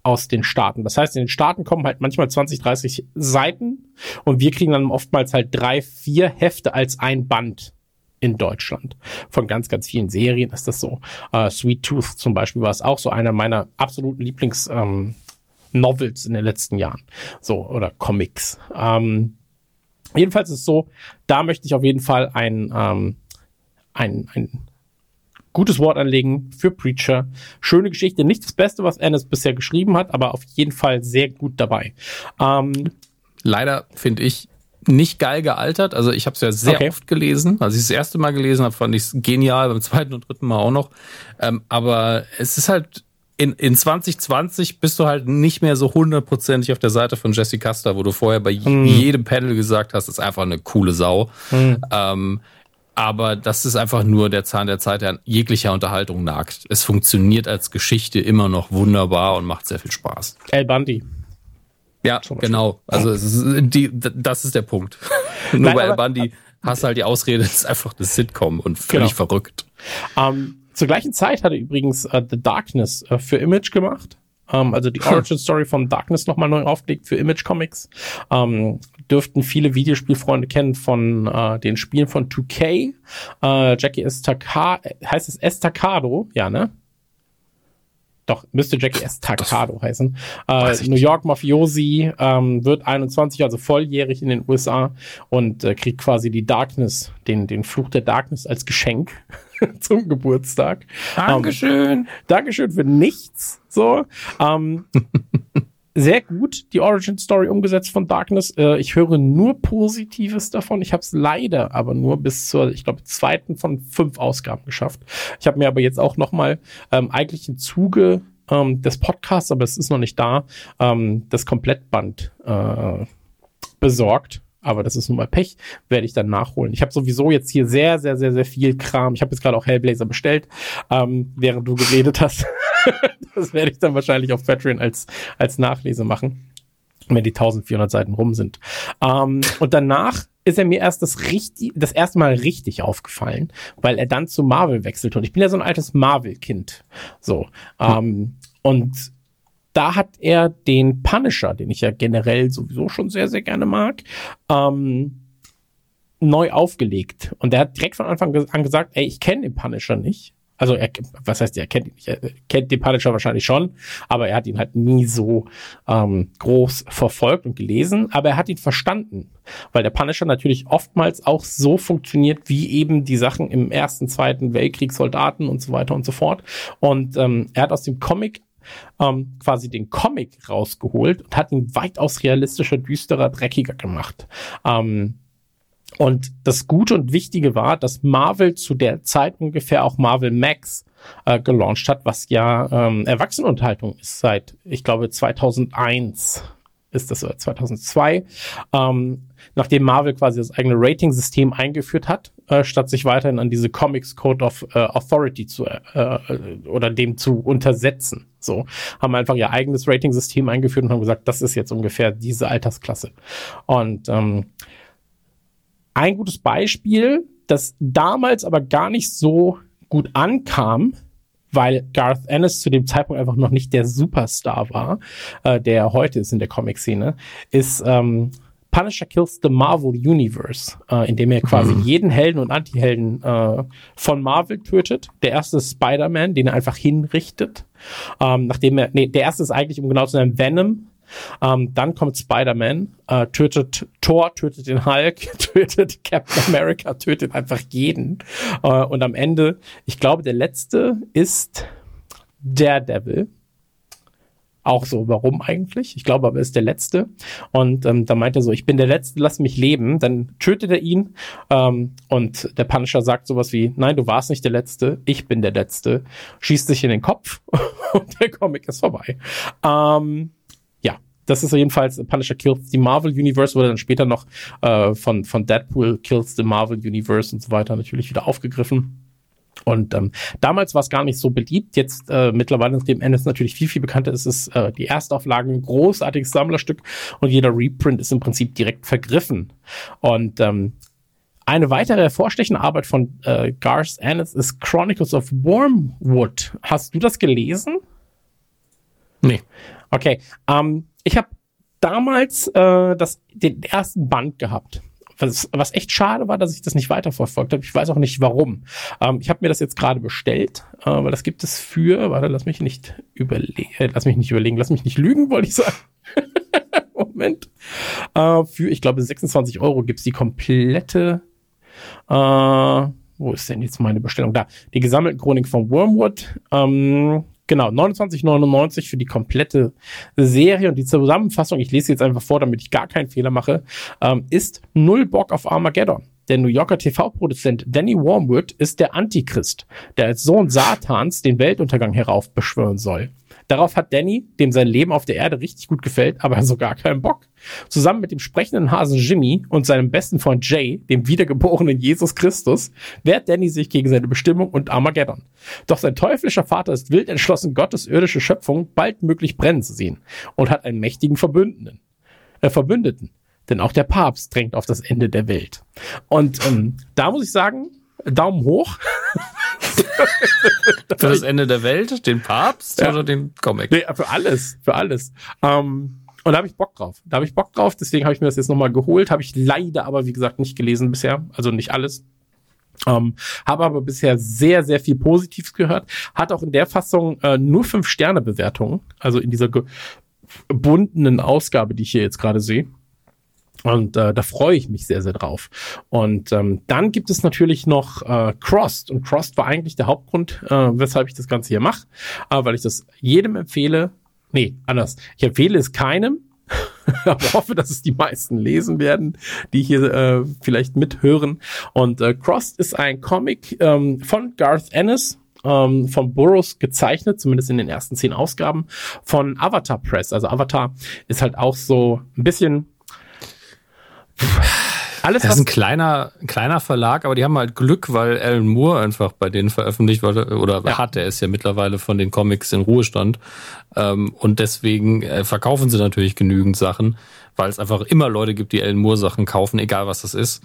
aus den Staaten. Das heißt, in den Staaten kommen halt manchmal 20, 30 Seiten und wir kriegen dann oftmals halt drei, vier Hefte als ein Band in Deutschland. Von ganz, ganz vielen Serien ist das so. Uh, Sweet Tooth zum Beispiel war es auch so einer meiner absoluten Lieblings ähm, Novels in den letzten Jahren. So, oder Comics. Ähm, jedenfalls ist es so, da möchte ich auf jeden Fall ein, ähm, ein, ein gutes Wort anlegen für Preacher. Schöne Geschichte, nicht das Beste, was Ennis bisher geschrieben hat, aber auf jeden Fall sehr gut dabei. Ähm, Leider finde ich nicht geil gealtert. Also ich habe es ja sehr okay. oft gelesen. Als ich das erste Mal gelesen habe, fand ich es genial, beim zweiten und dritten Mal auch noch. Ähm, aber es ist halt in, in 2020 bist du halt nicht mehr so hundertprozentig auf der Seite von Jesse Custer, wo du vorher bei mm. jedem Panel gesagt hast, ist einfach eine coole Sau. Mm. Ähm, aber das ist einfach nur der Zahn der Zeit, der an jeglicher Unterhaltung nagt. Es funktioniert als Geschichte immer noch wunderbar und macht sehr viel Spaß. El Bundy. Ja, genau. Also ist, die, das ist der Punkt. nur Nein, bei El Bundy hast du halt die Ausrede, es ist einfach eine Sitcom und völlig genau. verrückt. Um, zur gleichen Zeit hat er übrigens uh, The Darkness uh, für Image gemacht. Um, also die Origin Story von Darkness nochmal neu aufgelegt für Image Comics. Um, dürften viele Videospielfreunde kennen von äh, den Spielen von 2K. Äh, Jackie Estacado, heißt es Estacado? Ja, ne? Doch, müsste Jackie Estacado heißen. Äh, New York Mafiosi ähm, wird 21, also volljährig in den USA und äh, kriegt quasi die Darkness, den, den Fluch der Darkness als Geschenk zum Geburtstag. Dankeschön. Ähm, Dankeschön für nichts. So. Ähm, sehr gut, die Origin Story umgesetzt von Darkness. Äh, ich höre nur Positives davon. Ich habe es leider aber nur bis zur, ich glaube, zweiten von fünf Ausgaben geschafft. Ich habe mir aber jetzt auch nochmal ähm, eigentlich im Zuge ähm, des Podcasts, aber es ist noch nicht da, ähm, das Komplettband äh, besorgt aber das ist nun mal Pech, werde ich dann nachholen. Ich habe sowieso jetzt hier sehr, sehr, sehr, sehr viel Kram. Ich habe jetzt gerade auch Hellblazer bestellt, ähm, während du geredet hast. das werde ich dann wahrscheinlich auf Patreon als, als Nachlese machen, wenn die 1400 Seiten rum sind. Ähm, und danach ist er mir erst das richtig, das erste Mal richtig aufgefallen, weil er dann zu Marvel wechselt. Und ich bin ja so ein altes Marvel-Kind. So. Hm. Ähm, und da hat er den Punisher, den ich ja generell sowieso schon sehr, sehr gerne mag, ähm, neu aufgelegt. Und er hat direkt von Anfang an gesagt, ey, ich kenne den Punisher nicht. Also er, was heißt, er kennt ihn nicht, er kennt den Punisher wahrscheinlich schon, aber er hat ihn halt nie so ähm, groß verfolgt und gelesen, aber er hat ihn verstanden, weil der Punisher natürlich oftmals auch so funktioniert, wie eben die Sachen im ersten, zweiten Weltkrieg, Soldaten und so weiter und so fort. Und ähm, er hat aus dem Comic ähm, quasi den Comic rausgeholt und hat ihn weitaus realistischer, düsterer, dreckiger gemacht. Ähm, und das Gute und Wichtige war, dass Marvel zu der Zeit ungefähr auch Marvel Max äh, gelauncht hat, was ja ähm, Erwachsenenunterhaltung ist seit, ich glaube, 2001 ist das 2002, ähm, nachdem Marvel quasi das eigene Rating-System eingeführt hat, äh, statt sich weiterhin an diese Comics Code of äh, Authority zu äh, äh, oder dem zu untersetzen. So haben einfach ihr eigenes Rating-System eingeführt und haben gesagt, das ist jetzt ungefähr diese Altersklasse. Und ähm, ein gutes Beispiel, das damals aber gar nicht so gut ankam, weil Garth Ennis zu dem Zeitpunkt einfach noch nicht der Superstar war, äh, der er heute ist in der Comic-Szene, ist ähm, Punisher Kills the Marvel Universe, äh, indem er quasi mhm. jeden Helden und Anti-Helden äh, von Marvel tötet. Der erste ist Spider-Man, den er einfach hinrichtet. Ähm, nachdem er, nee, der erste ist eigentlich, um genau zu sein, Venom, ähm, dann kommt Spider-Man, äh, tötet Thor, tötet den Hulk, tötet Captain America, tötet einfach jeden. Äh, und am Ende, ich glaube, der letzte ist Daredevil. Auch so, warum eigentlich? Ich glaube aber, er ist der Letzte. Und ähm, da meint er so, ich bin der Letzte, lass mich leben. Dann tötet er ihn. Ähm, und der Punisher sagt sowas wie, nein, du warst nicht der Letzte, ich bin der Letzte. Schießt sich in den Kopf und der Comic ist vorbei. Ähm, das ist jedenfalls Punisher Kills the Marvel Universe, wurde dann später noch äh, von, von Deadpool Kills the Marvel Universe und so weiter natürlich wieder aufgegriffen. Und ähm, damals war es gar nicht so beliebt. Jetzt äh, mittlerweile, nachdem Ennis natürlich viel, viel bekannter ist, ist äh, die Erstauflage ein großartiges Sammlerstück und jeder Reprint ist im Prinzip direkt vergriffen. Und ähm, eine weitere hervorstechende Arbeit von äh, Garth Ennis ist Chronicles of Wormwood. Hast du das gelesen? Nee. Okay. Ähm, ich habe damals äh, das, den ersten Band gehabt. Was, was echt schade war, dass ich das nicht weiterverfolgt habe. Ich weiß auch nicht warum. Ähm, ich habe mir das jetzt gerade bestellt, äh, weil das gibt es für, warte, lass mich nicht überlegen, äh, lass mich nicht überlegen, lass mich nicht lügen, wollte ich sagen. Moment. Äh, für, ich glaube, 26 Euro gibt's die komplette, äh, wo ist denn jetzt meine Bestellung? Da, die gesammelten Chronik von Wormwood. Ähm, Genau, 29,99 für die komplette Serie und die Zusammenfassung, ich lese jetzt einfach vor, damit ich gar keinen Fehler mache, ähm, ist null Bock auf Armageddon. Der New Yorker TV-Produzent Danny Wormwood ist der Antichrist, der als Sohn Satans den Weltuntergang heraufbeschwören soll. Darauf hat Danny, dem sein Leben auf der Erde richtig gut gefällt, aber so gar keinen Bock. Zusammen mit dem sprechenden Hasen Jimmy und seinem besten Freund Jay, dem wiedergeborenen Jesus Christus, wehrt Danny sich gegen seine Bestimmung und Armageddon. Doch sein teuflischer Vater ist wild entschlossen, Gottes irdische Schöpfung baldmöglich brennen zu sehen und hat einen mächtigen Verbündeten. Äh, Verbündeten. Denn auch der Papst drängt auf das Ende der Welt. Und ähm, da muss ich sagen, Daumen hoch. für das Ende der Welt, den Papst ja. oder den Comic? Nee, für alles, für alles. Ähm, und da habe ich Bock drauf. Da habe ich Bock drauf, deswegen habe ich mir das jetzt nochmal geholt. Habe ich leider aber, wie gesagt, nicht gelesen bisher. Also nicht alles. Ähm, habe aber bisher sehr, sehr viel Positives gehört. Hat auch in der Fassung äh, nur fünf Sterne Bewertungen. Also in dieser gebundenen Ausgabe, die ich hier jetzt gerade sehe. Und äh, da freue ich mich sehr, sehr drauf. Und ähm, dann gibt es natürlich noch äh, Crossed. Und Crossed war eigentlich der Hauptgrund, äh, weshalb ich das Ganze hier mache. Äh, weil ich das jedem empfehle. Nee, anders. Ich empfehle es keinem, aber hoffe, dass es die meisten lesen werden, die hier äh, vielleicht mithören. Und äh, Crossed ist ein Comic ähm, von Garth Ennis, ähm, von Burroughs gezeichnet, zumindest in den ersten zehn Ausgaben, von Avatar Press. Also Avatar ist halt auch so ein bisschen alles, das ist ein kleiner, kleiner Verlag, aber die haben halt Glück, weil Alan Moore einfach bei denen veröffentlicht wurde oder ja. hat. Er ist ja mittlerweile von den Comics in Ruhestand. Ähm, und deswegen äh, verkaufen sie natürlich genügend Sachen, weil es einfach immer Leute gibt, die Alan Moore Sachen kaufen, egal was das ist.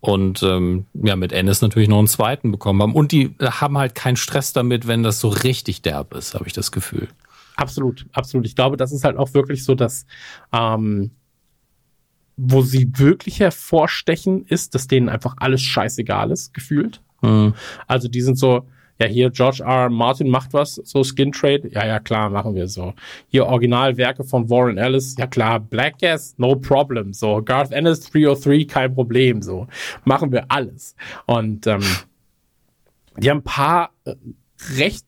Und ähm, ja, mit Ennis natürlich noch einen zweiten bekommen haben. Und die haben halt keinen Stress damit, wenn das so richtig derb ist, habe ich das Gefühl. Absolut, absolut. Ich glaube, das ist halt auch wirklich so, dass ähm, wo sie wirklich hervorstechen, ist, dass denen einfach alles scheißegal ist, gefühlt. Mhm. Also die sind so, ja, hier George R. Martin macht was, so Skin Trade, ja, ja, klar, machen wir so. Hier Originalwerke von Warren Ellis, ja klar, Black Gas, no problem, so. Garth Ennis 303, kein Problem, so. Machen wir alles. Und ähm, die haben ein paar äh, recht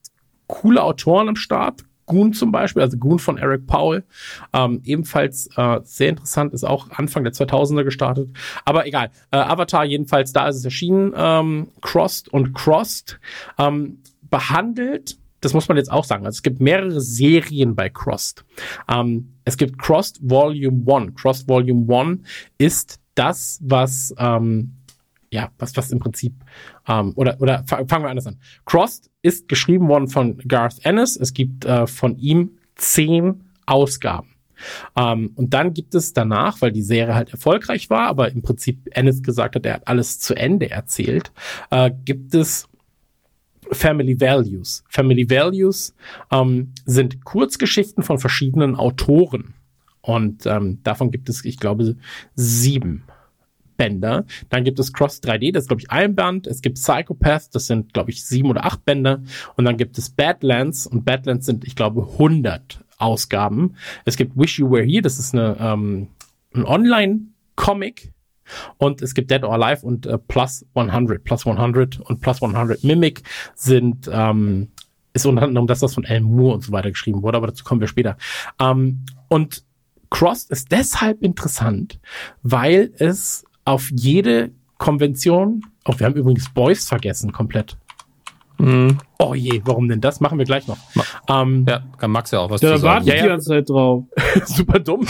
coole Autoren am Start, Goon zum Beispiel, also Goon von Eric Powell, ähm, ebenfalls äh, sehr interessant, ist auch Anfang der 2000er gestartet. Aber egal, äh, Avatar jedenfalls, da ist es erschienen, ähm, Crossed und Crossed, ähm, behandelt das muss man jetzt auch sagen. Also es gibt mehrere Serien bei Crossed. Ähm, es gibt Crossed Volume 1. Crossed Volume 1 ist das, was, ähm, ja, was, was im Prinzip, ähm, oder, oder fangen wir anders an. Crossed ist geschrieben worden von Garth Ennis. Es gibt äh, von ihm zehn Ausgaben. Ähm, und dann gibt es danach, weil die Serie halt erfolgreich war, aber im Prinzip Ennis gesagt hat, er hat alles zu Ende erzählt, äh, gibt es Family Values. Family Values ähm, sind Kurzgeschichten von verschiedenen Autoren. Und ähm, davon gibt es, ich glaube, sieben Bänder. Dann gibt es Cross 3D, das ist, glaube ich, ein Band. Es gibt Psychopath, das sind, glaube ich, sieben oder acht Bänder. Und dann gibt es Badlands und Badlands sind, ich glaube, 100 Ausgaben. Es gibt Wish You Were Here, das ist eine, ähm, ein Online-Comic. Und es gibt Dead or Alive und äh, Plus 100. Plus 100 und Plus 100 Mimic sind, ähm, ist unter anderem das, was von Alan Moore und so weiter geschrieben wurde, aber dazu kommen wir später. Ähm, und Crossed ist deshalb interessant, weil es auf jede Konvention, oh, wir haben übrigens Boys vergessen komplett. Mhm. Oh je, warum denn das? Machen wir gleich noch. Ähm, ja, kann Max ja auch was ja, zu sagen. Ja, ja. die ganze Zeit drauf. Super dumm.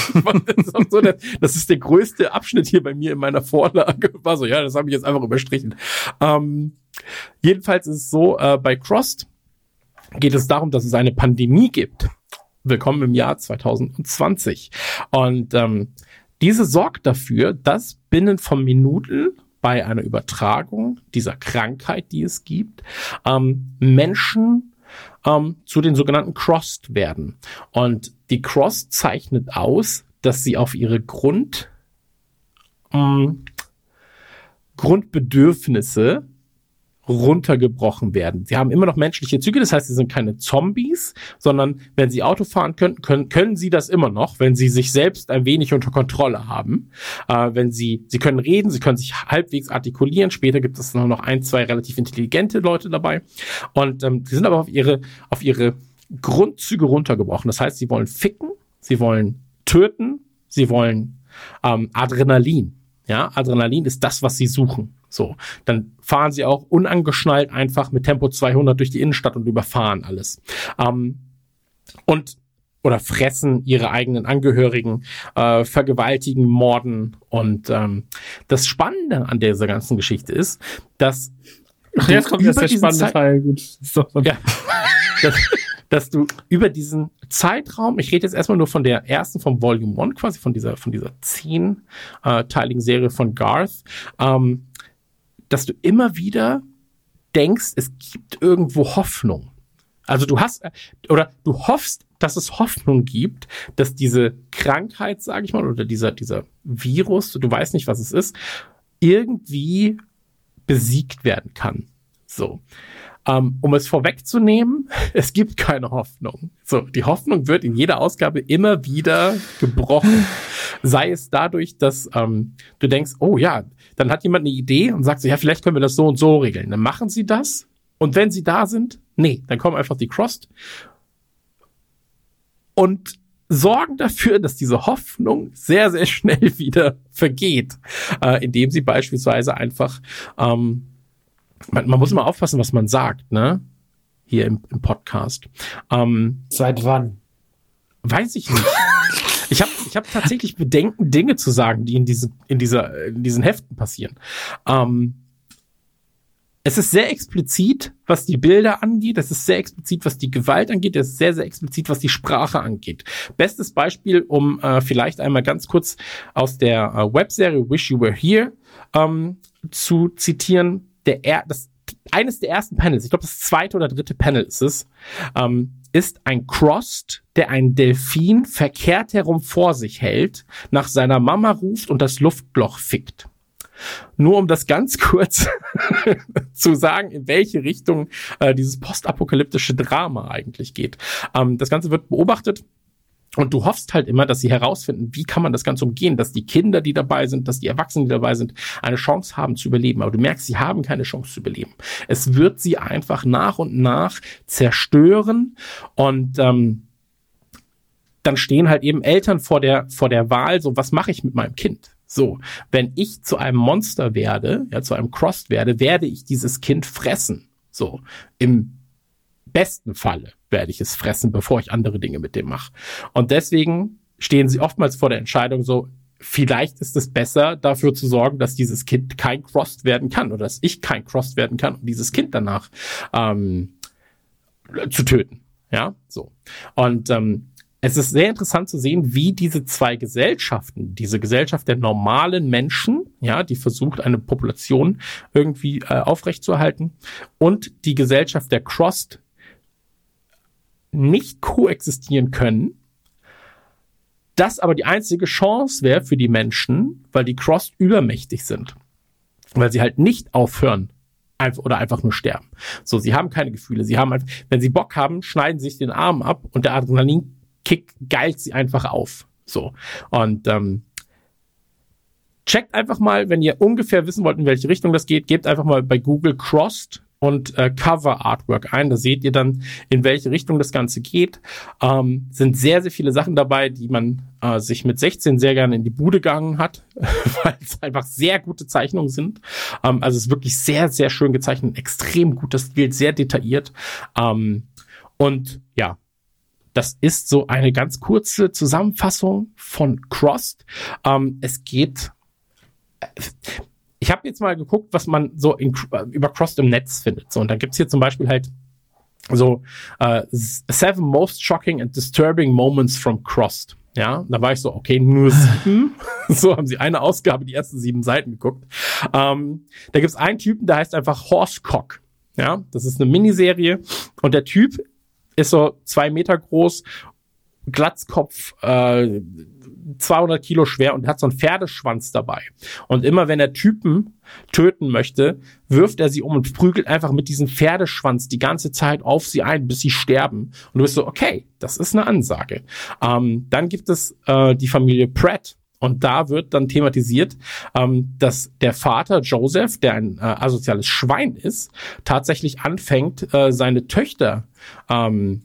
das, ist der größte Abschnitt hier bei mir in meiner Vorlage. War so, ja, das habe ich jetzt einfach überstrichen. Ähm, jedenfalls ist es so, äh, bei Crossed geht es darum, dass es eine Pandemie gibt. Willkommen im Jahr 2020. Und ähm, diese sorgt dafür, dass binnen von Minuten bei einer Übertragung dieser Krankheit, die es gibt, ähm, Menschen ähm, zu den sogenannten Crossed werden. Und die Cross zeichnet aus, dass sie auf ihre Grund, ähm, Grundbedürfnisse runtergebrochen werden. Sie haben immer noch menschliche Züge, das heißt, sie sind keine Zombies, sondern wenn sie Auto fahren können, können, können sie das immer noch, wenn sie sich selbst ein wenig unter Kontrolle haben. Äh, wenn sie, sie können reden, sie können sich halbwegs artikulieren. Später gibt es noch ein, zwei relativ intelligente Leute dabei. Und ähm, sie sind aber auf ihre, auf ihre Grundzüge runtergebrochen. Das heißt, sie wollen ficken, sie wollen töten, sie wollen ähm, Adrenalin. Ja, Adrenalin ist das, was sie suchen. So, dann fahren sie auch unangeschnallt einfach mit Tempo 200 durch die Innenstadt und überfahren alles. Ähm, und oder fressen ihre eigenen Angehörigen, äh, vergewaltigen, morden. Und ähm, das Spannende an dieser ganzen Geschichte ist, dass Ach, jetzt kommt jetzt der spannende Zeit Teil. Gut. So. Ja, dass, dass du über diesen Zeitraum, ich rede jetzt erstmal nur von der ersten, vom Volume 1 quasi, von dieser, von dieser zehnteiligen Serie von Garth, ähm, dass du immer wieder denkst, es gibt irgendwo Hoffnung. Also du hast oder du hoffst, dass es Hoffnung gibt, dass diese Krankheit, sage ich mal, oder dieser dieser Virus, du weißt nicht, was es ist, irgendwie besiegt werden kann. So. Um, um es vorwegzunehmen, es gibt keine Hoffnung. So, die Hoffnung wird in jeder Ausgabe immer wieder gebrochen. Sei es dadurch, dass ähm, du denkst, oh ja, dann hat jemand eine Idee und sagt so, ja, vielleicht können wir das so und so regeln. Dann machen sie das. Und wenn sie da sind, nee, dann kommen einfach die Crossed und sorgen dafür, dass diese Hoffnung sehr, sehr schnell wieder vergeht, äh, indem sie beispielsweise einfach, ähm, man, man muss immer aufpassen, was man sagt, ne? Hier im, im Podcast. Ähm, Seit wann? Weiß ich nicht. Habe ich hab tatsächlich Bedenken, Dinge zu sagen, die in, diese, in, dieser, in diesen Heften passieren. Ähm, es ist sehr explizit, was die Bilder angeht. Es ist sehr explizit, was die Gewalt angeht. Es ist sehr, sehr explizit, was die Sprache angeht. Bestes Beispiel, um äh, vielleicht einmal ganz kurz aus der äh, Webserie Wish You Were Here ähm, zu zitieren. Der, er das, eines der ersten Panels, ich glaube das zweite oder dritte Panel ist es, ähm, ist ein Crossed, der einen Delfin verkehrt herum vor sich hält, nach seiner Mama ruft und das Luftloch fickt. Nur um das ganz kurz zu sagen, in welche Richtung äh, dieses postapokalyptische Drama eigentlich geht. Ähm, das Ganze wird beobachtet und du hoffst halt immer, dass sie herausfinden, wie kann man das Ganze umgehen, dass die Kinder, die dabei sind, dass die Erwachsenen, die dabei sind, eine Chance haben zu überleben. Aber du merkst, sie haben keine Chance zu überleben. Es wird sie einfach nach und nach zerstören und ähm, dann stehen halt eben Eltern vor der vor der Wahl, so was mache ich mit meinem Kind? So, wenn ich zu einem Monster werde, ja, zu einem Crossed werde, werde ich dieses Kind fressen. So, im besten Falle werde ich es fressen, bevor ich andere Dinge mit dem mache. Und deswegen stehen sie oftmals vor der Entscheidung so, vielleicht ist es besser, dafür zu sorgen, dass dieses Kind kein Crossed werden kann oder dass ich kein Crossed werden kann, um dieses Kind danach ähm, zu töten. Ja, so. Und ähm, es ist sehr interessant zu sehen, wie diese zwei Gesellschaften, diese Gesellschaft der normalen Menschen, ja, die versucht, eine Population irgendwie äh, aufrechtzuerhalten, und die Gesellschaft der Crossed nicht koexistieren können. Das aber die einzige Chance wäre für die Menschen, weil die Crossed übermächtig sind. Weil sie halt nicht aufhören, einfach oder einfach nur sterben. So, sie haben keine Gefühle. Sie haben, einfach, wenn sie Bock haben, schneiden sich den Arm ab und der Adrenalinkick geilt sie einfach auf. So und ähm, checkt einfach mal, wenn ihr ungefähr wissen wollt, in welche Richtung das geht, gebt einfach mal bei Google Crossed und äh, Cover Artwork ein. Da seht ihr dann, in welche Richtung das Ganze geht. Ähm, sind sehr, sehr viele Sachen dabei, die man äh, sich mit 16 sehr gerne in die Bude gegangen hat, weil es einfach sehr gute Zeichnungen sind. Ähm, also es ist wirklich sehr, sehr schön gezeichnet, extrem gut, das Bild sehr detailliert. Ähm, und ja, das ist so eine ganz kurze Zusammenfassung von Crossed. Ähm, es geht ich habe jetzt mal geguckt, was man so in, über Crossed im Netz findet. So, und da gibt's hier zum Beispiel halt so äh, Seven Most Shocking and Disturbing Moments from Crossed. Ja, da war ich so, okay, nur sieben. so haben sie eine Ausgabe, die ersten sieben Seiten geguckt. Ähm, da gibt's einen Typen, der heißt einfach Horsecock. Ja, das ist eine Miniserie und der Typ ist so zwei Meter groß, Glatzkopf, äh, 200 Kilo schwer und hat so einen Pferdeschwanz dabei. Und immer wenn er Typen töten möchte, wirft er sie um und prügelt einfach mit diesem Pferdeschwanz die ganze Zeit auf sie ein, bis sie sterben. Und du bist so, okay, das ist eine Ansage. Ähm, dann gibt es äh, die Familie Pratt. Und da wird dann thematisiert, ähm, dass der Vater Joseph, der ein äh, asoziales Schwein ist, tatsächlich anfängt, äh, seine Töchter ähm,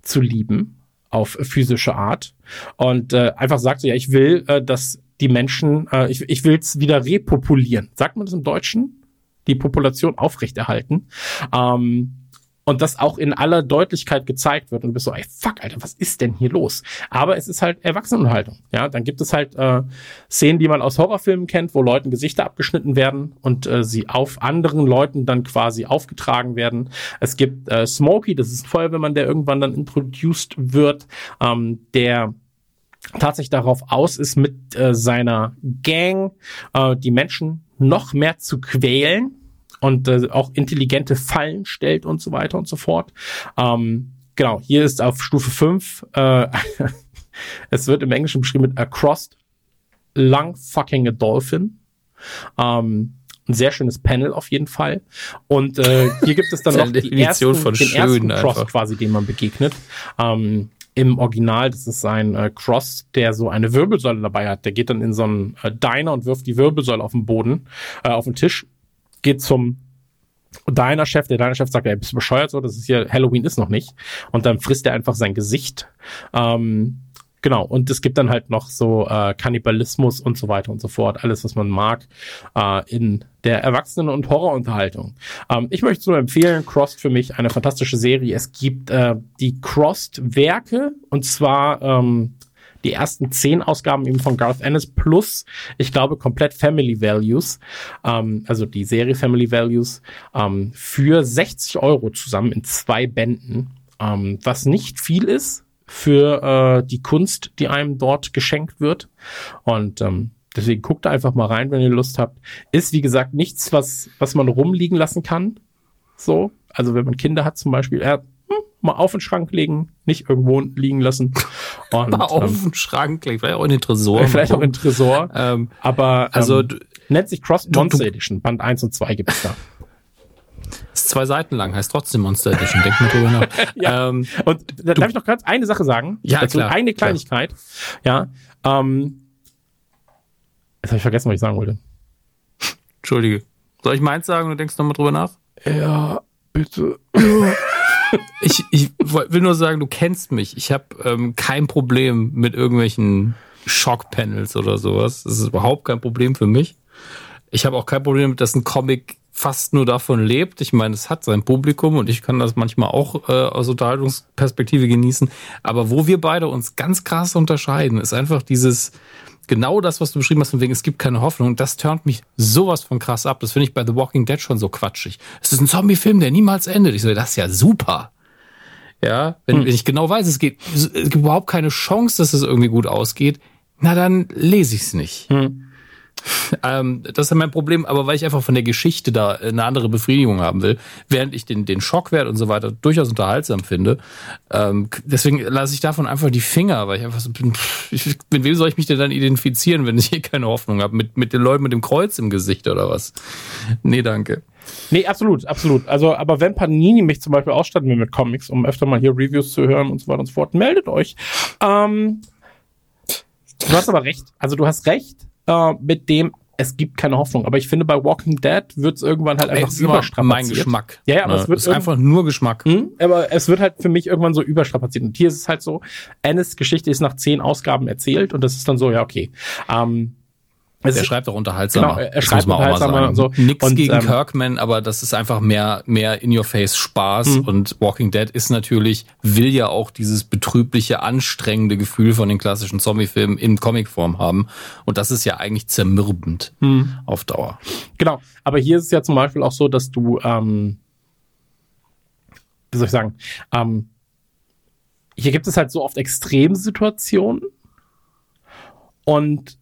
zu lieben auf physische Art und äh, einfach sagt so, ja, ich will, äh, dass die Menschen, äh, ich, ich will es wieder repopulieren. Sagt man das im Deutschen? Die Population aufrechterhalten. Ähm, und das auch in aller Deutlichkeit gezeigt wird und du bist so, ey, fuck, Alter, was ist denn hier los? Aber es ist halt Erwachsenenunterhaltung. Ja, dann gibt es halt äh, Szenen, die man aus Horrorfilmen kennt, wo Leuten Gesichter abgeschnitten werden und äh, sie auf anderen Leuten dann quasi aufgetragen werden. Es gibt äh, Smokey, das ist ein Feuerwehrmann, der irgendwann dann introduced wird, ähm, der tatsächlich darauf aus ist, mit äh, seiner Gang äh, die Menschen noch mehr zu quälen und äh, auch intelligente Fallen stellt und so weiter und so fort. Ähm, genau, hier ist auf Stufe 5, äh, es wird im Englischen beschrieben mit a crossed lung fucking a dolphin. Ähm, ein sehr schönes Panel auf jeden Fall. Und äh, hier gibt es dann noch die ersten, von den ersten Cross einfach. quasi, den man begegnet. Ähm, Im Original, das ist ein äh, Cross, der so eine Wirbelsäule dabei hat. Der geht dann in so einen äh, Diner und wirft die Wirbelsäule auf den Boden, äh, auf den Tisch geht zum deiner Chef, der deiner Chef sagt, ey, bist du bescheuert so, das ist hier, Halloween ist noch nicht. Und dann frisst er einfach sein Gesicht. Ähm, genau, und es gibt dann halt noch so äh, Kannibalismus und so weiter und so fort. Alles, was man mag äh, in der Erwachsenen- und Horrorunterhaltung. Ähm, ich möchte nur empfehlen, Crossed für mich eine fantastische Serie. Es gibt äh, die Crossed-Werke und zwar ähm, die ersten zehn Ausgaben eben von Garth Ennis plus, ich glaube, komplett Family Values, ähm, also die Serie Family Values, ähm, für 60 Euro zusammen in zwei Bänden, ähm, was nicht viel ist für äh, die Kunst, die einem dort geschenkt wird. Und ähm, deswegen guckt einfach mal rein, wenn ihr Lust habt. Ist, wie gesagt, nichts, was, was man rumliegen lassen kann. So. Also wenn man Kinder hat zum Beispiel, er mal auf den Schrank legen, nicht irgendwo liegen lassen. Und, mal auf ähm, den Schrank legen, vielleicht auch in den Tresor. Vielleicht auch in den Tresor. Ähm, aber also ähm, nennt sich Cross Monster du, Edition. Band 1 und 2 gibt es da. Ist zwei Seiten lang, heißt trotzdem Monster Edition. Denk mal drüber nach. ja. ähm, und da darf ich noch ganz eine Sache sagen? Ja, dazu klar. Eine Kleinigkeit. Klar. Ja. Ähm, jetzt habe ich vergessen, was ich sagen wollte. Entschuldige. Soll ich meins sagen und du denkst nochmal drüber nach? Ja, bitte. Ich, ich will nur sagen, du kennst mich. Ich habe ähm, kein Problem mit irgendwelchen Schockpanels oder sowas. Das ist überhaupt kein Problem für mich. Ich habe auch kein Problem damit, dass ein Comic fast nur davon lebt. Ich meine, es hat sein Publikum und ich kann das manchmal auch äh, aus Unterhaltungsperspektive genießen. Aber wo wir beide uns ganz krass unterscheiden, ist einfach dieses, genau das, was du beschrieben hast, von wegen, es gibt keine Hoffnung, das turnt mich sowas von krass ab. Das finde ich bei The Walking Dead schon so quatschig. Es ist ein Zombie-Film, der niemals endet. Ich so, das ist ja super. Ja, wenn, hm. wenn ich genau weiß, es geht, es gibt überhaupt keine Chance, dass es irgendwie gut ausgeht, na dann lese ich es nicht. Hm. Ähm, das ist mein Problem, aber weil ich einfach von der Geschichte da eine andere Befriedigung haben will, während ich den, den Schockwert und so weiter durchaus unterhaltsam finde. Ähm, deswegen lasse ich davon einfach die Finger, weil ich einfach so bin, pff, mit wem soll ich mich denn dann identifizieren, wenn ich hier keine Hoffnung habe? Mit, mit den Leuten mit dem Kreuz im Gesicht oder was? Nee, danke. Nee, absolut, absolut. Also, aber wenn Panini mich zum Beispiel ausstatten will mit Comics, um öfter mal hier Reviews zu hören und so weiter und so fort, meldet euch. Ähm, du hast aber recht. Also du hast recht äh, mit dem es gibt keine Hoffnung. Aber ich finde, bei Walking Dead wird es irgendwann halt einfach überstrapaziert. Mein Geschmack. Ja, ja aber ja, es wird ist einfach nur Geschmack. Mh, aber es wird halt für mich irgendwann so überstrapaziert. Und hier ist es halt so, Annes Geschichte ist nach zehn Ausgaben erzählt und das ist dann so, ja, okay. Ähm, er schreibt auch unterhaltsamer. Genau, er schreibt unterhaltsamer. So. Nix und, gegen ähm, Kirkman, aber das ist einfach mehr, mehr in-your-face Spaß. Mhm. Und Walking Dead ist natürlich, will ja auch dieses betrübliche, anstrengende Gefühl von den klassischen Zombie-Filmen in Comicform haben. Und das ist ja eigentlich zermürbend mhm. auf Dauer. Genau. Aber hier ist es ja zum Beispiel auch so, dass du, ähm, wie soll ich sagen, ähm, hier gibt es halt so oft Extremsituationen. Und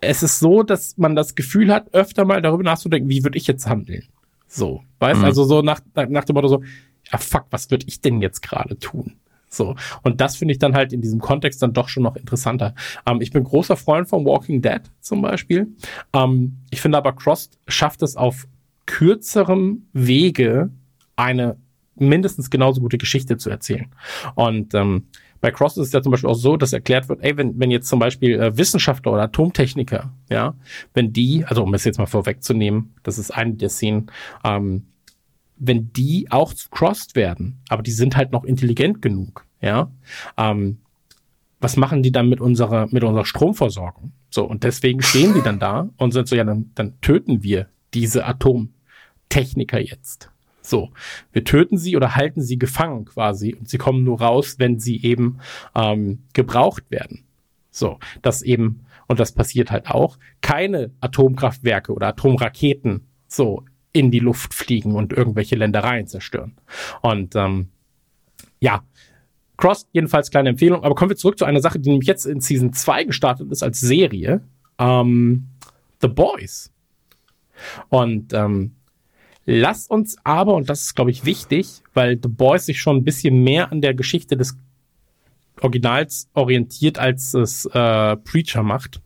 es ist so, dass man das Gefühl hat, öfter mal darüber nachzudenken, wie würde ich jetzt handeln? So, weißt, mhm. also so nach, nach dem Motto so, ja fuck, was würde ich denn jetzt gerade tun? So. Und das finde ich dann halt in diesem Kontext dann doch schon noch interessanter. Ähm, ich bin großer Freund von Walking Dead zum Beispiel. Ähm, ich finde aber Cross schafft es auf kürzerem Wege eine mindestens genauso gute Geschichte zu erzählen. Und ähm, bei Cross ist es ja zum Beispiel auch so, dass erklärt wird, ey, wenn, wenn jetzt zum Beispiel äh, Wissenschaftler oder Atomtechniker, ja, wenn die, also um es jetzt mal vorwegzunehmen, das ist eine der Szenen, ähm, wenn die auch crossed werden, aber die sind halt noch intelligent genug, ja, ähm, was machen die dann mit unserer, mit unserer Stromversorgung? So, und deswegen stehen die dann da und sind so, ja, dann, dann töten wir diese Atomtechniker jetzt. So, wir töten sie oder halten sie gefangen quasi und sie kommen nur raus, wenn sie eben ähm, gebraucht werden. So, dass eben, und das passiert halt auch, keine Atomkraftwerke oder Atomraketen so in die Luft fliegen und irgendwelche Ländereien zerstören. Und ähm, ja, Cross, jedenfalls kleine Empfehlung. Aber kommen wir zurück zu einer Sache, die nämlich jetzt in Season 2 gestartet ist als Serie. Ähm, The Boys. Und ähm, Lass uns aber, und das ist, glaube ich, wichtig, weil The Boys sich schon ein bisschen mehr an der Geschichte des Originals orientiert, als es äh, Preacher macht.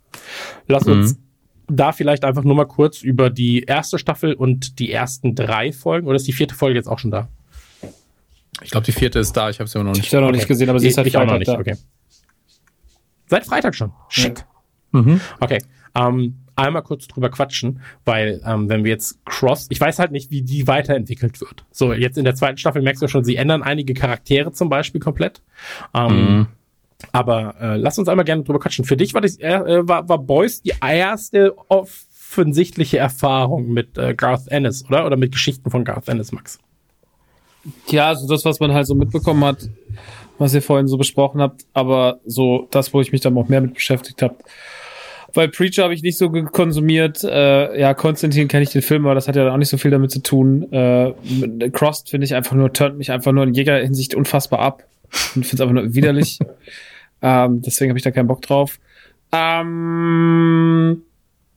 Lass mhm. uns da vielleicht einfach nur mal kurz über die erste Staffel und die ersten drei Folgen, oder ist die vierte Folge jetzt auch schon da? Ich glaube, die vierte ist da, ich habe sie aber noch nicht. Ich habe noch okay. nicht gesehen, aber sie ist halt Freitag auch noch nicht. Da. Okay. Seit Freitag schon. Schick. Ja. Mhm. Okay. Ähm, einmal kurz drüber quatschen, weil ähm, wenn wir jetzt Cross, ich weiß halt nicht, wie die weiterentwickelt wird. So, jetzt in der zweiten Staffel merkst du schon, sie ändern einige Charaktere zum Beispiel komplett. Ähm, mhm. Aber äh, lass uns einmal gerne drüber quatschen. Für dich war, das, äh, war, war Boys die erste offensichtliche Erfahrung mit äh, Garth Ennis, oder? Oder mit Geschichten von Garth Ennis, Max? Ja, also das, was man halt so mitbekommen hat, was ihr vorhin so besprochen habt, aber so das, wo ich mich dann auch mehr mit beschäftigt habe, weil Preacher habe ich nicht so konsumiert. Äh, ja, Konstantin kenne ich den Film, aber das hat ja auch nicht so viel damit zu tun. Äh, Crossed finde ich einfach nur, turnt mich einfach nur in jeder Hinsicht unfassbar ab. Und finde es einfach nur widerlich. ähm, deswegen habe ich da keinen Bock drauf. Ähm,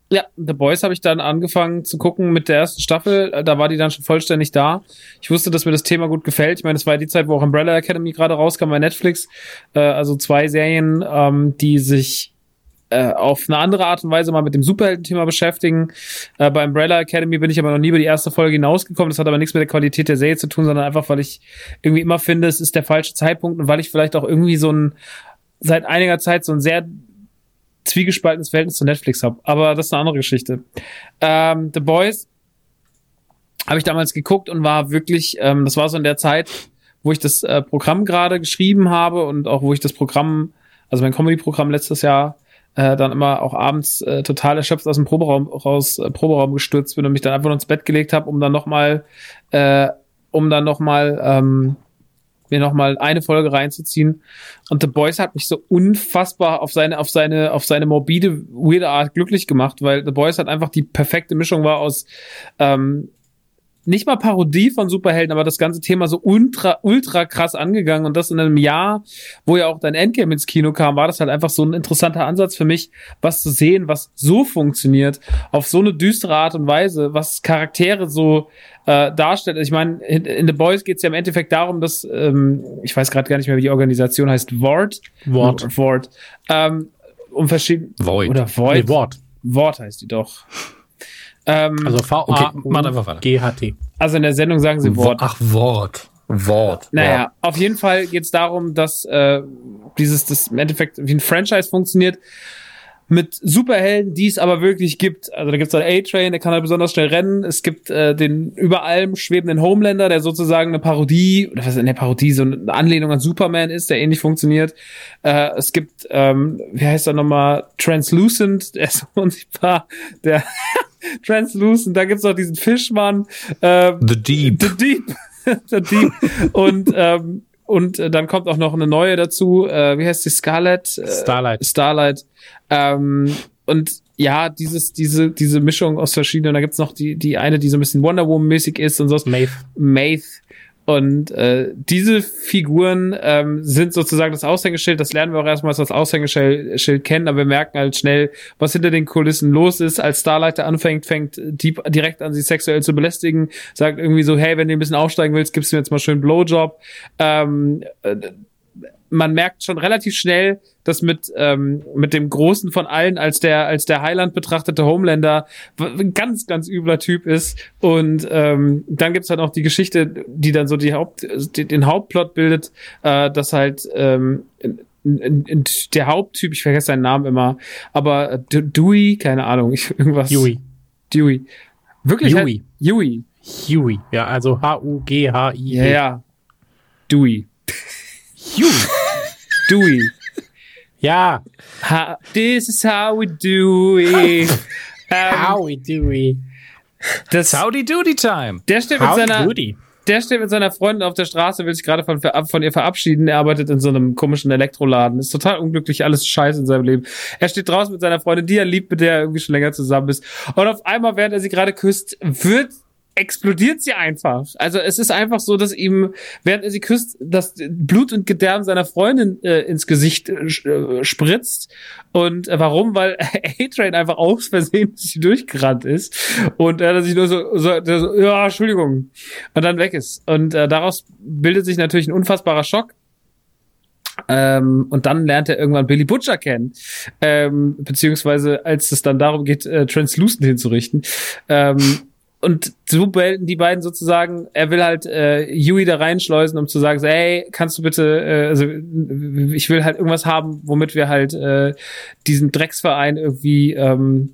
ja, The Boys habe ich dann angefangen zu gucken mit der ersten Staffel. Da war die dann schon vollständig da. Ich wusste, dass mir das Thema gut gefällt. Ich meine, es war die Zeit, wo auch Umbrella Academy gerade rauskam bei Netflix. Äh, also zwei Serien, ähm, die sich äh, auf eine andere Art und Weise mal mit dem Superhelden-Thema beschäftigen. Äh, bei Umbrella Academy bin ich aber noch nie über die erste Folge hinausgekommen. Das hat aber nichts mit der Qualität der Serie zu tun, sondern einfach, weil ich irgendwie immer finde, es ist der falsche Zeitpunkt und weil ich vielleicht auch irgendwie so ein seit einiger Zeit so ein sehr zwiegespaltenes Verhältnis zu Netflix habe. Aber das ist eine andere Geschichte. Ähm, The Boys habe ich damals geguckt und war wirklich, ähm, das war so in der Zeit, wo ich das äh, Programm gerade geschrieben habe und auch wo ich das Programm, also mein Comedy-Programm letztes Jahr äh, dann immer auch abends äh, total erschöpft aus dem Proberaum raus, äh, Proberaum gestürzt bin und mich dann einfach nur ins Bett gelegt habe, um dann noch mal, äh, um dann noch mal ähm, mir noch mal eine Folge reinzuziehen. Und The Boys hat mich so unfassbar auf seine, auf seine, auf seine morbide, weirde Art glücklich gemacht, weil The Boys hat einfach die perfekte Mischung war aus ähm, nicht mal Parodie von Superhelden, aber das ganze Thema so ultra, ultra krass angegangen und das in einem Jahr, wo ja auch dein Endgame ins Kino kam, war das halt einfach so ein interessanter Ansatz für mich, was zu sehen, was so funktioniert, auf so eine düstere Art und Weise, was Charaktere so äh, darstellt. Ich meine, in, in The Boys geht es ja im Endeffekt darum, dass, ähm, ich weiß gerade gar nicht mehr, wie die Organisation heißt, Ward? Ward. Ward. Ähm, um verschiedene, Void. oder Void. Nee, Wort. Wort heißt die doch. Ähm, Also v Okay, mach einfach weiter. g h t also in der Sendung sagen sie Wort. Ach, Wort. Wort. Naja, auf jeden Fall geht es darum, dass äh, dieses das im Endeffekt wie ein Franchise funktioniert mit Superhelden, die es aber wirklich gibt. Also da gibt es einen A-Train, der kann halt besonders schnell rennen. Es gibt äh, den über allem schwebenden Homelander, der sozusagen eine Parodie, oder was ist eine Parodie, so eine Anlehnung an Superman ist, der ähnlich funktioniert. Äh, es gibt, ähm, wie heißt er nochmal, Translucent, der ist unsichtbar, der Translucent, da gibt's noch diesen Fischmann, äh, The Deep. The Deep. The Deep. Und, ähm, und äh, dann kommt auch noch eine neue dazu. Äh, wie heißt die? Scarlet? Äh, Starlight. Starlight. Ähm, und ja, dieses, diese, diese Mischung aus verschiedenen, da gibt's noch die, die eine, die so ein bisschen Wonder Woman-mäßig ist und so. Maeve. Maeve. Und äh, diese Figuren ähm, sind sozusagen das Aushängeschild. Das lernen wir auch erstmal als Aushängeschild Schild kennen, aber wir merken halt schnell, was hinter den Kulissen los ist. Als Starlighter anfängt, fängt Deep direkt an, sie sexuell zu belästigen, sagt irgendwie so, hey, wenn du ein bisschen aufsteigen willst, gibst du mir jetzt mal schön Blowjob. Ähm, äh, man merkt schon relativ schnell, dass mit ähm, mit dem großen von allen als der als der Highland betrachtete Homelander ein ganz ganz übler Typ ist und ähm, dann gibt's halt auch die Geschichte, die dann so die Haupt die, den Hauptplot bildet, äh, dass halt ähm, der Haupttyp, ich vergesse seinen Namen immer, aber äh, Dewey, keine Ahnung, ich irgendwas Huey. Dewey. Wirklich Huey. Halt, Huey. Huey. Ja, also H-U-G-H-I. Ja, ja. Dewey. Huey. Dewey. Ja. Ha, this is how we do it. ähm, Howie Dewey. das, Howdy Doody Time. der steht mit Howdy seiner, Doody. der steht mit seiner Freundin auf der Straße, will sich gerade von, von ihr verabschieden. Er arbeitet in so einem komischen Elektroladen. Ist total unglücklich, alles scheiße in seinem Leben. Er steht draußen mit seiner Freundin, die er liebt, mit der er irgendwie schon länger zusammen ist. Und auf einmal, während er sie gerade küsst, wird explodiert sie einfach. Also es ist einfach so, dass ihm, während er sie küsst, das Blut und Gedärm seiner Freundin äh, ins Gesicht äh, äh, spritzt. Und äh, warum? Weil A-Train einfach aus Versehen durchgerannt ist und er sich nur so, so, so, ja, Entschuldigung, und dann weg ist. Und äh, daraus bildet sich natürlich ein unfassbarer Schock. Ähm, und dann lernt er irgendwann Billy Butcher kennen. Ähm, beziehungsweise als es dann darum geht, äh, Translucent hinzurichten. Ähm, und so behalten die beiden sozusagen, er will halt äh, Yui da reinschleusen, um zu sagen, so, hey, kannst du bitte, äh, also ich will halt irgendwas haben, womit wir halt äh, diesen Drecksverein irgendwie ähm,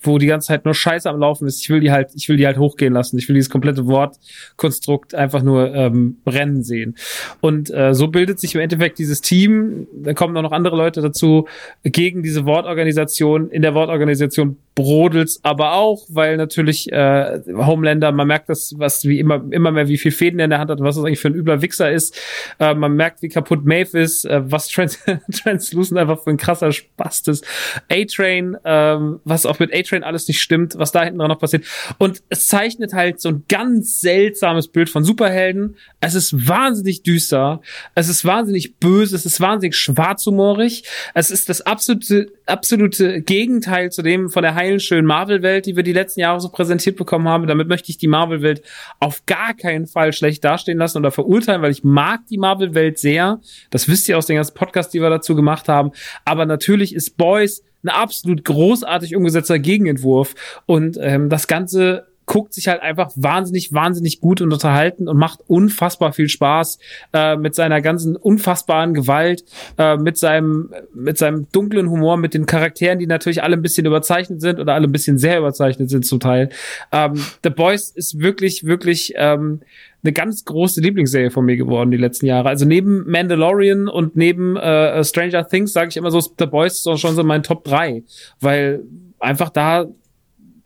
wo die ganze Zeit nur Scheiße am Laufen ist. Ich will die halt, ich will die halt hochgehen lassen. Ich will dieses komplette Wortkonstrukt einfach nur ähm, brennen sehen. Und äh, so bildet sich im Endeffekt dieses Team. Da kommen auch noch andere Leute dazu gegen diese Wortorganisation. In der Wortorganisation brodelt's aber auch, weil natürlich äh, Homelander, man merkt das, was wie immer immer mehr wie viel Fäden er in der Hand hat, was das eigentlich für ein übler Wichser ist. Äh, man merkt, wie kaputt Maeve ist, äh, was Trans Translucent einfach für ein krasser Spast ist. A-Train, ähm, was auch mit A-Train alles nicht stimmt, was da hinten dran noch passiert. Und es zeichnet halt so ein ganz seltsames Bild von Superhelden. Es ist wahnsinnig düster, es ist wahnsinnig böse, es ist wahnsinnig schwarzhumorig. Es ist das absolute, absolute Gegenteil zu dem von der heilen, schönen Marvel-Welt, die wir die letzten Jahre so präsentiert bekommen haben. Damit möchte ich die Marvel-Welt auf gar keinen Fall schlecht dastehen lassen oder verurteilen, weil ich mag die Marvel-Welt sehr. Das wisst ihr aus den ganzen Podcasts, die wir dazu gemacht haben. Aber natürlich ist Boys ein absolut großartig umgesetzter Gegenentwurf. Und ähm, das Ganze guckt sich halt einfach wahnsinnig, wahnsinnig gut und unterhalten und macht unfassbar viel Spaß äh, mit seiner ganzen unfassbaren Gewalt, äh, mit seinem, mit seinem dunklen Humor, mit den Charakteren, die natürlich alle ein bisschen überzeichnet sind oder alle ein bisschen sehr überzeichnet sind zum Teil. Ähm, The Boys ist wirklich, wirklich ähm, eine ganz große Lieblingsserie von mir geworden die letzten Jahre. Also neben Mandalorian und neben äh, Stranger Things sage ich immer so, The Boys ist auch schon so mein Top 3, weil einfach da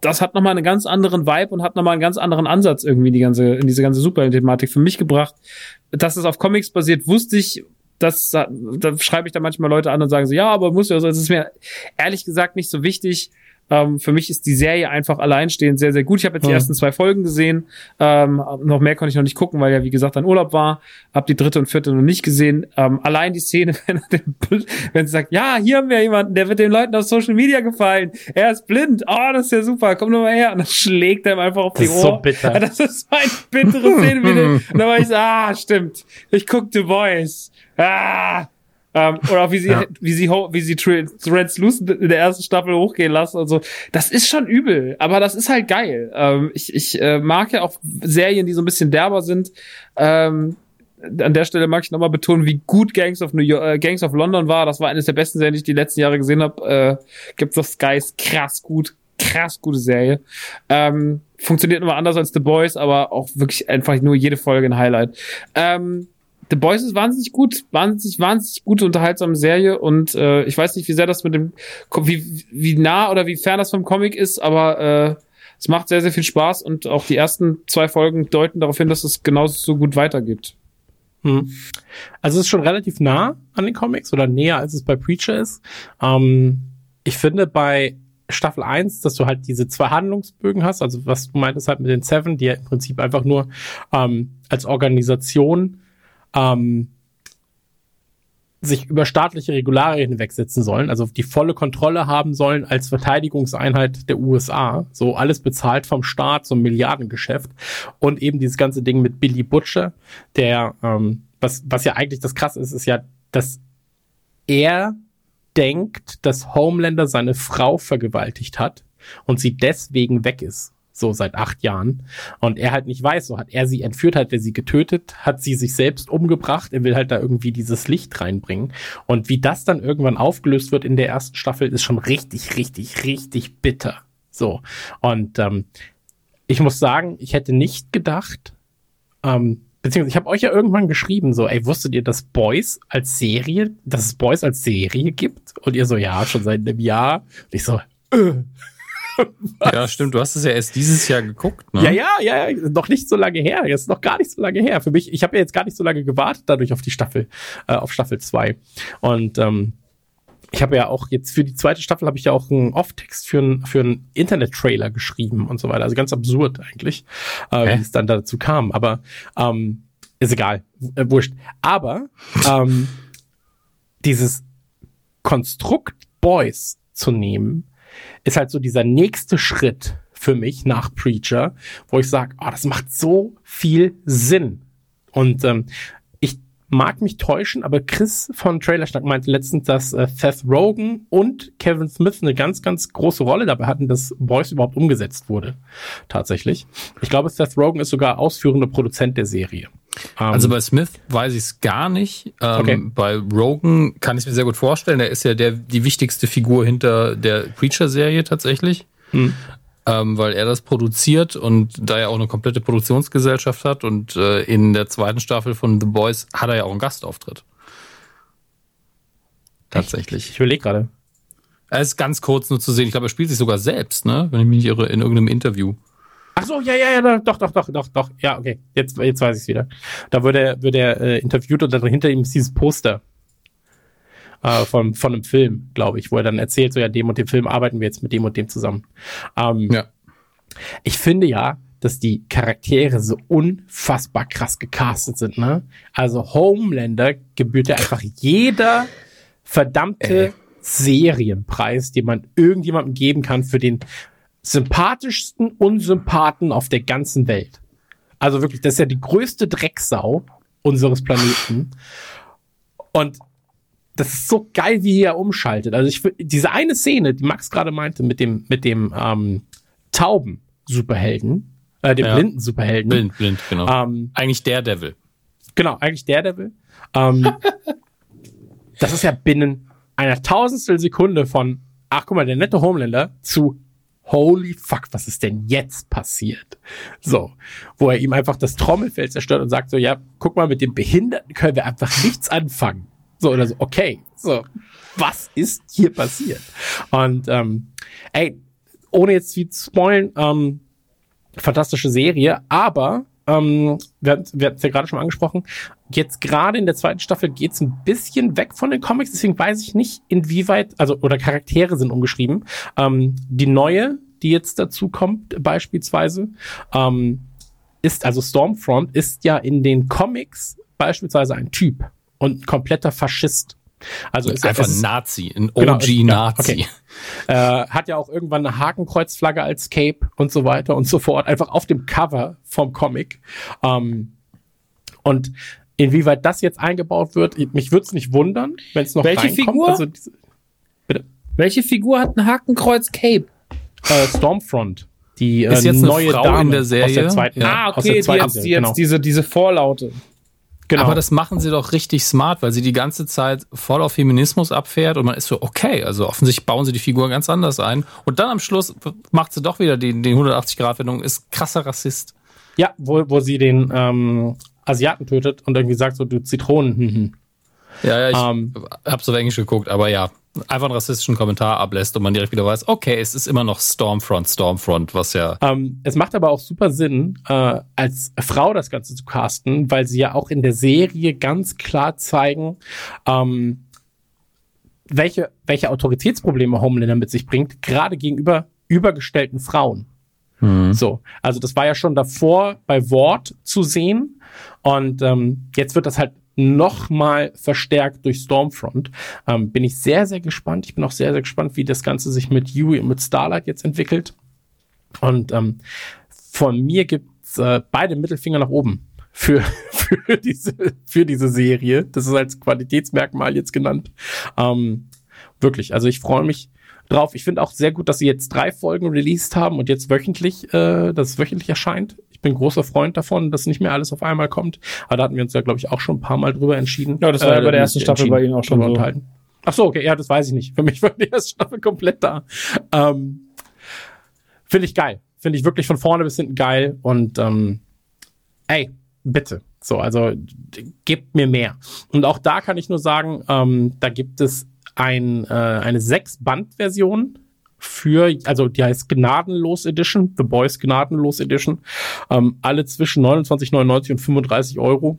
das hat nochmal einen ganz anderen Vibe und hat nochmal einen ganz anderen Ansatz irgendwie in die ganze, in diese ganze Superhelden-Thematik für mich gebracht. Dass es auf Comics basiert, wusste ich, das, da schreibe ich da manchmal Leute an und sagen so, ja, aber muss ja so, es ist mir ehrlich gesagt nicht so wichtig. Ähm, für mich ist die Serie einfach alleinstehend sehr, sehr gut. Ich habe jetzt die ersten zwei Folgen gesehen. Ähm, noch mehr konnte ich noch nicht gucken, weil ja, wie gesagt, ein Urlaub war. Hab die dritte und vierte noch nicht gesehen. Ähm, allein die Szene, wenn, den, wenn sie sagt, ja, hier haben wir jemanden, der wird den Leuten auf Social Media gefallen. Er ist blind. Oh, das ist ja super. Komm nur mal her. Und dann schlägt er ihm einfach auf Das die ist Ohr. so bitter. Das ist so eine bittere Szene. Wie den, und dann war ich so, ah, stimmt. Ich guck The Voice. Ah. Ähm, oder auch wie sie, Ja. wie sie, ho- wie sie Tr- Translucent in der ersten Staffel hochgehen lassen und so. Das ist schon übel, aber das ist halt geil. Ähm, ich ich äh, mag ja auch Serien, die so ein bisschen derber sind. Ähm, an der Stelle mag ich nochmal betonen, wie gut Gangs of New York, äh, Gangs of London war. Das war eines der besten Serien, die ich die letzten Jahre gesehen habe. Äh, gibt's auf Sky, ist krass gut, krass gute Serie. Ähm, funktioniert immer anders als The Boys, aber auch wirklich einfach nur jede Folge ein Highlight. Ähm, The Boys ist wahnsinnig gut, wahnsinnig, wahnsinnig gute, unterhaltsame Serie und äh, ich weiß nicht, wie sehr das mit dem, wie, wie nah oder wie fern das vom Comic ist, aber äh, es macht sehr, sehr viel Spaß und auch die ersten zwei Folgen deuten darauf hin, dass es genauso so gut weitergeht. Hm. Also es ist schon relativ nah an den Comics oder näher, als es bei Preacher ist. Ähm, ich finde bei Staffel 1, dass du halt diese zwei Handlungsbögen hast, also was du meintest halt mit den Seven, die ja im Prinzip einfach nur ähm, als Organisation ähm, sich über staatliche Regularien hinwegsetzen sollen, also die volle Kontrolle haben sollen als Verteidigungseinheit der USA. So alles bezahlt vom Staat, so ein Milliardengeschäft. Und eben dieses ganze Ding mit Billy Butcher, der, ähm, was, was ja eigentlich das krasse ist, ist ja, dass er denkt, dass Homelander seine Frau vergewaltigt hat und sie deswegen weg ist. So seit acht Jahren. Und er halt nicht weiß, so hat er sie entführt, hat er sie getötet, hat sie sich selbst umgebracht. Er will halt da irgendwie dieses Licht reinbringen. Und wie das dann irgendwann aufgelöst wird in der ersten Staffel, ist schon richtig, richtig, richtig bitter. So. Und ähm, ich muss sagen, ich hätte nicht gedacht, ähm, beziehungsweise ich habe euch ja irgendwann geschrieben, so, ey, wusstet ihr, dass Boys als Serie, dass es Boys als Serie gibt? Und ihr so, ja, schon seit einem Jahr. Und ich so, äh. Ja, stimmt. Du hast es ja erst dieses Jahr geguckt, ne? Ja, ja, ja, ja, noch nicht so lange her. Jetzt noch gar nicht so lange her. Für mich, ich habe ja jetzt gar nicht so lange gewartet dadurch auf die Staffel, äh, auf Staffel 2. Und ähm, ich habe ja auch jetzt für die zweite Staffel habe ich ja auch einen Off-Text für einen für einen Internet-Trailer geschrieben und so weiter. Also ganz absurd eigentlich, äh, Hä? wie es dann dazu kam. Aber ähm, ist egal, äh, wurscht. Aber ähm, dieses Konstrukt Boys zu nehmen, ist halt so dieser nächste Schritt für mich nach Preacher, wo ich sage, ah, das macht so viel Sinn. Und ähm, mag mich täuschen, aber Chris von Trailerschnack meinte letztens, dass äh, Seth Rogen und Kevin Smith eine ganz, ganz große Rolle dabei hatten, dass Boys überhaupt umgesetzt wurde. Tatsächlich. Ich glaube, Seth Rogen ist sogar ausführender Produzent der Serie. Ähm, Also bei Smith weiß ich es gar nicht. Ähm, Okay. Bei Rogan kann ich es mir sehr gut vorstellen. Der ist ja der die wichtigste Figur hinter der Preacher-Serie tatsächlich, Hm. Ähm, weil er das produziert und da er auch eine komplette Produktionsgesellschaft hat und äh, in der zweiten Staffel von The Boys hat er ja auch einen Gastauftritt. Tatsächlich. ich überlege gerade. Er ist ganz kurz nur zu sehen. Ich glaube, er spielt sich sogar selbst, ne? Wenn ich mich nicht irre, in irgendeinem Interview. Ach so, ja, ja, ja, doch, doch, doch, doch, doch. Ja, okay. Jetzt, jetzt weiß ich es wieder. Da wird er, wird er äh, interviewt und dann hinter ihm ist dieses Poster äh, von, von einem Film, glaube ich, wo er dann erzählt, so ja, dem und dem Film arbeiten wir jetzt mit dem und dem zusammen. Ähm, Ja. Ich finde ja, dass die Charaktere so unfassbar krass gecastet sind, ne? Also Homelander gebührt ja einfach jeder verdammte Ey. Serienpreis, den man irgendjemandem geben kann für den sympathischsten Unsympathen auf der ganzen Welt. Also wirklich, das ist ja die größte Drecksau unseres Planeten. Und das ist so geil, wie er umschaltet. Also ich diese eine Szene, die Max gerade meinte, mit dem, mit dem ähm, Tauben, Superhelden, äh, dem Ja. blinden Superhelden. Blind, blind, genau. Ähm, Eigentlich der Devil. genau, eigentlich Daredevil. Ähm, das ist ja binnen einer tausendstel Sekunde von, ach guck mal, der nette Homelander zu Holy fuck, was ist denn jetzt passiert? So, wo er ihm einfach das Trommelfell zerstört und sagt so, ja, guck mal, mit dem Behinderten können wir einfach nichts anfangen. So, oder so, okay, so, was ist hier passiert? Und, ähm, ey, ohne jetzt viel zu spoilen, ähm, fantastische Serie, aber ähm, wir, wir hatten es ja gerade schon angesprochen, jetzt gerade in der zweiten Staffel geht's ein bisschen weg von den Comics, deswegen weiß ich nicht, inwieweit, also, oder Charaktere sind umgeschrieben. Ähm, die neue, die jetzt dazu kommt, beispielsweise, ähm, ist, also Stormfront ist ja in den Comics beispielsweise ein Typ und kompletter Faschist. Also ist Einfach ein ist- Nazi, ein Genau, OG-Nazi. ja, okay. äh, hat ja auch irgendwann eine Hakenkreuzflagge als Cape und so weiter und so fort, einfach auf dem Cover vom Comic. Ähm, und inwieweit das jetzt eingebaut wird, mich würde es nicht wundern, wenn es noch Welche reinkommt. Figur? Also diese, Welche Figur hat ein Hakenkreuz Cape? äh, Stormfront, die äh, Ist jetzt eine neue Frau Dame in der aus Serie? der zweiten, Ja. ah, aus okay, der die zweiten jetzt, die Serie, jetzt genau. diese, diese Vorlaute. Genau. Aber das machen sie doch richtig smart, weil sie die ganze Zeit voll auf Feminismus abfährt und man ist so, okay, also offensichtlich bauen sie die Figur ganz anders ein. Und dann am Schluss macht sie doch wieder die, die 180-Grad-Wendung, ist krasser Rassist. ja, wo, wo sie den ähm, Asiaten tötet und irgendwie sagt so, du Zitronen. Hm, hm. Ja, ja, ich Ähm. hab's auf Englisch geguckt, aber ja, einfach einen rassistischen Kommentar ablässt und man direkt wieder weiß, okay, es ist immer noch Stormfront, Stormfront, was ja Ähm, es macht aber auch super Sinn, äh, als Frau das Ganze zu casten, weil sie ja auch in der Serie ganz klar zeigen, ähm, welche, welche Autoritätsprobleme Homelander mit sich bringt, gerade gegenüber übergestellten Frauen. So, also das war ja schon davor bei Wort zu sehen und ähm, jetzt wird das halt noch mal verstärkt durch Stormfront. Ähm, bin ich sehr, sehr gespannt. Ich bin auch sehr, sehr gespannt, wie das Ganze sich mit Yui und mit Starlight jetzt entwickelt. Und ähm, von mir gibt's äh, beide Mittelfinger nach oben für, für, diese, für diese Serie. Das ist als Qualitätsmerkmal jetzt genannt. Ähm, wirklich, also ich freue mich drauf. Ich finde auch sehr gut, dass sie jetzt drei Folgen released haben und jetzt wöchentlich, äh, dass es wöchentlich erscheint. Ich bin großer Freund davon, dass nicht mehr alles auf einmal kommt. Aber da hatten wir uns ja, glaube ich, auch schon ein paar Mal drüber entschieden. Ja, das war ja bei der ersten Staffel bei Ihnen auch schon so. unterhalten. Ach so, okay, ja, das weiß ich nicht. Für mich war die erste Staffel komplett da. Ähm, Finde ich geil. Finde ich wirklich von vorne bis hinten geil. Und ähm, ey, bitte. So, also gebt mir mehr. Und auch da kann ich nur sagen, ähm, da gibt es ein, äh, eine Sechs-Band-Version für, also die heißt Gnadenlos Edition, The Boys Gnadenlos Edition. Ähm, alle zwischen 29,99 und 35 Euro.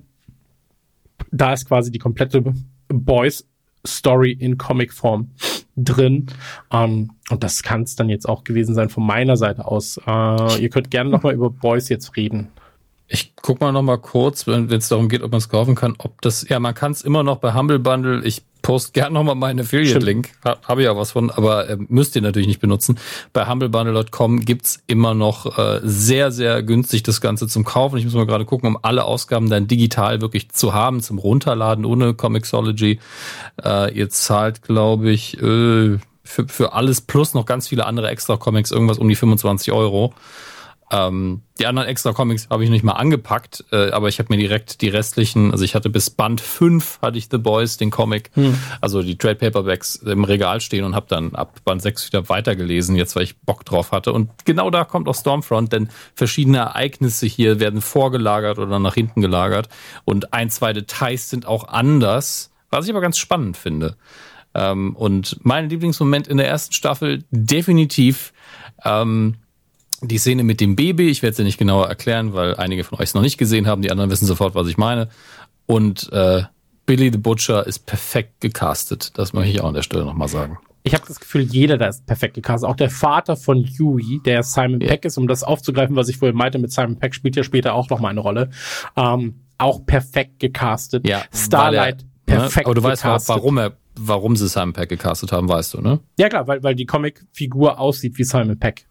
Da ist quasi die komplette Boys Story in Comic-Form drin. Ähm, und das kann es dann jetzt auch gewesen sein von meiner Seite aus. Äh, ihr könnt gerne nochmal über Boys jetzt reden. Ich guck mal noch mal kurz, wenn es darum geht, ob man es kaufen kann, ob das, ja, man kann es immer noch bei Humble Bundle. Ich poste gerne noch mal meinen Affiliate-Link. Ha, Habe ich ja was von, aber äh, müsst ihr natürlich nicht benutzen. Bei humblebundle.com gibt's immer noch äh, sehr, sehr günstig das Ganze zum Kaufen. Ich muss mal gerade gucken, um alle Ausgaben dann digital wirklich zu haben, zum Runterladen ohne Comixology. Äh, ihr zahlt, glaube ich, äh, für, für alles plus noch ganz viele andere extra Comics irgendwas um die 25 Euro. Ähm, die anderen extra Comics habe ich nicht mal angepackt, äh, aber ich habe mir direkt die restlichen, also ich hatte bis Band 5 hatte ich The Boys, den Comic, also die Trade Paperbacks im Regal stehen und habe dann ab Band 6 wieder weitergelesen, jetzt weil ich Bock drauf hatte. Und genau da kommt auch Stormfront, denn verschiedene Ereignisse hier werden vorgelagert oder nach hinten gelagert und ein, zwei Details sind auch anders, was ich aber ganz spannend finde. Ähm, und mein Lieblingsmoment in der ersten Staffel definitiv ähm, die Szene mit dem Baby, ich werde sie nicht genauer erklären, weil einige von euch es noch nicht gesehen haben, die anderen wissen sofort, was ich meine. Und äh, Billy the Butcher ist perfekt gecastet. Das möchte ich auch an der Stelle nochmal sagen. Ich habe das Gefühl, jeder da ist perfekt gecastet. Auch der Vater von Yui, der Simon Peck ist, um das aufzugreifen, was ich vorhin meinte mit Simon Peck, spielt ja später auch noch mal eine Rolle. Ähm, auch perfekt gecastet. Ja, Starlight er- ne? perfekt Aber du weißt, gecastet. warum er, warum sie Simon Peck gecastet haben, weißt du, ne? Ja klar, weil, weil die Comic-Figur aussieht wie Simon Peck.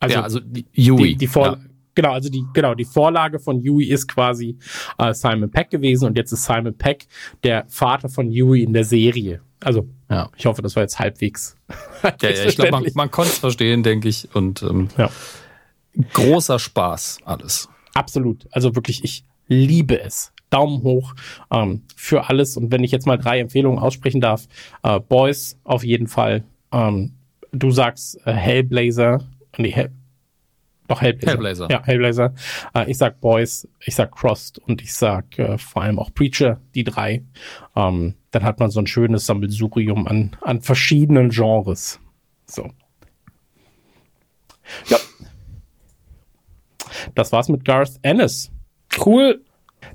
Also, ja, also die, Yui. die, die Vor ja. Genau, also die, genau, die Vorlage von Yui ist quasi äh, Simon Peck gewesen und jetzt ist Simon Peck der Vater von Yui in der Serie. Also, Ja. ich hoffe, das war jetzt halbwegs. Ja, ja, ich glaube, man, man konnte es verstehen, denke ich. Und ähm, Ja. Großer Spaß, alles. Absolut. Also wirklich, ich liebe es. Daumen hoch ähm, für alles. Und wenn ich jetzt mal drei Empfehlungen aussprechen darf, äh, Boys auf jeden Fall. Ähm, du sagst äh, Hellblazer. Nee, Hell, doch Hellblazer. Hellblazer. Ja, Hellblazer. Äh, ich sag Boys, ich sag Crossed und ich sag äh, vor allem auch Preacher, die drei. Ähm, dann hat man so ein schönes Sammelsurium an, an verschiedenen Genres. So. Ja. Das war's mit Garth Ennis. Cool.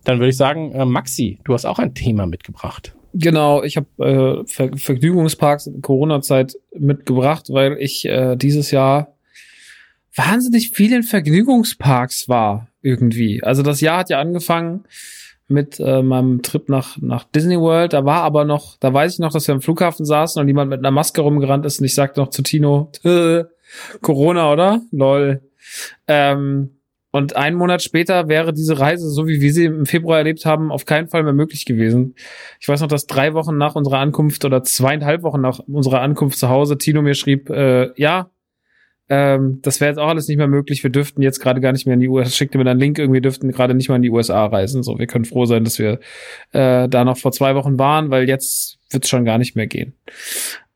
Dann würde ich sagen, äh, Maxi, du hast auch ein Thema mitgebracht. Genau, ich habe äh, Ver Vergnügungsparks in Corona-Zeit mitgebracht, weil ich äh, dieses Jahr wahnsinnig viel in Vergnügungsparks war irgendwie. Also das Jahr hat ja angefangen mit äh, meinem Trip nach nach Disney World. Da war aber noch, da weiß ich noch, dass wir am Flughafen saßen und jemand mit einer Maske rumgerannt ist und ich sagte noch zu Tino, Corona, oder? Lol. Ähm, und einen Monat später wäre diese Reise, so wie wir sie im Februar erlebt haben, auf keinen Fall mehr möglich gewesen. Ich weiß noch, dass drei Wochen nach unserer Ankunft oder zweieinhalb Wochen nach unserer Ankunft zu Hause Tino mir schrieb, äh, ja, ähm, das wäre jetzt auch alles nicht mehr möglich. Wir dürften jetzt gerade gar nicht mehr in die USA. Schickte mir dann Link, irgendwie dürften gerade nicht mal in die USA reisen. So, wir können froh sein, dass wir äh, da noch vor zwei Wochen waren, weil jetzt wird es schon gar nicht mehr gehen.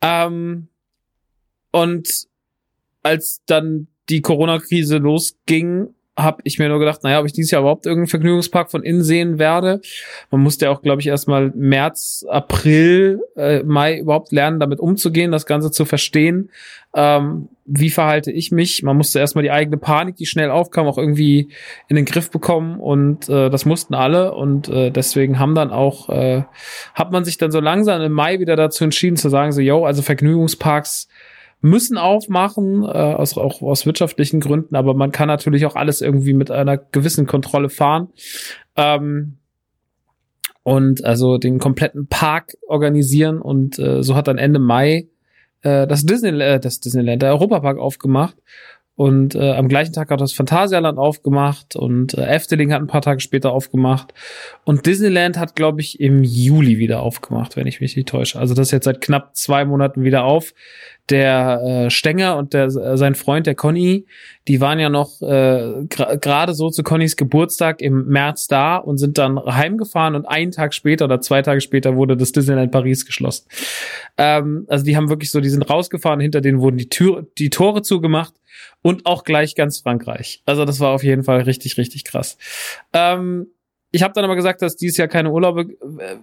Ähm, und als dann die Corona-Krise losging, habe ich mir nur gedacht, naja, ob ich dieses Jahr überhaupt irgendeinen Vergnügungspark von innen sehen werde. Man musste ja auch, glaube ich, erstmal März, April, äh, Mai überhaupt lernen, damit umzugehen, das Ganze zu verstehen. Ähm, wie verhalte ich mich? Man musste erstmal die eigene Panik, die schnell aufkam, auch irgendwie in den Griff bekommen und äh, das mussten alle und äh, deswegen haben dann auch, äh, hat man sich dann so langsam im Mai wieder dazu entschieden zu sagen, so, yo, also Vergnügungsparks müssen aufmachen, äh, aus, auch aus wirtschaftlichen Gründen, aber man kann natürlich auch alles irgendwie mit einer gewissen Kontrolle fahren. Ähm, und also den kompletten Park organisieren und äh, so hat dann Ende Mai äh, das Disney äh, das Disneyland der Europapark aufgemacht und äh, am gleichen Tag hat das Phantasialand aufgemacht und äh, Efteling hat ein paar Tage später aufgemacht. Und Disneyland hat, glaube ich, im Juli wieder aufgemacht, wenn ich mich nicht täusche. Also das ist jetzt seit knapp zwei Monaten wieder auf. Der äh, Stenger und der, äh, sein Freund, der Conny, die waren ja noch äh, gerade so zu Connys Geburtstag im März da und sind dann heimgefahren und einen Tag später oder zwei Tage später wurde das Disneyland Paris geschlossen. Ähm, also die haben wirklich so, die sind rausgefahren, hinter denen wurden die Tür, die Tore zugemacht und auch gleich ganz Frankreich. Also das war auf jeden Fall richtig, richtig krass. Ähm, ich habe dann aber gesagt, dass dieses Jahr keine Urlaube, äh,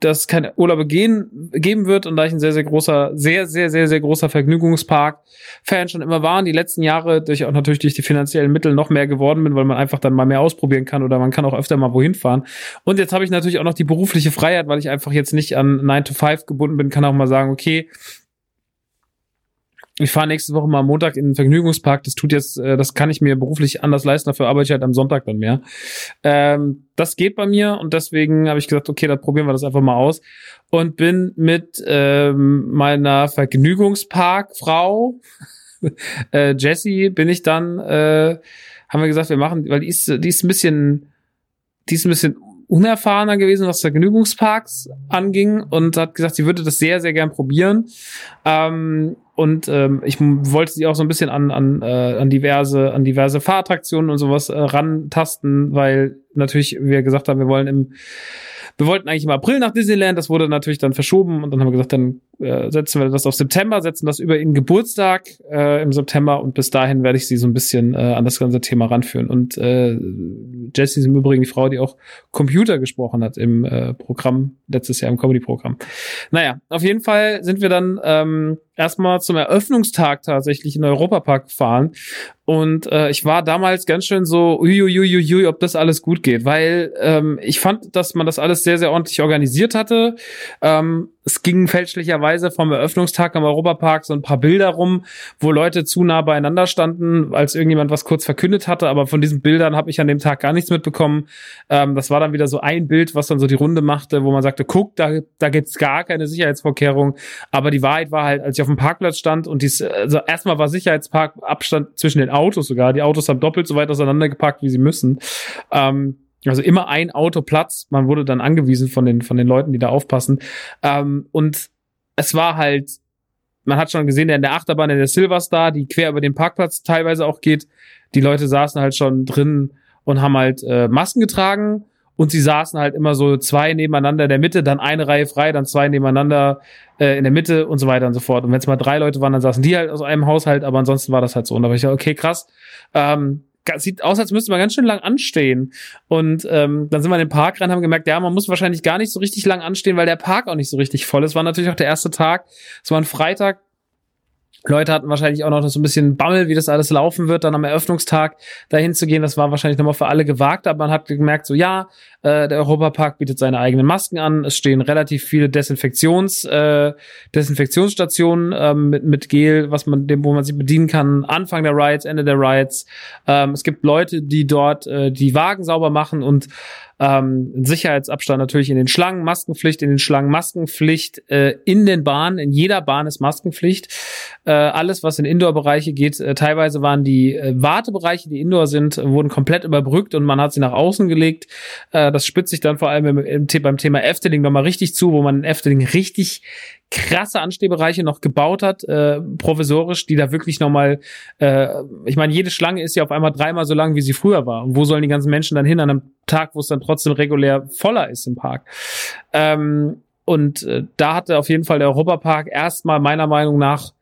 dass es keine Urlaube gehen, geben wird und da ich ein sehr, sehr großer, sehr, sehr, sehr, sehr großer Vergnügungspark-Fan schon immer war und die letzten Jahre durch auch natürlich durch die finanziellen Mittel noch mehr geworden bin, weil man einfach dann mal mehr ausprobieren kann oder man kann auch öfter mal wohin fahren. Und jetzt habe ich natürlich auch noch die berufliche Freiheit, weil ich einfach jetzt nicht an 9 to 5 gebunden bin, kann auch mal sagen, okay, ich fahre nächste Woche mal Montag in den Vergnügungspark. Das tut jetzt, äh, das kann ich mir beruflich anders leisten, dafür arbeite ich halt am Sonntag dann mehr. Ähm, das geht bei mir und deswegen habe ich gesagt, okay, dann probieren wir das einfach mal aus. Und bin mit ähm, meiner Vergnügungspark-Frau, äh, Jessie, bin ich dann, äh, haben wir gesagt, wir machen, weil die ist, die ist ein bisschen, die ist ein bisschen unerfahrener gewesen, was Vergnügungsparks anging und hat gesagt, sie würde das sehr, sehr gern probieren. Ähm, und ähm, ich wollte sie auch so ein bisschen an, an, äh, an diverse, an diverse Fahrattraktionen und sowas äh, rantasten, weil natürlich wir gesagt haben, wir wollen im wir wollten eigentlich im April nach Disneyland, das wurde natürlich dann verschoben und dann haben wir gesagt, dann äh, setzen wir das auf September, setzen das über ihren Geburtstag äh, im September und bis dahin werde ich sie so ein bisschen äh, an das ganze Thema ranführen. Und äh, Jessie ist im Übrigen die Frau, die auch Computer gesprochen hat im äh, Programm, letztes Jahr im Comedy-Programm. Naja, auf jeden Fall sind wir dann ähm, erstmal zum Eröffnungstag tatsächlich in den Europapark gefahren. Und äh, ich war damals ganz schön so, uiuiuiui, ob das alles gut geht, weil ähm, ich fand, dass man das alles sehr, sehr ordentlich organisiert hatte. Ähm, es ging fälschlicherweise vom Eröffnungstag am Europapark so ein paar Bilder rum, wo Leute zu nah beieinander standen, als irgendjemand was kurz verkündet hatte. Aber von diesen Bildern habe ich an dem Tag gar nichts mitbekommen. Ähm, das war dann wieder so ein Bild, was dann so die Runde machte, wo man sagte, guck, da, da gibt's gar keine Sicherheitsvorkehrung. Aber die Wahrheit war halt, als ich auf dem Parkplatz stand und dies, also erstmal war Sicherheitsparkabstand zwischen den Autos sogar. Die Autos haben doppelt so weit auseinander geparkt, wie sie müssen. Ähm, also immer ein Auto Platz. Man wurde dann angewiesen von den, von den Leuten, die da aufpassen. Ähm, und es war halt man hat schon gesehen, in der Achterbahn, in der Silver Star, die quer über den Parkplatz teilweise auch geht, die Leute saßen halt schon drin und haben halt äh, Masken getragen und sie saßen halt immer so zwei nebeneinander in der Mitte, dann eine Reihe frei, dann zwei nebeneinander äh, in der Mitte und so weiter und so fort. Und wenn es mal drei Leute waren, dann saßen die halt aus einem Haushalt, aber ansonsten war das halt so. Und da war ich okay, krass. Ähm, sieht aus, als müsste man ganz schön lang anstehen. Und ähm, dann sind wir in den Park rein, haben gemerkt, ja, man muss wahrscheinlich gar nicht so richtig lang anstehen, weil der Park auch nicht so richtig voll ist. War natürlich auch der erste Tag. Es war ein Freitag, Leute hatten wahrscheinlich auch noch so ein bisschen Bammel, wie das alles laufen wird, dann am Eröffnungstag dahin zu gehen. Das war wahrscheinlich nochmal für alle gewagt, aber man hat gemerkt, so ja, äh, der Europapark bietet seine eigenen Masken an. Es stehen relativ viele Desinfektions, äh, Desinfektionsstationen ähm, mit, mit Gel, was man, dem, wo man sich bedienen kann. Anfang der Rides, Ende der Rides. Ähm, es gibt Leute, die dort äh, die Wagen sauber machen und ähm, Sicherheitsabstand natürlich in den Schlangen, Maskenpflicht in den Schlangen, Maskenpflicht äh, in den Bahnen, in jeder Bahn ist Maskenpflicht. Äh, alles, was in Indoor-Bereiche geht, äh, teilweise waren die äh, Wartebereiche, die Indoor sind, wurden komplett überbrückt und man hat sie nach außen gelegt. Äh, das spitzt sich dann vor allem im, im, beim Thema Efteling nochmal richtig zu, wo man in Efteling richtig krasse Anstehbereiche noch gebaut hat, äh, provisorisch, die da wirklich nochmal, äh, ich meine, jede Schlange ist ja auf einmal dreimal so lang, wie sie früher war. Und wo sollen die ganzen Menschen dann hin an einem Tag, wo es dann trotzdem regulär voller ist im Park? Ähm, und äh, da hatte auf jeden Fall der Europapark erstmal meiner Meinung nach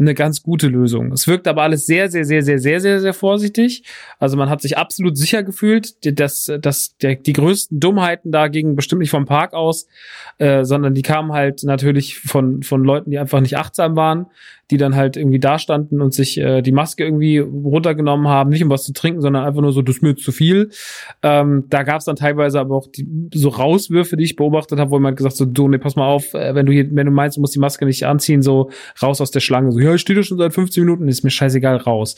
eine ganz gute Lösung. Es wirkt aber alles sehr, sehr, sehr, sehr, sehr, sehr, sehr vorsichtig. Also man hat sich absolut sicher gefühlt, dass, dass der, die größten Dummheiten da gingen bestimmt nicht vom Park aus, äh, sondern die kamen halt natürlich von, von Leuten, die einfach nicht achtsam waren, die dann halt irgendwie da standen und sich äh, die Maske irgendwie runtergenommen haben, nicht um was zu trinken, sondern einfach nur so, das ist mir zu viel. Ähm, da gab es dann teilweise aber auch die, so Rauswürfe, die ich beobachtet habe, wo jemand gesagt so, du, nee, pass mal auf, äh, wenn du hier, wenn du meinst, du musst die Maske nicht anziehen, so raus aus der Schlange. So, ja, ich stehe da schon seit 15 Minuten, ist mir scheißegal, raus.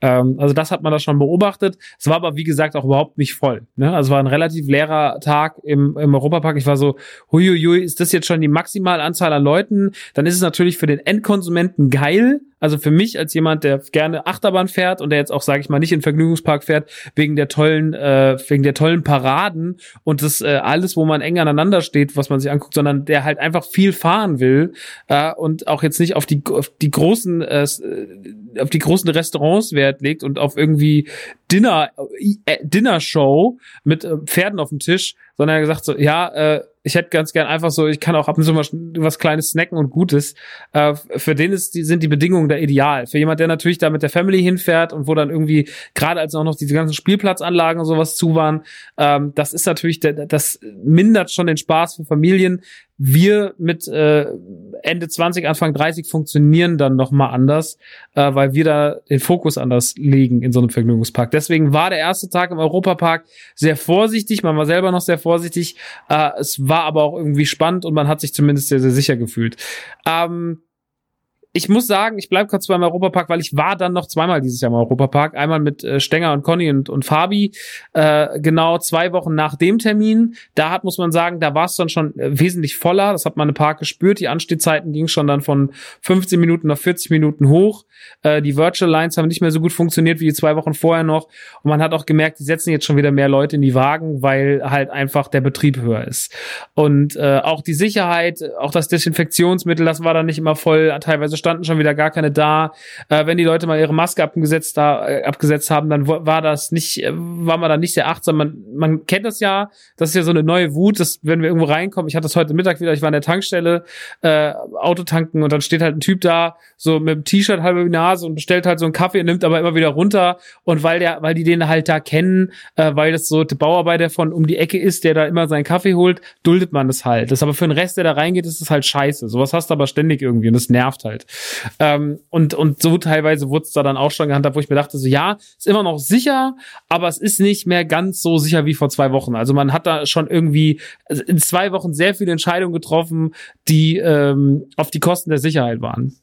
Ähm, also das hat man da schon beobachtet. Es war aber, wie gesagt, auch überhaupt nicht voll. Ne? Also es war ein relativ leerer Tag im, im Europapark. Ich war so, huiuiui, ist das jetzt schon die Maximalanzahl an Leuten? Dann ist es natürlich für den Endkonsumenten geil, also für mich als jemand, der gerne Achterbahn fährt und der jetzt auch, sage ich mal, nicht in Vergnügungspark fährt, wegen der tollen, äh, wegen der tollen Paraden und das äh, alles, wo man eng aneinander steht, was man sich anguckt, sondern der halt einfach viel fahren will äh, und auch jetzt nicht auf die auf die großen äh, auf die großen Restaurants Wert legt und auf irgendwie Dinner äh, Dinner Show mit äh, Pferden auf dem Tisch, sondern er gesagt so, ja, äh, ich hätte ganz gern einfach so, ich kann auch ab und zu mal was Kleines snacken und Gutes. Äh, für den ist, die, sind die Bedingungen da ideal. Für jemand, der natürlich da mit der Family hinfährt und wo dann irgendwie, gerade als auch noch diese ganzen Spielplatzanlagen und sowas zu waren, ähm, das ist natürlich, das mindert schon den Spaß für Familien wir mit äh, Ende 20, Anfang 30 funktionieren dann noch mal anders, äh, weil wir da den Fokus anders legen in so einem Vergnügungspark. Deswegen war der erste Tag im Europapark sehr vorsichtig, man war selber noch sehr vorsichtig, äh, es war aber auch irgendwie spannend und man hat sich zumindest sehr, sehr sicher gefühlt. Ähm, ich muss sagen, ich bleib kurz beim Europapark, weil ich war dann noch zweimal dieses Jahr im Europapark. Einmal mit äh, Stenger und Conny und, und Fabi, äh, genau zwei Wochen nach dem Termin. Da hat, muss man sagen, da war es dann schon äh, wesentlich voller. Das hat man im Park gespürt. Die Anstehzeiten gingen schon dann von 15 Minuten auf 40 Minuten hoch. Äh, die Virtual Lines haben nicht mehr so gut funktioniert wie die zwei Wochen vorher noch. Und man hat auch gemerkt, die setzen jetzt schon wieder mehr Leute in die Wagen, weil halt einfach der Betrieb höher ist. Und äh, auch die Sicherheit, auch das Desinfektionsmittel, das war dann nicht immer voll. Teilweise standen schon wieder gar keine da. Äh, wenn die Leute mal ihre Maske abgesetzt, da, äh, abgesetzt haben, dann war das nicht, äh, war man da nicht sehr achtsam. Man, man kennt das ja, das ist ja so eine neue Wut, dass wenn wir irgendwo reinkommen, ich hatte das heute Mittag wieder, ich war an der Tankstelle, äh, Auto und dann steht halt ein Typ da, so mit dem T-Shirt halb über die Nase und bestellt halt so einen Kaffee nimmt aber immer wieder runter. Und weil der, weil die den halt da kennen, äh, weil das so der Bauarbeiter von um die Ecke ist, der da immer seinen Kaffee holt, duldet man das halt. Das aber für den Rest, der da reingeht, ist das halt scheiße. Sowas hast du aber ständig irgendwie und das nervt halt. Ähm, und, und so teilweise wurde es da dann auch schon gehandhabt, wo ich mir dachte, so ja, ist immer noch sicher, aber es ist nicht mehr ganz so sicher wie vor zwei Wochen. Also man hat da schon irgendwie in zwei Wochen sehr viele Entscheidungen getroffen, die ähm, auf die Kosten der Sicherheit waren.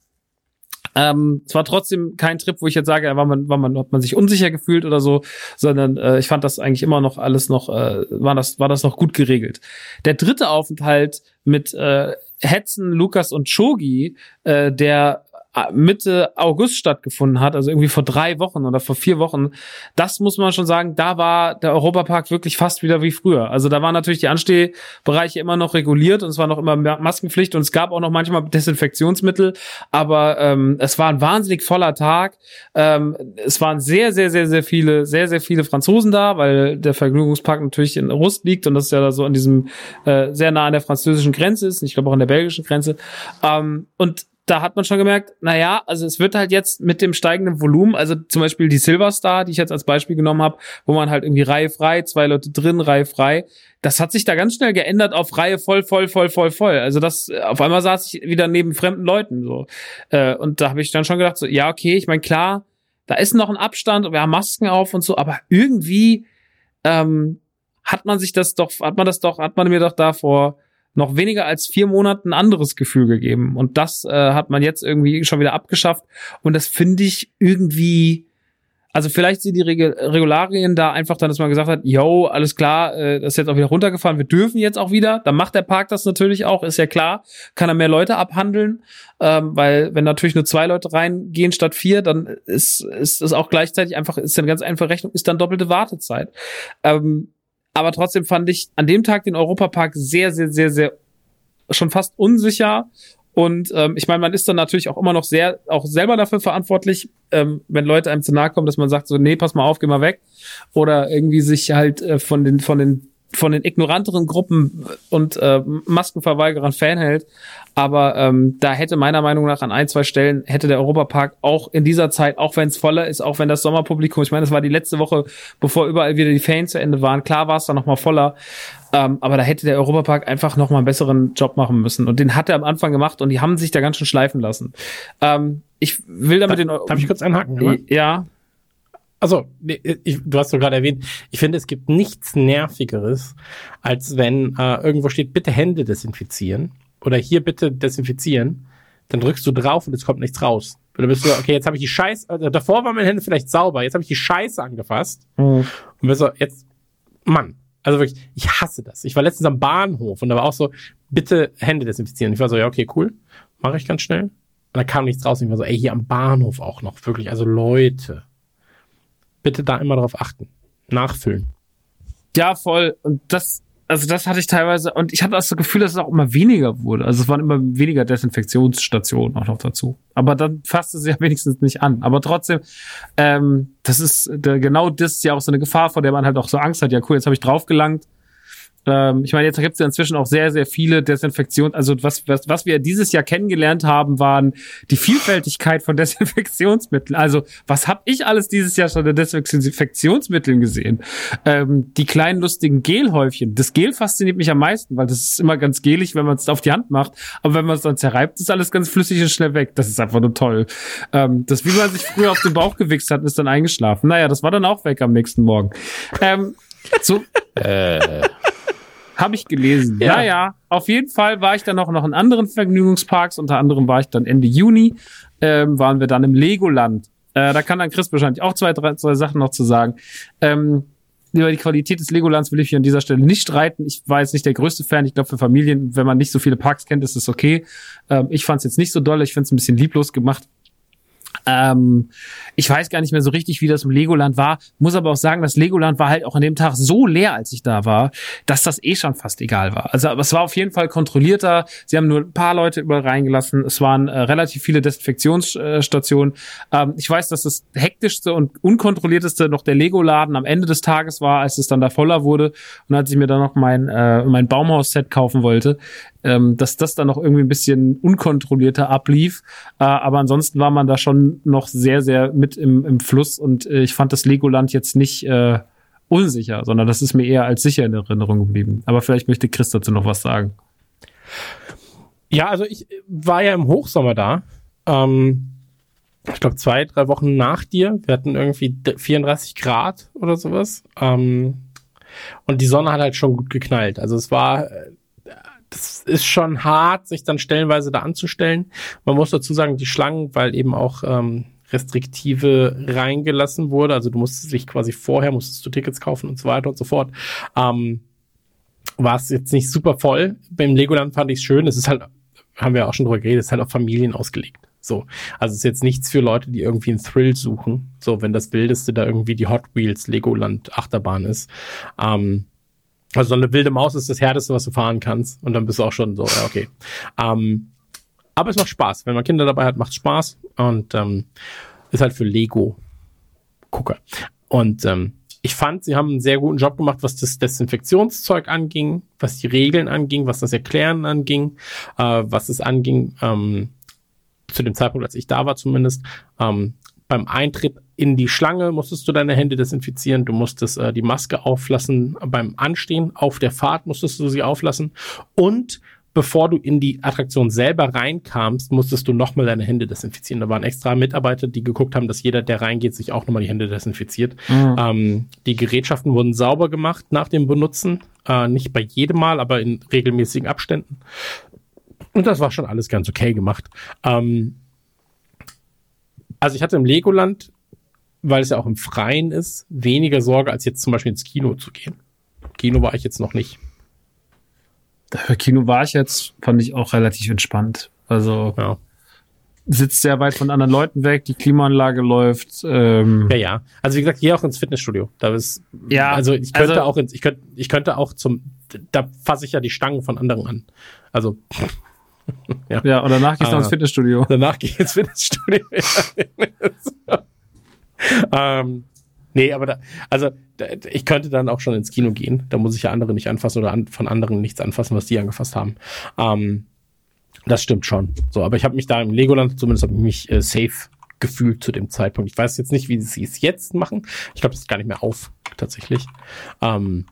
Ähm, es war trotzdem kein Trip, wo ich jetzt sage, war man, war man, hat man sich unsicher gefühlt oder so, sondern äh, ich fand das eigentlich immer noch alles noch, äh, war das, war das noch gut geregelt. Der dritte Aufenthalt mit äh, Hetzen, Lukas und Chogi, äh, der Mitte August stattgefunden hat, also irgendwie vor drei Wochen oder vor vier Wochen, das muss man schon sagen, da war der Europapark wirklich fast wieder wie früher. Also da waren natürlich die Anstehbereiche immer noch reguliert und es war noch immer Maskenpflicht und es gab auch noch manchmal Desinfektionsmittel, aber ähm, es war ein wahnsinnig voller Tag. Ähm, es waren sehr, sehr, sehr, sehr viele, sehr, sehr viele Franzosen da, weil der Vergnügungspark natürlich in Rust liegt und das ist ja da so an diesem äh, sehr nah an der französischen Grenze ist, ich glaube auch an der belgischen Grenze. Ähm, und da hat man schon gemerkt, naja, also es wird halt jetzt mit dem steigenden Volumen, also zum Beispiel die Silverstar, die ich jetzt als Beispiel genommen habe, wo man halt irgendwie Reihe frei, zwei Leute drin, Reihe frei, das hat sich da ganz schnell geändert auf Reihe voll, voll, voll, voll, voll. Also das, auf einmal saß ich wieder neben fremden Leuten so. Äh, und da habe ich dann schon gedacht, so, ja, okay, ich meine, klar, da ist noch ein Abstand und wir haben Masken auf und so, aber irgendwie ähm, hat man sich das doch, hat man das doch, hat man mir doch da vor noch weniger als vier Monaten ein anderes Gefühl gegeben. Und das äh, hat man jetzt irgendwie schon wieder abgeschafft. Und das finde ich irgendwie, also vielleicht sind die Reg Regularien da einfach dann, dass man gesagt hat, yo, alles klar, äh, das ist jetzt auch wieder runtergefahren, wir dürfen jetzt auch wieder. Dann macht der Park das natürlich auch, ist ja klar, kann er mehr Leute abhandeln, ähm, weil wenn natürlich nur zwei Leute reingehen statt vier, dann ist ist es auch gleichzeitig einfach, ist eine ganz einfache Rechnung, ist dann doppelte Wartezeit. Ähm, aber trotzdem fand ich an dem Tag den Europapark sehr, sehr, sehr, sehr schon fast unsicher. Und ähm, ich meine, man ist dann natürlich auch immer noch sehr, auch selber dafür verantwortlich, ähm, wenn Leute einem zu nahe kommen, dass man sagt so, nee, pass mal auf, geh mal weg. Oder irgendwie sich halt äh, von den, von den von den ignoranteren Gruppen und äh, Maskenverweigerern fernhält. Aber ähm, da hätte meiner Meinung nach an ein, zwei Stellen hätte der Europapark auch in dieser Zeit, auch wenn es voller ist, auch wenn das Sommerpublikum, ich meine, das war die letzte Woche, bevor überall wieder die Fans zu Ende waren, klar war es da nochmal voller. Ähm, aber da hätte der Europapark einfach nochmal einen besseren Job machen müssen. Und den hat er am Anfang gemacht und die haben sich da ganz schön schleifen lassen. Ähm, ich will damit da, den. Darf ich kurz einhaken? Oder? Ja. Also, ich, du hast so gerade erwähnt, ich finde, es gibt nichts Nervigeres, als wenn äh, irgendwo steht, bitte Hände desinfizieren oder hier bitte desinfizieren. Dann drückst du drauf und es kommt nichts raus. Und dann bist du, okay, jetzt habe ich die Scheiße, also davor waren meine Hände vielleicht sauber, jetzt habe ich die Scheiße angefasst. Mhm. Und bist so, jetzt, Mann, also wirklich, ich hasse das. Ich war letztens am Bahnhof und da war auch so, bitte Hände desinfizieren. Ich war so, ja, okay, cool, mache ich ganz schnell. Und da kam nichts raus. Und ich war so, ey, hier am Bahnhof auch noch, wirklich, also Leute bitte da immer darauf achten. Nachfüllen. Ja, voll. Und das, also das hatte ich teilweise, und ich hatte das Gefühl, dass es auch immer weniger wurde. Also es waren immer weniger Desinfektionsstationen auch noch dazu. Aber dann fasste sie ja wenigstens nicht an. Aber trotzdem, ähm, das ist genau das ist ja auch so eine Gefahr, vor der man halt auch so Angst hat. Ja, cool, jetzt habe ich draufgelangt ähm, ich meine, jetzt gibt es ja inzwischen auch sehr, sehr viele Desinfektionen. Also was, was, was wir dieses Jahr kennengelernt haben, waren die Vielfältigkeit von Desinfektionsmitteln. Also was habe ich alles dieses Jahr schon an Desinfektionsmitteln gesehen? Ähm, die kleinen lustigen Gelhäufchen. Das Gel fasziniert mich am meisten, weil das ist immer ganz gelig, wenn man es auf die Hand macht. Aber wenn man es dann zerreibt, ist alles ganz flüssig und schnell weg. Das ist einfach nur toll. Ähm, das, wie man sich früher auf den Bauch gewichst hat, ist dann eingeschlafen. Naja, das war dann auch weg am nächsten Morgen. Ähm, so. äh. Habe ich gelesen. Ja. ja, Auf jeden Fall war ich dann noch, noch in anderen Vergnügungsparks. Unter anderem war ich dann Ende Juni, ähm, waren wir dann im Legoland. Äh, da kann dann Chris wahrscheinlich auch zwei, drei, zwei Sachen noch zu sagen. Ähm, über die Qualität des Legolands will ich hier an dieser Stelle nicht streiten. Ich war jetzt nicht der größte Fan. Ich glaube, für Familien, wenn man nicht so viele Parks kennt, ist es okay. Ähm, ich fand es jetzt nicht so doll. Ich finde es ein bisschen lieblos gemacht. Ähm, ich weiß gar nicht mehr so richtig, wie das im Legoland war. Muss aber auch sagen, das Legoland war halt auch an dem Tag so leer, als ich da war, dass das eh schon fast egal war. Also es war auf jeden Fall kontrollierter. Sie haben nur ein paar Leute überall reingelassen. Es waren äh, relativ viele Desinfektionsstationen. Ähm, ich weiß, dass das hektischste und unkontrollierteste noch der Lego-Laden am Ende des Tages war, als es dann da voller wurde und als ich mir dann noch mein, äh, mein Baumhaus-Set kaufen wollte ähm, dass das dann noch irgendwie ein bisschen unkontrollierter ablief. Äh, aber ansonsten war man da schon noch sehr, sehr mit im, im Fluss und äh, ich fand das Legoland jetzt nicht äh, unsicher, sondern das ist mir eher als sicher in Erinnerung geblieben. Aber vielleicht möchte Chris dazu noch was sagen. Ja, also ich war ja im Hochsommer da. Ähm, ich glaube zwei, drei Wochen nach dir. Wir hatten irgendwie 34 Grad oder sowas. Ähm, und die Sonne hat halt schon gut geknallt. Also es war äh, das ist schon hart, sich dann stellenweise da anzustellen. Man muss dazu sagen, die Schlangen, weil eben auch ähm, Restriktive reingelassen wurde, also du musstest dich quasi vorher, musstest du Tickets kaufen und so weiter und so fort, ähm, war es jetzt nicht super voll. Beim Legoland fand ich es schön, es ist halt, haben wir auch schon drüber geredet, es ist halt auf Familien ausgelegt. So. Also es ist jetzt nichts für Leute, die irgendwie einen Thrill suchen. So, wenn das Wildeste da irgendwie die Hot Wheels Legoland Achterbahn ist. Ähm, also so eine wilde Maus ist das Härteste, was du fahren kannst. Und dann bist du auch schon so, ja, okay. Ähm, aber es macht Spaß. Wenn man Kinder dabei hat, macht Spaß. Und ähm, ist halt für Lego-Gucker. Und ähm, ich fand, sie haben einen sehr guten Job gemacht, was das Desinfektionszeug anging, was die Regeln anging, was das Erklären anging, äh, was es anging, ähm, zu dem Zeitpunkt, als ich da war zumindest, ähm, beim Eintritt in die Schlange musstest du deine Hände desinfizieren, du musstest äh, die Maske auflassen, beim Anstehen auf der Fahrt musstest du sie auflassen und bevor du in die Attraktion selber reinkamst, musstest du nochmal deine Hände desinfizieren. Da waren extra Mitarbeiter, die geguckt haben, dass jeder, der reingeht, sich auch nochmal die Hände desinfiziert. Mhm. Ähm, die Gerätschaften wurden sauber gemacht nach dem Benutzen. Äh, nicht bei jedem Mal, aber in regelmäßigen Abständen. Und das war schon alles ganz okay gemacht. Ähm, also ich hatte im Legoland, weil es ja auch im Freien ist, weniger Sorge, als jetzt zum Beispiel ins Kino zu gehen. Kino war ich jetzt noch nicht. Für Kino war ich jetzt, fand ich auch relativ entspannt. Also ja. sitzt sehr weit von anderen Leuten weg, die Klimaanlage läuft. Ähm ja, ja. Also wie gesagt, gehe auch ins Fitnessstudio. Da ist, ja, also ich könnte also, auch ins, ich könnte, ich könnte auch zum, da fasse ich ja die Stangen von anderen an. Also ja. ja, und danach gehst du uh, ins ah. Fitnessstudio. Danach gehe ich ins Fitnessstudio. ähm, nee, aber da, also da, ich könnte dann auch schon ins Kino gehen. Da muss ich ja andere nicht anfassen oder an, von anderen nichts anfassen, was die angefasst haben. Ähm, das stimmt schon. So, aber ich habe mich da im Legoland zumindest habe ich mich äh, safe gefühlt zu dem Zeitpunkt. Ich weiß jetzt nicht, wie sie es jetzt machen. Ich glaube, das ist gar nicht mehr auf tatsächlich. Ähm,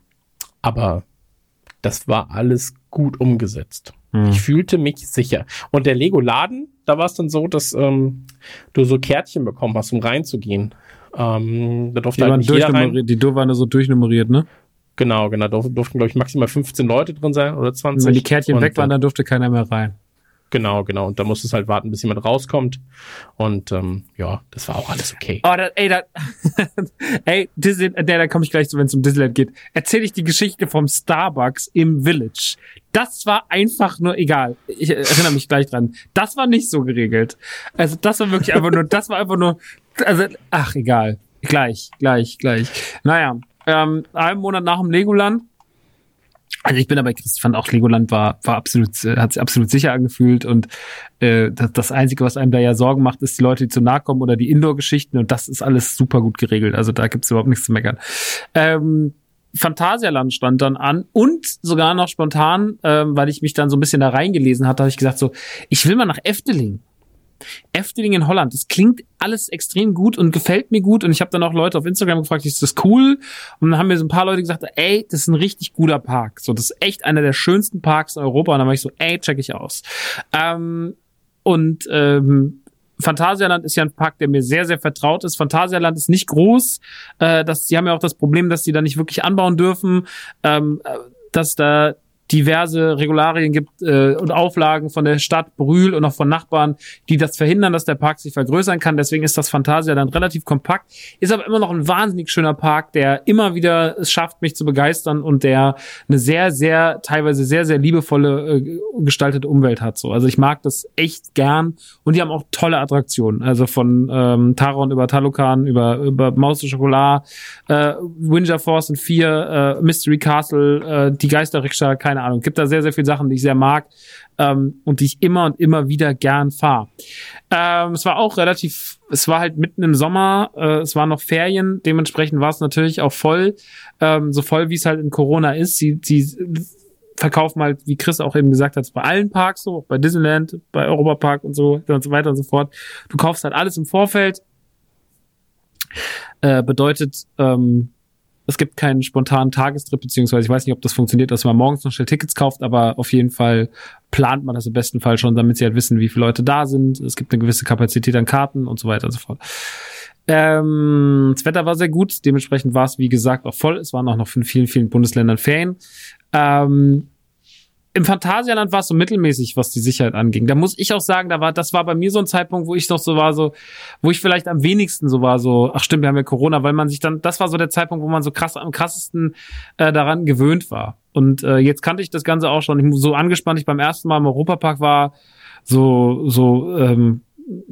aber das war alles gut umgesetzt. Hm. Ich fühlte mich sicher. Und der Lego-Laden, da war es dann so, dass ähm, du so Kärtchen bekommen hast, um reinzugehen. Ähm, da durfte die halt jeder rein. Die waren da so durchnummeriert, ne? Genau, genau. Da durften, glaube ich, maximal 15 Leute drin sein oder 20. Und wenn die Kärtchen und, weg waren, dann durfte keiner mehr rein. Genau, genau. Und da musst du halt warten, bis jemand rauskommt. Und ähm, ja, das war auch alles okay. Oh, da, ey, da, ey, Disney, der, da komme ich gleich zu, wenn es um Disneyland geht. Erzähle ich die Geschichte vom Starbucks im Village. Das war einfach nur egal. Ich erinnere mich gleich dran. Das war nicht so geregelt. Also das war wirklich einfach nur, das war einfach nur, also, ach, egal. Gleich, gleich, gleich. Naja, ähm, einen Monat nach dem Legoland also ich bin aber, ich fand auch Legoland war, war absolut, äh, hat sich absolut sicher angefühlt und äh, das, das Einzige, was einem da ja Sorgen macht, ist die Leute, die zu nahe kommen oder die Indoor-Geschichten und das ist alles super gut geregelt. Also da gibt's überhaupt nichts zu meckern. Ähm, Phantasialand stand dann an und sogar noch spontan, ähm, weil ich mich dann so ein bisschen da reingelesen hatte, habe ich gesagt so, ich will mal nach Efteling. Efteling in Holland. Das klingt alles extrem gut und gefällt mir gut. Und ich habe dann auch Leute auf Instagram gefragt, ist das cool? Und dann haben mir so ein paar Leute gesagt, ey, das ist ein richtig guter Park. So, das ist echt einer der schönsten Parks in Europa. Und dann war ich so, ey, check ich aus. Ähm, und ähm, Phantasialand ist ja ein Park, der mir sehr, sehr vertraut ist. Phantasialand ist nicht groß. Äh, das, die haben ja auch das Problem, dass die da nicht wirklich anbauen dürfen. Ähm, äh, dass da diverse Regularien gibt äh, und Auflagen von der Stadt Brühl und auch von Nachbarn, die das verhindern, dass der Park sich vergrößern kann. Deswegen ist das Fantasia dann relativ kompakt, ist aber immer noch ein wahnsinnig schöner Park, der immer wieder es schafft, mich zu begeistern und der eine sehr, sehr, teilweise sehr, sehr liebevolle äh, gestaltete Umwelt hat. So. Also ich mag das echt gern und die haben auch tolle Attraktionen. Also von ähm, Taron über Talokan, über, über Maus de Chocolat, äh, Windsor Force und 4, äh, Mystery Castle, äh, die Geisterrikscha, keine keine Ahnung. Gibt da sehr, sehr viele Sachen, die ich sehr mag ähm, und die ich immer und immer wieder gern fahre. Ähm, es war auch relativ, es war halt mitten im Sommer, äh, es waren noch Ferien, dementsprechend war es natürlich auch voll, ähm, so voll wie es halt in Corona ist. Sie, sie verkaufen halt, wie Chris auch eben gesagt hat, bei allen Parks so, bei Disneyland, bei Europa Park und so und so weiter und so fort. Du kaufst halt alles im Vorfeld. Äh, bedeutet, ähm, es gibt keinen spontanen Tagestrip, beziehungsweise ich weiß nicht, ob das funktioniert, dass man morgens noch schnell Tickets kauft, aber auf jeden Fall plant man das im besten Fall schon, damit sie halt wissen, wie viele Leute da sind. Es gibt eine gewisse Kapazität an Karten und so weiter und so fort. Ähm, das Wetter war sehr gut, dementsprechend war es, wie gesagt, auch voll. Es waren auch noch von vielen, vielen Bundesländern Ferien. Ähm, im Phantasialand war es so mittelmäßig, was die Sicherheit anging. Da muss ich auch sagen, da war, das war bei mir so ein Zeitpunkt, wo ich noch so war, so, wo ich vielleicht am wenigsten so war, so, ach stimmt, wir haben ja Corona, weil man sich dann, das war so der Zeitpunkt, wo man so krass am krassesten äh, daran gewöhnt war. Und äh, jetzt kannte ich das Ganze auch schon. Ich so angespannt, ich beim ersten Mal im Europapark war, so, so, ähm,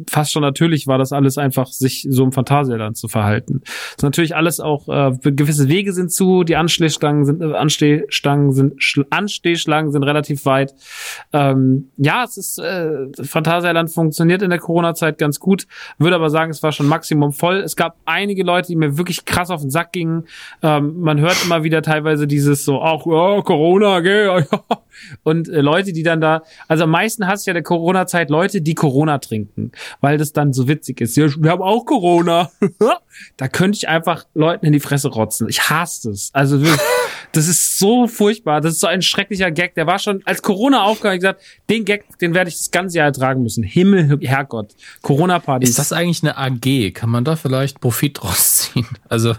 fast schon natürlich war das alles einfach, sich so im Phantasialand zu verhalten. Das ist natürlich alles auch, äh, gewisse Wege sind zu, die Anstehstangen sind, äh, Anstehstangen sind, Schl Anstehschlangen sind relativ weit. Ähm, ja, es ist, äh, Phantasialand funktioniert in der Corona-Zeit ganz gut, würde aber sagen, es war schon Maximum voll. Es gab einige Leute, die mir wirklich krass auf den Sack gingen. Ähm, man hört immer wieder teilweise dieses so, ach, ja, Corona, gell, und äh, Leute, die dann da, also am meisten hast du ja der Corona-Zeit Leute, die Corona trinken, weil das dann so witzig ist. Ja, wir haben auch Corona. da könnte ich einfach Leuten in die Fresse rotzen. Ich hasse es. Also wirklich, das ist so furchtbar. Das ist so ein schrecklicher Gag. Der war schon, als Corona aufkam, ich gesagt, den Gag, den werde ich das ganze Jahr ertragen müssen. Himmel, Herrgott. Corona-Party. Ist das eigentlich eine AG? Kann man da vielleicht Profit draus ziehen? Also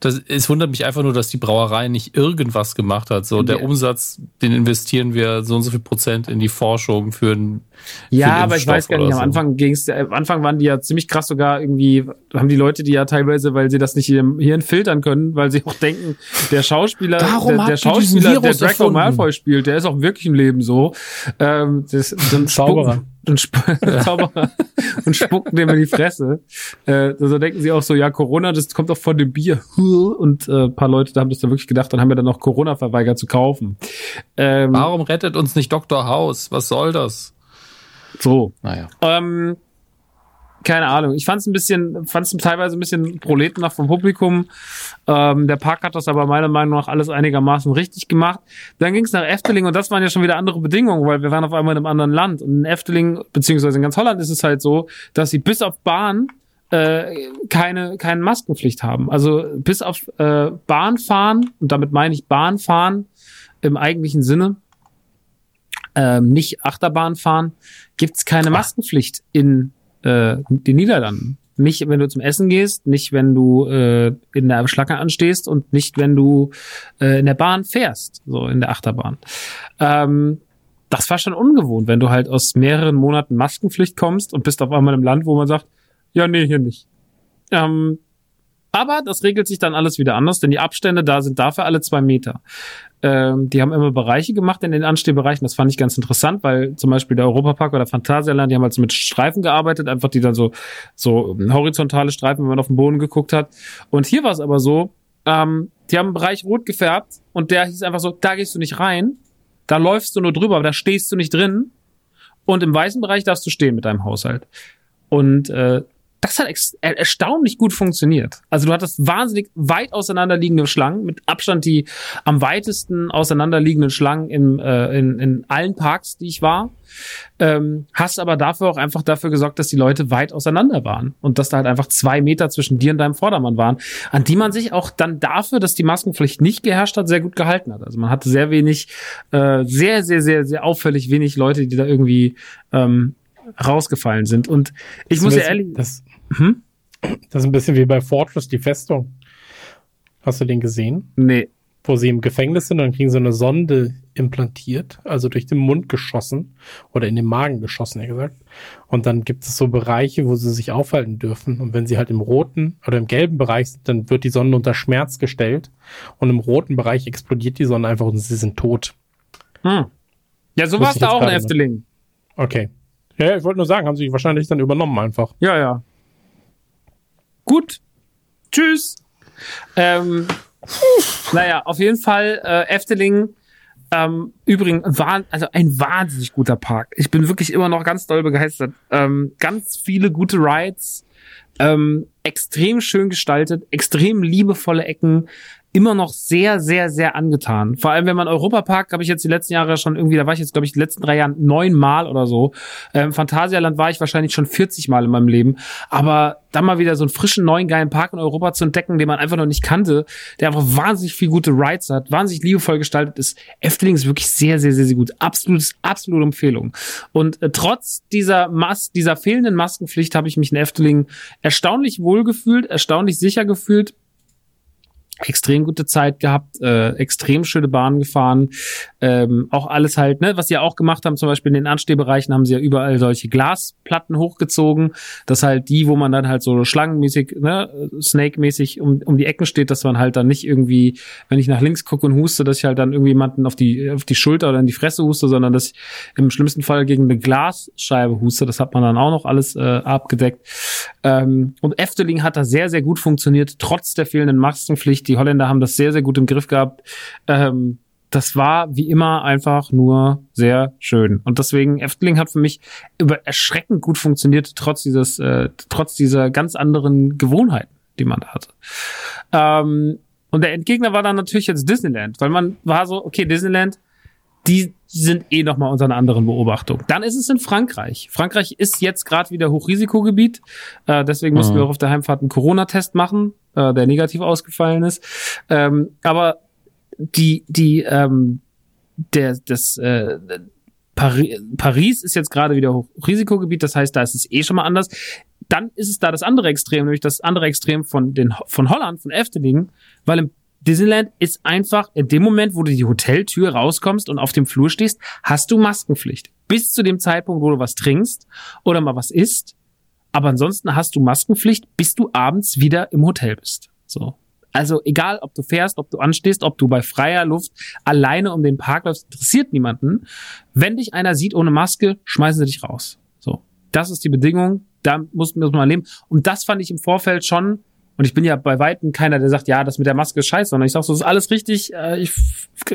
das, es wundert mich einfach nur, dass die Brauerei nicht irgendwas gemacht hat. So, der Umsatz, den investieren wir so und so viel Prozent in die Forschung für ein Ja, aber ich weiß gar nicht, am Anfang ging's, am Anfang waren die ja ziemlich krass sogar irgendwie, haben die Leute die ja teilweise, weil sie das nicht hier, hierhin filtern können, weil sie auch denken, der Schauspieler, Darum der, der Schauspieler, der Draco Malfoy spielt, der ist auch wirklich im Leben so. Ähm, das, Zauberer und, sp Zauberer und spucken dem in die Fresse. Äh, also denken sie auch so, ja, Corona, das kommt doch von dem Bier. Und äh, paar Leute da haben das dann wirklich gedacht, dann haben wir dann noch Corona verweigert zu kaufen. Ähm, Warum rettet uns nicht Dr. House? Was soll das? So. Naja. Ähm, keine Ahnung. Ich fand es ein bisschen, fand es teilweise ein bisschen proletenhaft vom Publikum. Ähm, der Park hat das aber meiner Meinung nach alles einigermaßen richtig gemacht. Dann ging es nach Efteling und das waren ja schon wieder andere Bedingungen, weil wir waren auf einmal in einem anderen Land. Und in Efteling, beziehungsweise in ganz Holland ist es halt so, dass sie bis auf Bahn äh, keine, keine Maskenpflicht haben. Also bis auf äh, Bahn fahren, und damit meine ich Bahn fahren im eigentlichen Sinne, ähm, nicht Achterbahn fahren, gibt's keine Maskenpflicht in äh, den Niederlanden. Nicht, wenn du zum Essen gehst, nicht, wenn du äh, in der Schlange anstehst und nicht, wenn du äh, in der Bahn fährst, so in der Achterbahn. Ähm, das war schon ungewohnt, wenn du halt aus mehreren Monaten Maskenpflicht kommst und bist auf einmal im Land, wo man sagt, ja, nee, hier nicht. Ähm, aber das regelt sich dann alles wieder anders, denn die Abstände da sind dafür alle zwei Meter. Ähm, die haben immer Bereiche gemacht in den Anstehbereichen. Das fand ich ganz interessant, weil zum Beispiel der Europapark oder Phantasialand, die haben halt so mit Streifen gearbeitet, einfach die dann so, so horizontale Streifen, wenn man auf den Boden geguckt hat. Und hier war es aber so, ähm, die haben einen Bereich rot gefärbt und der hieß einfach so, da gehst du nicht rein, da läufst du nur drüber, aber da stehst du nicht drin. Und im weißen Bereich darfst du stehen mit deinem Haushalt. Und äh, das hat erstaunlich gut funktioniert. Also du hattest wahnsinnig weit auseinanderliegende Schlangen, mit Abstand die am weitesten auseinanderliegenden Schlangen im, äh, in, in allen Parks, die ich war. Ähm, hast aber dafür auch einfach dafür gesorgt, dass die Leute weit auseinander waren und dass da halt einfach zwei Meter zwischen dir und deinem Vordermann waren, an die man sich auch dann dafür, dass die Maskenpflicht nicht geherrscht hat, sehr gut gehalten hat. Also man hatte sehr wenig, äh, sehr, sehr, sehr, sehr auffällig wenig Leute, die da irgendwie ähm, rausgefallen sind. Und ich das muss ja ehrlich. Das, hm? das ist ein bisschen wie bei Fortress, die Festung. Hast du den gesehen? Nee. Wo sie im Gefängnis sind und dann kriegen sie eine Sonde implantiert, also durch den Mund geschossen oder in den Magen geschossen, eher gesagt. Und dann gibt es so Bereiche, wo sie sich aufhalten dürfen. Und wenn sie halt im roten oder im gelben Bereich sind, dann wird die Sonne unter Schmerz gestellt. Und im roten Bereich explodiert die Sonne einfach und sie sind tot. Hm. Ja, so war es da auch in Efteling. Okay. Ja, ich wollte nur sagen, haben sie wahrscheinlich dann übernommen einfach. Ja, ja. Gut. Tschüss. Ähm, naja, auf jeden Fall äh, Efteling. Ähm, übrigens, war, also ein wahnsinnig guter Park. Ich bin wirklich immer noch ganz doll begeistert. Ähm, ganz viele gute Rides. Ähm, extrem schön gestaltet, extrem liebevolle Ecken, immer noch sehr, sehr, sehr angetan. Vor allem, wenn man Europapark, habe ich jetzt die letzten Jahre schon irgendwie, da war ich jetzt, glaube ich, die letzten drei Jahre neun Mal oder so. Ähm, Phantasialand war ich wahrscheinlich schon 40 Mal in meinem Leben. Aber dann mal wieder so einen frischen, neuen, geilen Park in Europa zu entdecken, den man einfach noch nicht kannte, der einfach wahnsinnig viel gute Rides hat, wahnsinnig liebevoll gestaltet ist. Efteling ist wirklich sehr, sehr, sehr, sehr gut. Absolutes, absolute Empfehlung. Und äh, trotz dieser Mas dieser fehlenden Maskenpflicht habe ich mich in Efteling erstaunlich wohl gefühlt, erstaunlich sicher gefühlt extrem gute Zeit gehabt, äh, extrem schöne Bahnen gefahren, ähm, auch alles halt, ne, was sie ja auch gemacht haben, zum Beispiel in den Anstehbereichen haben sie ja überall solche Glasplatten hochgezogen, dass halt die, wo man dann halt so schlangenmäßig, ne, Snake-mäßig um, um die Ecken steht, dass man halt dann nicht irgendwie, wenn ich nach links gucke und huste, dass ich halt dann irgendwie jemanden auf die, auf die Schulter oder in die Fresse huste, sondern dass ich im schlimmsten Fall gegen eine Glasscheibe huste, das hat man dann auch noch alles äh, abgedeckt. Ähm, und Efteling hat da sehr, sehr gut funktioniert, trotz der fehlenden Maskenpflicht, die Holländer haben das sehr, sehr gut im Griff gehabt. Ähm, das war wie immer einfach nur sehr schön. Und deswegen, Efteling hat für mich über erschreckend gut funktioniert, trotz dieses, äh, trotz dieser ganz anderen Gewohnheiten, die man da hatte. Ähm, und der Endgegner war dann natürlich jetzt Disneyland, weil man war so, okay, Disneyland, die sind eh noch mal unter einer anderen Beobachtung. Dann ist es in Frankreich. Frankreich ist jetzt gerade wieder Hochrisikogebiet, äh, deswegen mussten Mhm. wir auch auf der Heimfahrt einen Corona-Test machen, äh, der negativ ausgefallen ist. Ähm, aber die die ähm, der das äh, Pari Paris ist jetzt gerade wieder Hochrisikogebiet, das heißt, da ist es eh schon mal anders. Dann ist es da das andere Extrem, nämlich das andere Extrem von den von Holland, von Efteling, weil im Disneyland ist einfach in dem Moment, wo du die Hoteltür rauskommst und auf dem Flur stehst, hast du Maskenpflicht. Bis zu dem Zeitpunkt, wo du was trinkst oder mal was isst. Aber ansonsten hast du Maskenpflicht, bis du abends wieder im Hotel bist. So. Also egal, ob du fährst, ob du anstehst, ob du bei freier Luft alleine um den Park läufst, interessiert niemanden. Wenn dich einer sieht ohne Maske, schmeißen sie dich raus. So. Das ist die Bedingung. Da muss, muss man leben. Und das fand ich im Vorfeld schon und ich bin ja bei Weitem keiner, der sagt, ja, das mit der Maske ist scheiße, sondern ich sag so, ist alles richtig. äh, Ich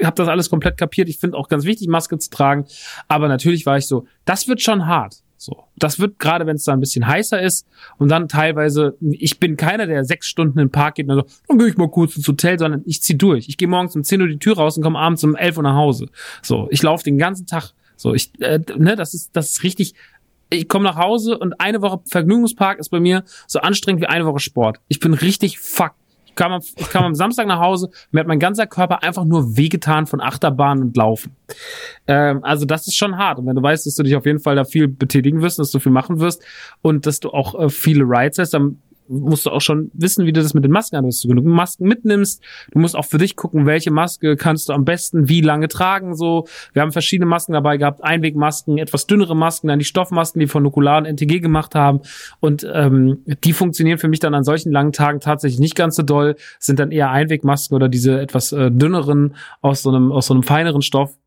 habe das alles komplett kapiert. Ich finde auch ganz wichtig, Maske zu tragen. Aber natürlich war ich so, das wird schon hart. So, das wird gerade, wenn es da ein bisschen heißer ist und dann teilweise, ich bin keiner, der sechs Stunden in den Park geht und so, dann gehe ich mal kurz ins Hotel, sondern ich zieh durch. Ich gehe morgens um 10 Uhr die Tür raus und komme abends um 11 Uhr nach Hause. So, ich laufe den ganzen Tag. So, ich, äh, ne, das ist, das ist richtig ich komme nach Hause und eine Woche Vergnügungspark ist bei mir so anstrengend wie eine Woche Sport. Ich bin richtig fuck. Ich kam, am, ich kam am Samstag nach Hause, mir hat mein ganzer Körper einfach nur wehgetan von Achterbahn und Laufen. Ähm, also das ist schon hart. Und wenn du weißt, dass du dich auf jeden Fall da viel betätigen wirst, dass du viel machen wirst und dass du auch äh, viele Rides hast, dann musst du auch schon wissen, wie du das mit den Masken an, dass du genug Masken mitnimmst. Du musst auch für dich gucken, welche Maske kannst du am besten wie lange tragen. So, wir haben verschiedene Masken dabei gehabt, Einwegmasken, etwas dünnere Masken, dann die Stoffmasken, die von Nukular und NTG gemacht haben. Und ähm, die funktionieren für mich dann an solchen langen Tagen tatsächlich nicht ganz so doll. Sind dann eher Einwegmasken oder diese etwas äh, dünneren aus so einem aus so einem feineren Stoff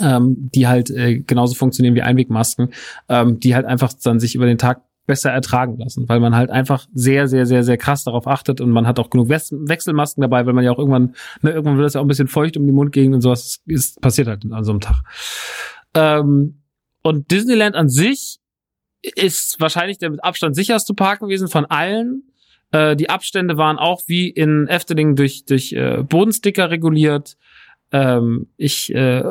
ähm, die halt äh, genauso funktionieren wie Einwegmasken, ähm, die halt einfach dann sich über den Tag besser ertragen lassen, weil man halt einfach sehr, sehr, sehr, sehr krass darauf achtet und man hat auch genug Wechselmasken dabei, weil man ja auch irgendwann, ne, irgendwann wird das ja auch ein bisschen feucht um die Mundgegend und sowas ist passiert halt an so einem Tag. Ähm, und Disneyland an sich ist wahrscheinlich der mit Abstand sicherste Park gewesen von allen. Äh, die Abstände waren auch wie in Efteling durch, durch äh, Bodensticker reguliert. Ähm, ich, äh,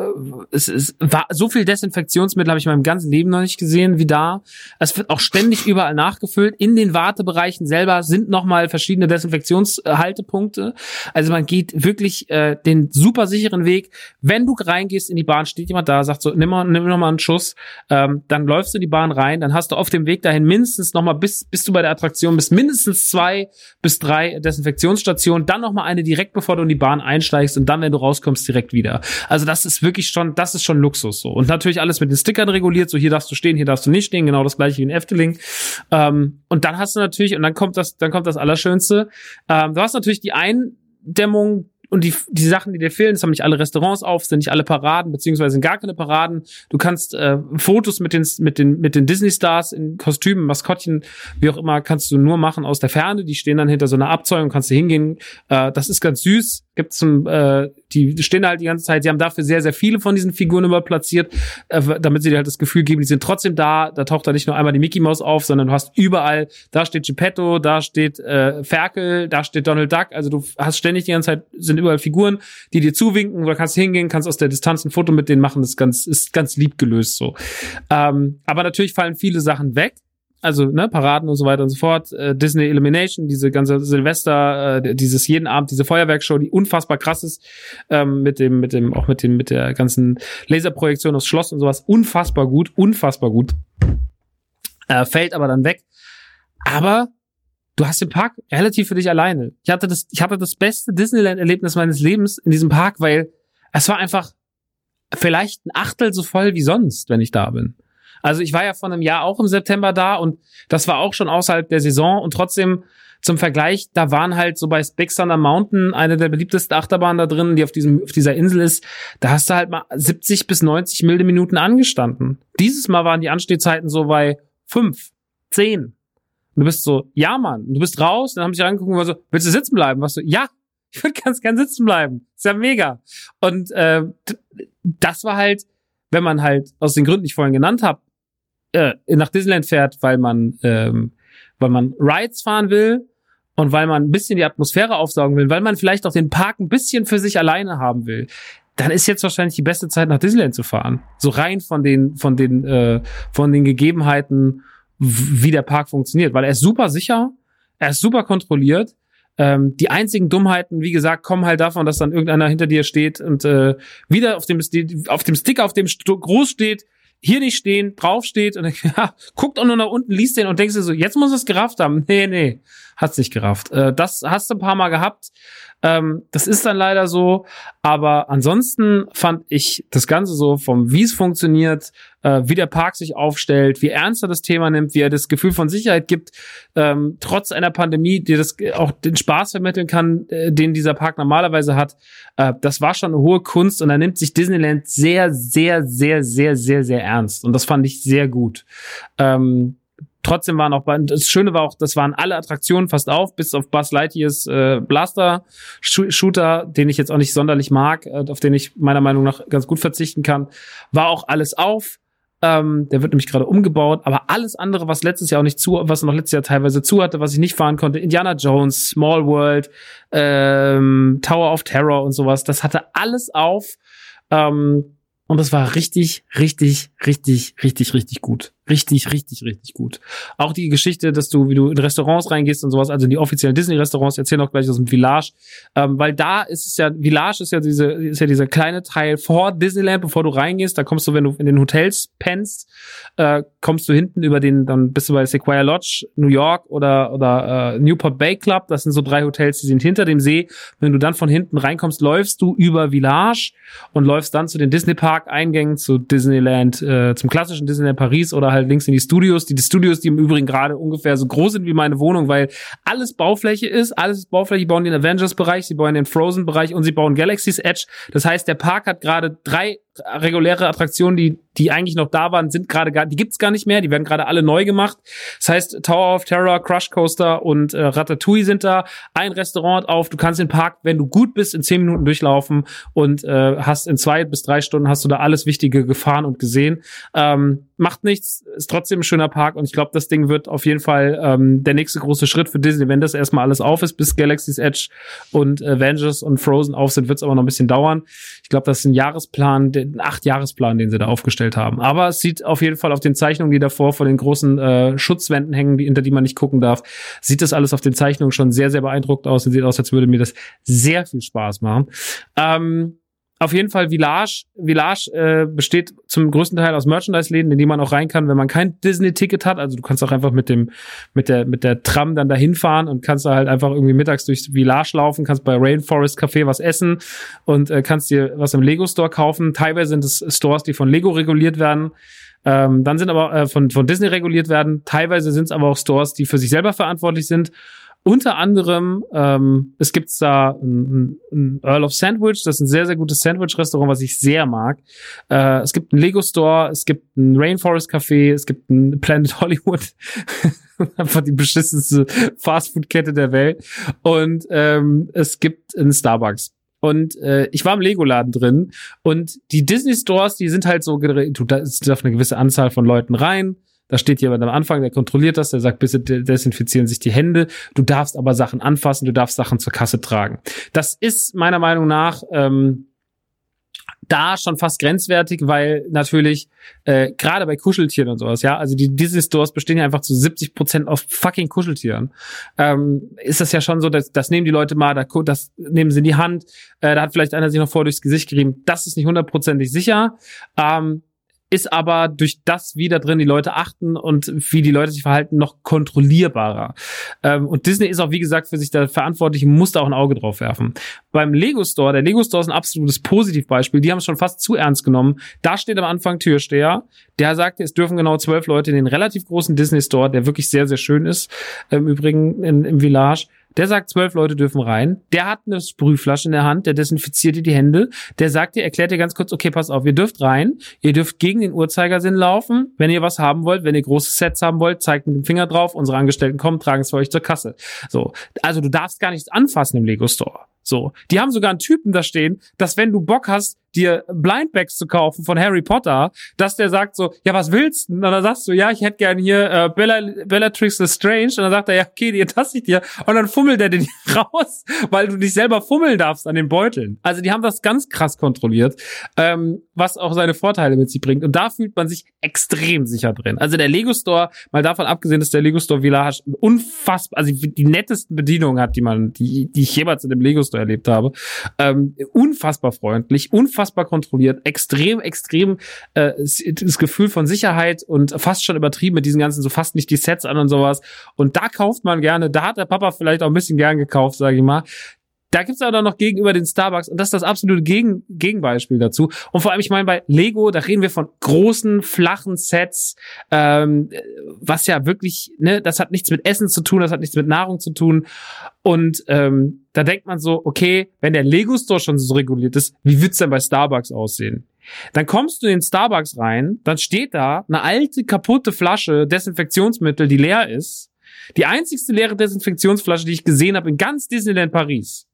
es, es war so viel Desinfektionsmittel habe ich in meinem ganzen Leben noch nicht gesehen wie da. Es wird auch ständig überall nachgefüllt. In den Wartebereichen selber sind nochmal verschiedene Desinfektionshaltepunkte. Also man geht wirklich äh, den super sicheren Weg. Wenn du reingehst in die Bahn, steht jemand da, sagt so, nimm mal, nimm noch mal einen Schuss. Ähm, dann läufst du in die Bahn rein, dann hast du auf dem Weg dahin mindestens nochmal, bis, bis du bei der Attraktion bist, mindestens zwei bis drei Desinfektionsstationen, dann nochmal eine direkt bevor du in die Bahn einsteigst und dann, wenn du rauskommst, direkt wieder. Also das ist wirklich schon, das ist schon Luxus so. Und natürlich alles mit den Stickern reguliert, so hier darfst du stehen, hier darfst du nicht stehen, genau das gleiche wie in Efteling. Ähm, und dann hast du natürlich, und dann kommt das, dann kommt das Allerschönste, ähm, du hast natürlich die Eindämmung und die, die Sachen, die dir fehlen, das haben nicht alle Restaurants auf, sind nicht alle Paraden, beziehungsweise sind gar keine Paraden. Du kannst äh, Fotos mit den, mit den, mit den Disney-Stars in Kostümen, Maskottchen, wie auch immer, kannst du nur machen aus der Ferne. Die stehen dann hinter so einer Abzeugung, kannst du hingehen. Äh, das ist ganz süß. Gibt's zum, äh, die stehen halt die ganze Zeit. Sie haben dafür sehr, sehr viele von diesen Figuren überplatziert, äh, damit sie dir halt das Gefühl geben, die sind trotzdem da. Da taucht da nicht nur einmal die Mickey Mouse auf, sondern du hast überall, da steht Geppetto, da steht äh, Ferkel, da steht Donald Duck. Also du hast ständig die ganze Zeit, sind überall Figuren, die dir zuwinken. Da kannst hingehen, kannst aus der Distanz ein Foto mit denen machen. Das ist ganz, ist ganz lieb gelöst so. Ähm, aber natürlich fallen viele Sachen weg also ne, Paraden und so weiter und so fort, äh, Disney Illumination, diese ganze Silvester, äh, dieses jeden Abend, diese Feuerwerkshow, die unfassbar krass ist, ähm, mit dem, mit dem, auch mit dem, mit der ganzen Laserprojektion aufs Schloss und sowas, unfassbar gut, unfassbar gut. Äh, fällt aber dann weg. Aber du hast den Park relativ für dich alleine. Ich hatte das, ich hatte das beste Disneyland-Erlebnis meines Lebens in diesem Park, weil es war einfach vielleicht ein Achtel so voll wie sonst, wenn ich da bin. Also ich war ja vor einem Jahr auch im September da und das war auch schon außerhalb der Saison und trotzdem zum Vergleich, da waren halt so bei Big Thunder Mountain eine der beliebtesten Achterbahnen da drin, die auf diesem auf dieser Insel ist. Da hast du halt mal 70 bis 90 milde Minuten angestanden. Dieses Mal waren die Anstehzeiten so bei fünf, zehn. Und du bist so, ja Mann, du bist raus, dann haben sie angeguckt und war so, willst du sitzen bleiben? Was so, ja, ich würde ganz gern sitzen bleiben. Ist ja mega. Und äh, das war halt, wenn man halt aus den Gründen, die ich vorhin genannt habe, äh, nach Disneyland fährt, weil man ähm, weil man Rides fahren will und weil man ein bisschen die Atmosphäre aufsaugen will, weil man vielleicht auch den Park ein bisschen für sich alleine haben will, dann ist jetzt wahrscheinlich die beste Zeit nach Disneyland zu fahren. So rein von den von den äh, von den Gegebenheiten, wie der Park funktioniert, weil er ist super sicher, er ist super kontrolliert. Ähm, die einzigen Dummheiten, wie gesagt, kommen halt davon, dass dann irgendeiner hinter dir steht und äh, wieder auf dem auf dem Stick, auf dem groß steht, hier nicht stehen, drauf steht und ja, guckt auch nur nach unten, liest den und denkst dir so, jetzt muss es gerafft haben. Nee, nee, hat's nicht gerafft. Äh, das hast du ein paar Mal gehabt. Ähm, das ist dann leider so. Aber ansonsten fand ich das Ganze so vom, wie es funktioniert, äh, wie der Park sich aufstellt, wie ernst er das Thema nimmt, wie er das Gefühl von Sicherheit gibt, ähm, trotz einer Pandemie, die das auch den Spaß vermitteln kann, äh, den dieser Park normalerweise hat. Äh, das war schon eine hohe Kunst und er nimmt sich Disneyland sehr, sehr, sehr, sehr, sehr, sehr ernst. Und das fand ich sehr gut. Ähm, Trotzdem waren auch, das Schöne war auch, das waren alle Attraktionen fast auf, bis auf Buzz Lightyears äh, Blaster Shooter, den ich jetzt auch nicht sonderlich mag, äh, auf den ich meiner Meinung nach ganz gut verzichten kann, war auch alles auf. Ähm, der wird nämlich gerade umgebaut, aber alles andere, was letztes Jahr auch nicht zu, was noch letztes Jahr teilweise zu hatte, was ich nicht fahren konnte, Indiana Jones, Small World, ähm, Tower of Terror und sowas, das hatte alles auf. Ähm, und das war richtig, richtig, richtig, richtig, richtig gut. Richtig, richtig, richtig gut. Auch die Geschichte, dass du, wie du in Restaurants reingehst und sowas, also in die offiziellen Disney-Restaurants, erzählen auch gleich aus dem Village, ähm, weil da ist es ja, Village ist ja diese, ist ja dieser kleine Teil vor Disneyland, bevor du reingehst, da kommst du, wenn du in den Hotels pennst, äh, kommst du hinten über den, dann bist du bei Sequoia Lodge, New York oder, oder äh, Newport Bay Club, das sind so drei Hotels, die sind hinter dem See. Wenn du dann von hinten reinkommst, läufst du über Village und läufst dann zu den Disney Park Eingängen, zu Disneyland, äh, zum klassischen Disneyland Paris oder halt halt links in die Studios. Die, die Studios, die im Übrigen gerade ungefähr so groß sind wie meine Wohnung, weil alles Baufläche ist, alles ist Baufläche. Sie bauen den Avengers-Bereich, sie bauen den Frozen-Bereich und sie bauen Galaxy's Edge. Das heißt, der Park hat gerade drei reguläre Attraktionen, die, die eigentlich noch da waren, sind gerade gar, die gibt's gar nicht mehr, die werden gerade alle neu gemacht. Das heißt, Tower of Terror, Crush Coaster und äh, Ratatouille sind da. Ein Restaurant auf, du kannst den Park, wenn du gut bist, in zehn Minuten durchlaufen und äh, hast in zwei bis drei Stunden hast du da alles Wichtige gefahren und gesehen. Ähm, macht nichts, ist trotzdem ein schöner Park und ich glaube, das Ding wird auf jeden Fall ähm, der nächste große Schritt für Disney, wenn das erstmal alles auf ist, bis Galaxy's Edge und Avengers und Frozen auf sind, wird es aber noch ein bisschen dauern. Ich glaube, das ist ein Jahresplan, den Acht-Jahresplan, den sie da aufgestellt haben. Aber es sieht auf jeden Fall auf den Zeichnungen, die davor vor den großen äh, Schutzwänden hängen, die, hinter die man nicht gucken darf, sieht das alles auf den Zeichnungen schon sehr, sehr beeindruckt aus und sieht aus, als würde mir das sehr viel Spaß machen. Ähm, auf jeden Fall Village. Village äh, besteht zum größten Teil aus Merchandise-Läden, in die man auch rein kann, wenn man kein Disney-Ticket hat. Also du kannst auch einfach mit dem mit der mit der Tram dann dahin fahren und kannst da halt einfach irgendwie mittags durchs Village laufen, kannst bei Rainforest Café was essen und äh, kannst dir was im Lego Store kaufen. Teilweise sind es Stores, die von Lego reguliert werden. Ähm, dann sind aber äh, von von Disney reguliert werden. Teilweise sind es aber auch Stores, die für sich selber verantwortlich sind. Unter anderem, ähm, es gibt da ein, ein Earl of Sandwich, das ist ein sehr, sehr gutes Sandwich-Restaurant, was ich sehr mag. Äh, es gibt einen Lego-Store, es gibt ein Rainforest-Café, es gibt ein Planet Hollywood. Einfach die beschissenste Fastfood-Kette der Welt. Und ähm, es gibt einen Starbucks. Und äh, ich war im Lego-Laden drin und die Disney-Stores, die sind halt so, du darfst eine gewisse Anzahl von Leuten rein da steht jemand am Anfang, der kontrolliert das, der sagt, bitte desinfizieren sich die Hände. Du darfst aber Sachen anfassen, du darfst Sachen zur Kasse tragen. Das ist meiner Meinung nach ähm, da schon fast grenzwertig, weil natürlich äh, gerade bei Kuscheltieren und sowas, ja, also die diese Stores bestehen ja einfach zu 70 Prozent aus fucking Kuscheltieren. Ähm, ist das ja schon so, dass das nehmen die Leute mal, das nehmen sie in die Hand, äh, da hat vielleicht einer sich noch vor durchs Gesicht gerieben. Das ist nicht hundertprozentig sicher. Ähm, ist aber durch das, wie da drin die Leute achten und wie die Leute sich verhalten, noch kontrollierbarer. Ähm, und Disney ist auch, wie gesagt, für sich da verantwortlich und muss da auch ein Auge drauf werfen. Beim Lego Store, der Lego Store ist ein absolutes Positivbeispiel, die haben es schon fast zu ernst genommen. Da steht am Anfang Türsteher, der sagte, es dürfen genau zwölf Leute in den relativ großen Disney Store, der wirklich sehr, sehr schön ist, im Übrigen in, im Village, der sagt, zwölf Leute dürfen rein. Der hat eine Sprühflasche in der Hand, der desinfiziert dir die Hände. Der sagt dir, erklärt dir ganz kurz, okay, pass auf, ihr dürft rein. Ihr dürft gegen den Uhrzeigersinn laufen. Wenn ihr was haben wollt, wenn ihr große Sets haben wollt, zeigt mit dem Finger drauf. Unsere Angestellten kommen, tragen es für euch zur Kasse. So. Also du darfst gar nichts anfassen im Lego Store. So. Die haben sogar einen Typen da stehen, dass wenn du Bock hast, dir Blindbags zu kaufen von Harry Potter, dass der sagt so, ja, was willst du? Und dann sagst du, ja, ich hätte gern hier äh, Bella, Bellatrix Lestrange. Und dann sagt er, ja, okay, die tasse ich dir. Und dann fummelt er den raus, weil du dich selber fummeln darfst an den Beuteln. Also die haben das ganz krass kontrolliert, ähm, was auch seine Vorteile mit sich bringt. Und da fühlt man sich extrem sicher drin. Also der Lego Store, mal davon abgesehen, dass der Lego Store Village unfassbar, also die nettesten Bedienungen hat, die man, die, die ich jemals in dem Lego Store erlebt habe. Ähm, unfassbar freundlich, unfassbar unfassbar kontrolliert, extrem, extrem äh, das Gefühl von Sicherheit und fast schon übertrieben mit diesen ganzen, so fast nicht die Sets an und sowas. Und da kauft man gerne, da hat der Papa vielleicht auch ein bisschen gern gekauft, sage ich mal. Da gibt's aber noch gegenüber den Starbucks und das ist das absolute Gegen Gegenbeispiel dazu. Und vor allem, ich meine, bei Lego, da reden wir von großen, flachen Sets, ähm, was ja wirklich, ne, das hat nichts mit Essen zu tun, das hat nichts mit Nahrung zu tun. Und ähm, da denkt man so, okay, wenn der Lego Store schon so reguliert ist, wie wird's denn bei Starbucks aussehen? Dann kommst du in den Starbucks rein, dann steht da eine alte, kaputte Flasche Desinfektionsmittel, die leer ist. Die einzigste leere Desinfektionsflasche, die ich gesehen habe in ganz Disneyland Paris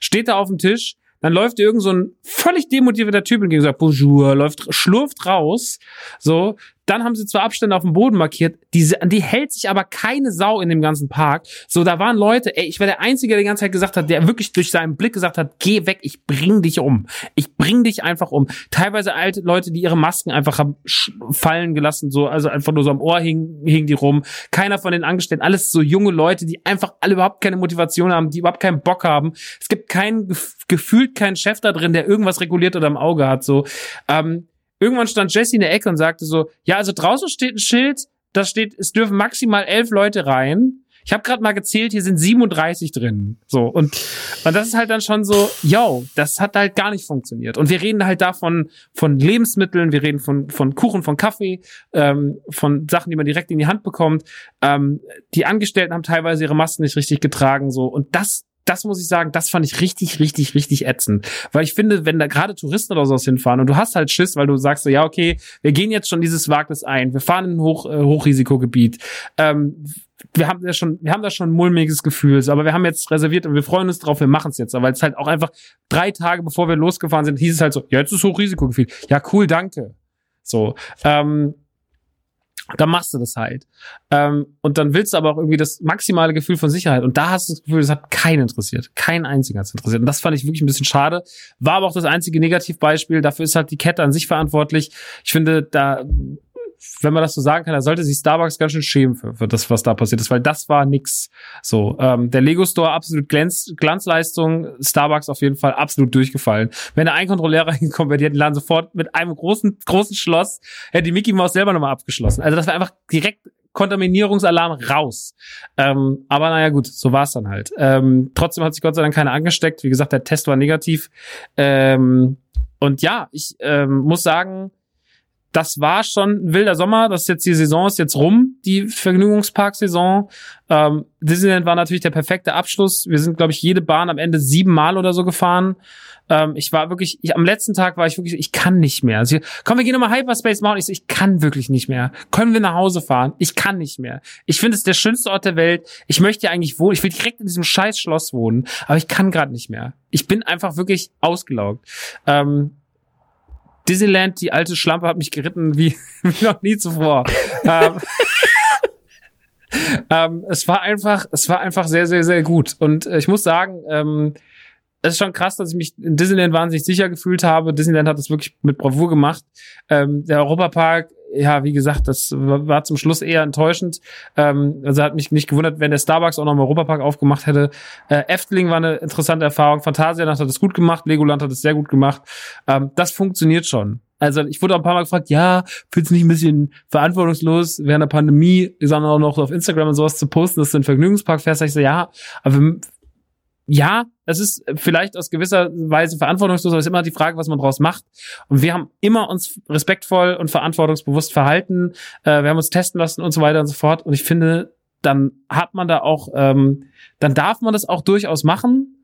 steht da auf dem Tisch, dann läuft irgend so ein völlig demotivierter Typ und sagt, Bonjour, läuft, schlurft raus, so, dann haben sie zwar Abstände auf dem Boden markiert, diese, die hält sich aber keine Sau in dem ganzen Park. So, da waren Leute, ey, ich war der Einzige, der die ganze Zeit gesagt hat, der wirklich durch seinen Blick gesagt hat, geh weg, ich bring dich um. Ich bring dich einfach um. Teilweise alte Leute, die ihre Masken einfach haben fallen gelassen, so, also einfach nur so am Ohr hingen, hingen die rum. Keiner von den Angestellten, alles so junge Leute, die einfach alle überhaupt keine Motivation haben, die überhaupt keinen Bock haben. Es gibt keinen, gefühlt keinen Chef da drin, der irgendwas reguliert oder im Auge hat, so. Ähm, Irgendwann stand Jesse in der Ecke und sagte so, ja, also draußen steht ein Schild, da steht, es dürfen maximal elf Leute rein. Ich habe gerade mal gezählt, hier sind 37 drin. So und, und das ist halt dann schon so, yo, das hat halt gar nicht funktioniert. Und wir reden halt davon von Lebensmitteln, wir reden von von Kuchen, von Kaffee, ähm, von Sachen, die man direkt in die Hand bekommt. Ähm, die Angestellten haben teilweise ihre Masken nicht richtig getragen, so und das das muss ich sagen, das fand ich richtig, richtig, richtig ätzend. Weil ich finde, wenn da gerade Touristen oder sowas hinfahren und du hast halt Schiss, weil du sagst so, ja, okay, wir gehen jetzt schon dieses Wagnis ein, wir fahren in ein Hoch, äh, Hochrisikogebiet, ähm, wir haben ja schon, wir haben da schon ein mulmiges Gefühl, aber wir haben jetzt reserviert und wir freuen uns drauf, wir machen es jetzt. weil es halt auch einfach drei Tage bevor wir losgefahren sind, hieß es halt so, ja, jetzt ist Hochrisikogebiet. Ja, cool, danke. So, ähm, dann machst du das halt. Ähm, und dann willst du aber auch irgendwie das maximale Gefühl von Sicherheit. Und da hast du das Gefühl, das hat keinen interessiert. Keinen einzigen hat es interessiert. Und das fand ich wirklich ein bisschen schade. War aber auch das einzige Negativbeispiel. Dafür ist halt die Kette an sich verantwortlich. Ich finde, da wenn man das so sagen kann, da sollte sich Starbucks ganz schön schämen für, für das, was da passiert ist, weil das war nix. So, ähm, der Lego Store absolut Glanz, Glanzleistung, Starbucks auf jeden Fall absolut durchgefallen. Wenn da ein Kontrolleur reingekommen wäre, die hätten den Laden sofort mit einem großen, großen Schloss, hätte die Mickey Mouse selber nochmal abgeschlossen. Also das war einfach direkt Kontaminierungsalarm raus. Ähm, aber naja, gut, so war es dann halt. Ähm, trotzdem hat sich Gott sei Dank keiner angesteckt. Wie gesagt, der Test war negativ. Ähm, und ja, ich ähm, muss sagen, das war schon ein wilder Sommer. Das ist jetzt die Saison ist jetzt rum, die Vergnügungspark-Saison. Ähm, Disneyland war natürlich der perfekte Abschluss. Wir sind, glaube ich, jede Bahn am Ende siebenmal oder so gefahren. Ähm, ich war wirklich, ich, am letzten Tag war ich wirklich, ich kann nicht mehr. Also, komm, wir gehen nochmal Hyperspace Mountain. Ich so, ich kann wirklich nicht mehr. Können wir nach Hause fahren? Ich kann nicht mehr. Ich finde es der schönste Ort der Welt. Ich möchte ja eigentlich wohnen. Ich will direkt in diesem scheiß Schloss wohnen. Aber ich kann gerade nicht mehr. Ich bin einfach wirklich ausgelaugt. Ähm, Disneyland, die alte Schlampe hat mich geritten wie, wie noch nie zuvor. ähm, ähm, es war einfach, es war einfach sehr, sehr, sehr gut. Und äh, ich muss sagen, ähm, es ist schon krass, dass ich mich in Disneyland wahnsinnig sicher gefühlt habe. Disneyland hat das wirklich mit Bravour gemacht. Ähm, der Europapark ja, wie gesagt, das war zum Schluss eher enttäuschend. Ähm, also hat mich nicht gewundert, wenn der Starbucks auch noch im Europapark aufgemacht hätte. Äh, Efteling war eine interessante Erfahrung. Phantasialand hat es gut gemacht, Legoland hat es sehr gut gemacht. Ähm, das funktioniert schon. Also ich wurde auch ein paar Mal gefragt, ja, fühlst du nicht ein bisschen verantwortungslos während der Pandemie, sondern auch noch auf Instagram und sowas zu posten, dass du in den Vergnügungspark fährst? Ich so, ja, aber ja, es ist vielleicht aus gewisser Weise verantwortungslos, aber es ist immer die Frage, was man draus macht. Und wir haben immer uns respektvoll und verantwortungsbewusst verhalten. Äh, wir haben uns testen lassen und so weiter und so fort. Und ich finde, dann hat man da auch, ähm, dann darf man das auch durchaus machen.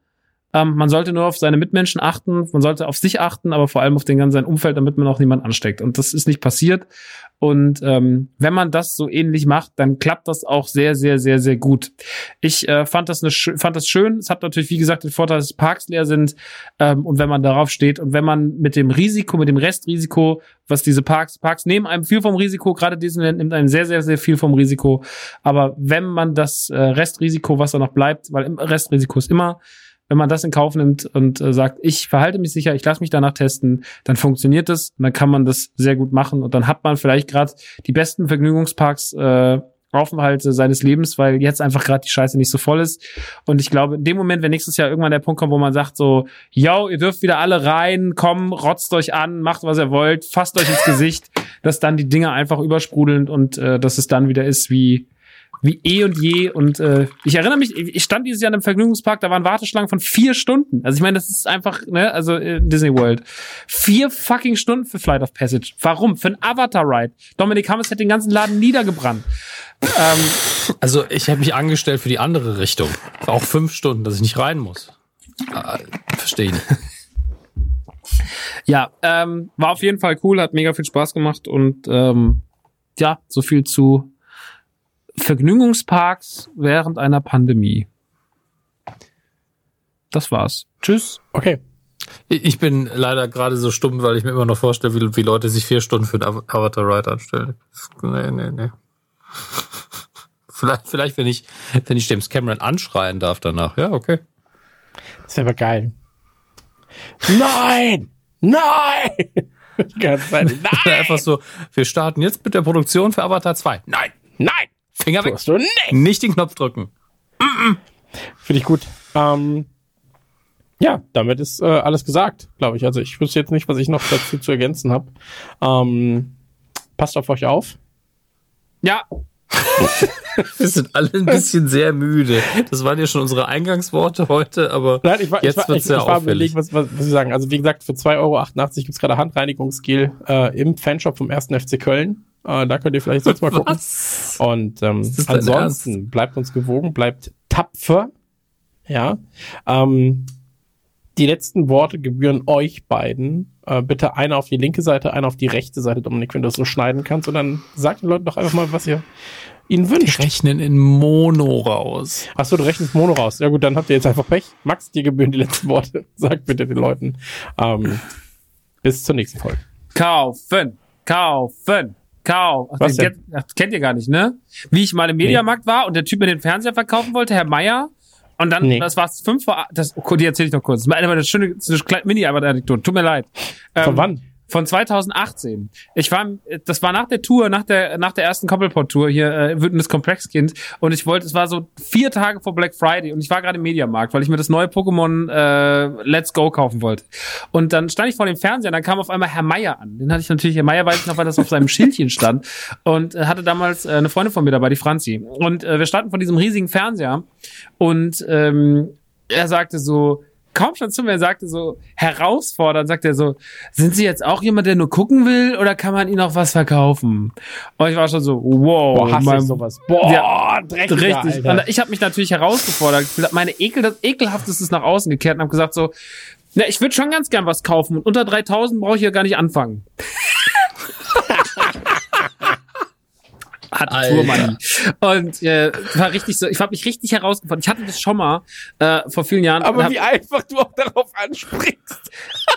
Ähm, man sollte nur auf seine Mitmenschen achten, man sollte auf sich achten, aber vor allem auf den ganzen Umfeld, damit man auch niemand ansteckt. Und das ist nicht passiert. Und ähm, wenn man das so ähnlich macht, dann klappt das auch sehr, sehr, sehr, sehr gut. Ich äh, fand, das eine, fand das schön. Es hat natürlich, wie gesagt, den Vorteil, dass Parks leer sind. Ähm, und wenn man darauf steht und wenn man mit dem Risiko, mit dem Restrisiko, was diese Parks, Parks nehmen einem viel vom Risiko, gerade Disneyland nimmt einem sehr, sehr, sehr viel vom Risiko. Aber wenn man das äh, Restrisiko, was da noch bleibt, weil Restrisiko ist immer wenn man das in Kauf nimmt und äh, sagt, ich verhalte mich sicher, ich lasse mich danach testen, dann funktioniert das und dann kann man das sehr gut machen und dann hat man vielleicht gerade die besten Vergnügungsparks äh, Aufenthalte seines Lebens, weil jetzt einfach gerade die Scheiße nicht so voll ist. Und ich glaube, in dem Moment, wenn nächstes Jahr irgendwann der Punkt kommt, wo man sagt so, yo, ihr dürft wieder alle rein, komm, rotzt euch an, macht was ihr wollt, fasst euch ins Gesicht, dass dann die Dinge einfach übersprudeln und äh, dass es dann wieder ist wie wie eh und je. Und äh, ich erinnere mich, ich stand dieses Jahr in einem Vergnügungspark, da waren Warteschlangen von vier Stunden. Also ich meine, das ist einfach, ne, also äh, Disney World. Vier fucking Stunden für Flight of Passage. Warum? Für ein Avatar-Ride. Dominik Hammers hätte den ganzen Laden niedergebrannt. Ähm, also ich habe mich angestellt für die andere Richtung. Auch fünf Stunden, dass ich nicht rein muss. Äh, verstehen. Ja, ähm, war auf jeden Fall cool, hat mega viel Spaß gemacht und ähm, ja, so viel zu Vergnügungsparks während einer Pandemie. Das war's. Tschüss. Okay. Ich bin leider gerade so stumm, weil ich mir immer noch vorstelle, wie, wie Leute sich vier Stunden für den Avatar Ride anstellen. Nee, nee, nee. Vielleicht, vielleicht, wenn ich, wenn ich James Cameron anschreien darf danach. Ja, okay. Das wäre aber geil. Nein! Nein! Nein! Einfach so, wir starten jetzt mit der Produktion für Avatar 2. Nein! Nein! Finger weg. Du nicht. nicht den Knopf drücken. Finde ich gut. Ähm, ja, damit ist äh, alles gesagt, glaube ich. Also ich wüsste jetzt nicht, was ich noch dazu zu ergänzen habe. Ähm, passt auf euch auf. Ja. Wir sind alle ein bisschen sehr müde. Das waren ja schon unsere Eingangsworte heute, aber Nein, ich war, jetzt ich war, ich, sehr ich war auffällig. was, was, was Sie sagen. Also wie gesagt, für 2,88 Euro gibt's gerade Handreinigungsgel äh, im Fanshop vom 1. FC Köln. Äh, da könnt ihr vielleicht sonst mal gucken. Was? Und ähm, ansonsten bleibt uns gewogen, bleibt tapfer. Ja. Ähm, die letzten Worte gebühren euch beiden. Äh, bitte einer auf die linke Seite, einer auf die rechte Seite, Dominik, wenn du das so schneiden kannst. Und dann sagt den Leuten doch einfach mal, was ihr ihnen wünscht. Die rechnen in Mono raus. Achso, du rechnest Mono raus. Ja gut, dann habt ihr jetzt einfach Pech. Max, dir gebühren die letzten Worte. Sag bitte den Leuten. Ähm, bis zur nächsten Folge. Kaufen, kaufen. Kau. Ach, Was den ach, kennt ihr gar nicht, ne? Wie ich mal im Mediamarkt nee. war und der Typ mir den Fernseher verkaufen wollte, Herr Meier. Und dann, nee. das war fünf vor, das, oh, die erzähle ich noch kurz. Das ist eine schöne, eine Mini-Anekdote. Tut mir leid. Ähm, Von wann? Von 2018. Ich war, das war nach der Tour, nach der, nach der ersten Koppelport-Tour hier, äh, Wütendes Komplexkind. Und ich wollte, es war so vier Tage vor Black Friday und ich war gerade im Mediamarkt, weil ich mir das neue Pokémon äh, Let's Go kaufen wollte. Und dann stand ich vor dem Fernseher und dann kam auf einmal Herr Meier an. Den hatte ich natürlich, Herr Meier weiß ich noch, weil das auf seinem Schildchen stand. Und äh, hatte damals äh, eine Freundin von mir dabei, die Franzi. Und äh, wir standen vor diesem riesigen Fernseher und ähm, er sagte so, kaum schon zu mir sagte, so herausfordern, sagt er so, sind Sie jetzt auch jemand, der nur gucken will oder kann man Ihnen auch was verkaufen? Und ich war schon so, wow. Boah, hasse mein, ich sowas. Boah, ja, richtig. Alter. Und ich habe mich natürlich herausgefordert, meine Ekel, das Ekelhafteste ist nach außen gekehrt und habe gesagt so, na, ich würde schon ganz gern was kaufen und unter 3000 brauche ich ja gar nicht anfangen. Hat Tourmoney. Und äh, war richtig so, ich habe mich richtig herausgefordert. Ich hatte das schon mal äh, vor vielen Jahren. Aber wie einfach du auch darauf anspringst.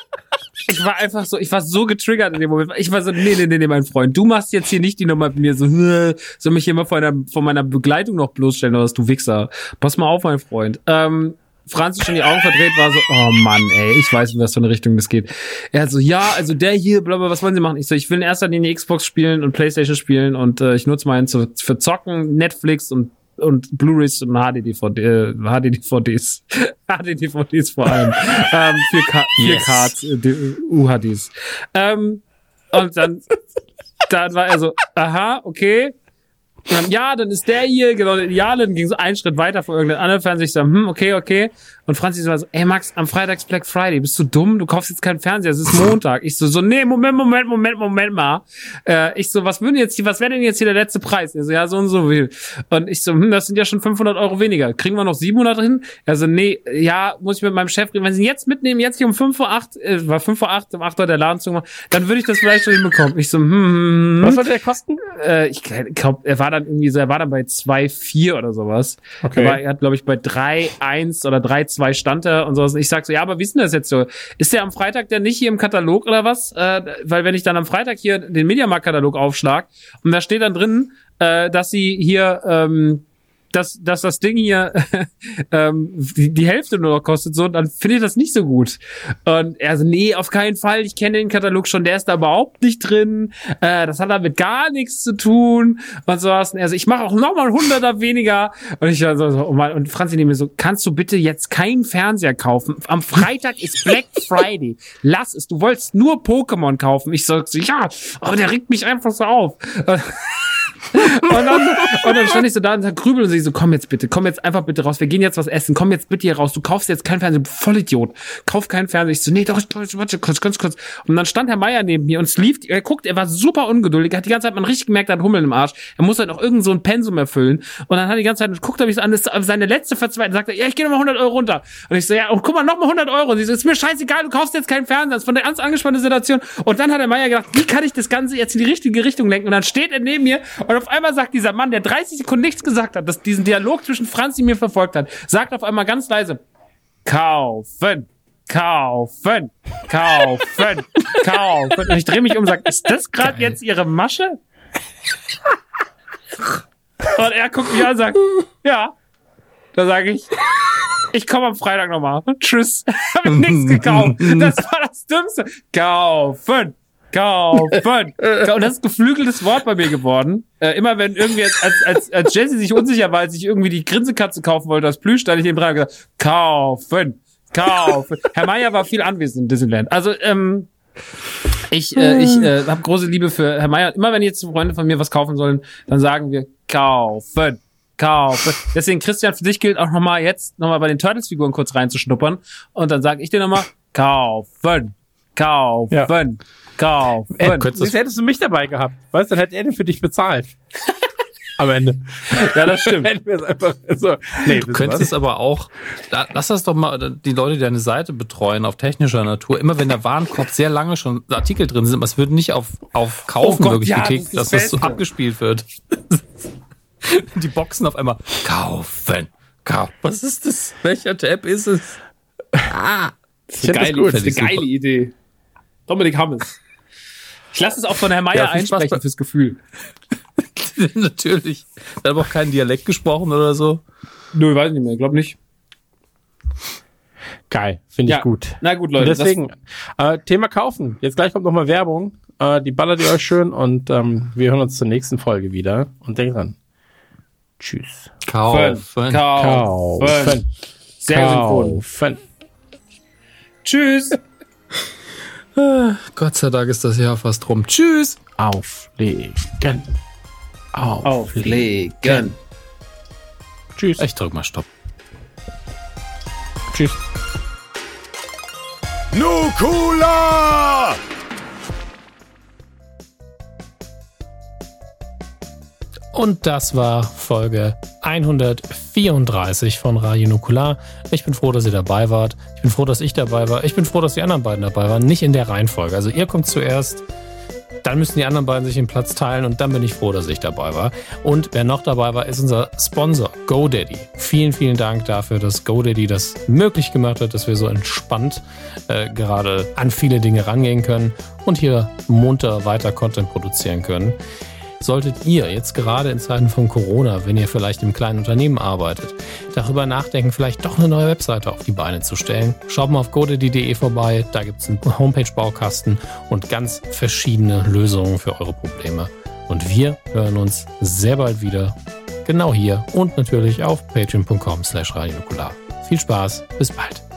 ich war einfach so, ich war so getriggert in dem Moment. Ich war so, nee, nee, nee, nee, mein Freund, du machst jetzt hier nicht die Nummer mit mir so, soll mich hier mal von, der, von meiner Begleitung noch bloßstellen oder was, du Wichser. Pass mal auf, mein Freund. Ähm, Franzi schon die Augen verdreht, war so, oh Mann, ey, ich weiß, in was für eine Richtung das geht. Er hat so, ja, also der hier, bla, bla, was wollen Sie machen? Ich so, ich will in erster Linie Xbox spielen und Playstation spielen und äh, ich nutze meinen zu, für Zocken, Netflix und und Blu-rays und HD-DVD, äh, HD-DVDs, HD-DVDs vor allem, ähm, 4K, 4K äh, die- UHDs. Ähm, und dann, dann war er so, aha, okay. Dann, ja, dann ist der hier, genau, der Ideale, dann ging so einen Schritt weiter vor irgendeinem anderen Fernseher. Ich so, hm, okay, okay. Und Franzi so, ey Max, am Freitag ist Black Friday, bist du dumm? Du kaufst jetzt keinen Fernseher, es ist Montag. Ich so, so, nee, Moment, Moment, Moment, Moment mal. Äh, ich so, was würden jetzt, hier- was wäre denn jetzt hier der letzte Preis? Er so, ja, so und so viel. Und ich so, hm, das sind ja schon 500 Euro weniger. Kriegen wir noch 700 hin? Er so, nee, ja, muss ich mit meinem Chef reden. Wenn sie ihn jetzt mitnehmen, jetzt hier um 5 Uhr 8, äh, war 5 Uhr 8, um 8 Uhr der Laden zu machen, dann würde ich das vielleicht schon hinbekommen. Ich so, hm, hm, hm, Was sollte der kosten? Äh, ich glaube, er war dann irgendwie er war dann bei 2,4 oder sowas. Okay. Er, war, er hat, glaube ich, bei 3,1 oder 3,2 stand er und sowas. Und ich sag so, ja, aber wie ist denn das jetzt so? Ist der am Freitag denn nicht hier im Katalog oder was? Äh, weil wenn ich dann am Freitag hier den Mediamarkt-Katalog aufschlag und da steht dann drin, äh, dass sie hier, ähm, dass, dass das Ding hier ähm, die, die Hälfte nur noch kostet, so, dann finde ich das nicht so gut. Und er so, nee, auf keinen Fall, ich kenne den Katalog schon, der ist da überhaupt nicht drin, äh, das hat damit gar nichts zu tun und sowas. Und er so, ich mache auch nochmal Hunderter weniger. Und ich so, so oh Mann. und Franzi nehme mir so, kannst du bitte jetzt keinen Fernseher kaufen? Am Freitag ist Black Friday. Lass es, du wolltest nur Pokémon kaufen. Ich so ja, aber der regt mich einfach so auf. Und dann, und dann stand ich so da und grübel und sie so, komm jetzt bitte, komm jetzt einfach bitte raus, wir gehen jetzt was essen, komm jetzt bitte hier raus, du kaufst jetzt keinen Fernseher, du Vollidiot, kauf keinen Fernseher. Ich so, nee, doch, ich- warte, kurz, ganz kurz. Und dann stand Herr Meier neben mir und es lief, er guckt, er war super ungeduldig, er hat die ganze Zeit, man richtig gemerkt, er hat Hummeln im Arsch, er muss halt noch irgend so ein Pensum erfüllen. Und dann hat er die ganze Zeit, guckt er mich so an, das seine letzte Verzweiflung, sagt er, ja, ich gehe nochmal 100 Euro runter. Und ich so, ja, oh, guck mal, nochmal 100 Euro. Und sie so, ist mir scheißegal, du kaufst jetzt keinen Fernseher, das ist von der ganz angespannte Situation. Und dann hat der Meier gedacht, wie kann ich das Ganze jetzt in die richtige Richtung lenken? Und dann steht er neben mir und auf einmal sagt dieser Mann, der 30 Sekunden nichts gesagt hat, dass diesen Dialog zwischen Franzi mir verfolgt hat, sagt auf einmal ganz leise, kaufen. Kaufen, kaufen, kaufen. Und ich drehe mich um und sage, ist das gerade jetzt Ihre Masche? Und er guckt mich an und sagt, ja. Da sage ich, ich komme am Freitag nochmal. Tschüss. Hab ich nichts gekauft. Das war das Dümmste. Kaufen. Kaufen. Und das ist geflügeltes Wort bei mir geworden. Äh, immer wenn irgendwie, als, als, als, Jesse sich unsicher war, als ich irgendwie die Grinsekatze kaufen wollte, das Plüsch, stand ich und gesagt, kaufen. Kaufen. Herr Meier war viel anwesend in Disneyland. Also, ähm, ich, äh, ich äh, habe große Liebe für Herr Meier. Immer wenn jetzt Freunde von mir was kaufen sollen, dann sagen wir kaufen, kaufen. Deswegen Christian, für dich gilt auch nochmal jetzt nochmal bei den Turtles-Figuren kurz reinzuschnuppern und dann sage ich dir nochmal kaufen, kaufen, Ja. Kaufen. Äh, jetzt hättest du mich dabei gehabt. Weißt du, dann hätte er den für dich bezahlt. Am Ende. ja, das stimmt. So. Nee, Du könntest aber auch, la- lass das doch mal die Leute, die deine Seite betreuen, auf technischer Natur, immer wenn der Warenkorb sehr lange schon Artikel drin sind, aber es wird nicht auf, auf Kaufen Oh Gott, wirklich ja, geklickt, das dass ist das das so abgespielt wird. die Boxen auf einmal kaufen. Kauf. Was ist das? Welcher Tab ist es? Ah. Ich find das geile, gut. das ist eine geile Idee. Dominik Hammes. Ich lasse es auch von Herrn Meier Ja, viel Spaß einsprechen bei- fürs Gefühl. Natürlich. Da hat auch kein Dialekt gesprochen oder so. Nö, weiß ich nicht mehr. Ich glaube nicht. Geil. Finde ich Ja. gut. Na gut, Und Leute. deswegen, äh, Thema kaufen. Jetzt gleich kommt nochmal Werbung. Äh, die ballert ihr euch schön und ähm, wir hören uns zur nächsten Folge wieder. Und denkt dran. Tschüss. das kaufen. Kaufen. Kaufen. Sehr synchron. Kaufen. Tschüss. Gott sei Dank ist das Jahr fast rum. Tschüss. Auflegen. Auflegen. Auflegen. Tschüss. Ich drück mal Stopp. Tschüss. Nukula! Und das war Folge 134 von Radio Nukular. Ich bin froh, dass ihr dabei wart. Ich bin froh, dass ich dabei war. Ich bin froh, dass die anderen beiden dabei waren. Nicht in der Reihenfolge. Also ihr kommt zuerst, dann müssen die anderen beiden sich den Platz teilen und dann bin ich froh, dass ich dabei war. Und wer noch dabei war, ist unser Sponsor GoDaddy. Vielen, vielen Dank dafür, dass GoDaddy das möglich gemacht hat, dass wir so entspannt äh, gerade an viele Dinge rangehen können und hier munter weiter Content produzieren können. Solltet ihr jetzt gerade in Zeiten von Corona, wenn ihr vielleicht im kleinen Unternehmen arbeitet, darüber nachdenken, vielleicht doch eine neue Webseite auf die Beine zu stellen, schaut mal auf godaddy.de vorbei. Da gibt es einen Homepage-Baukasten und ganz verschiedene Lösungen für eure Probleme. Und wir hören uns sehr bald wieder. Genau hier und natürlich auf patreon.com slash radionukular. Viel Spaß, bis bald.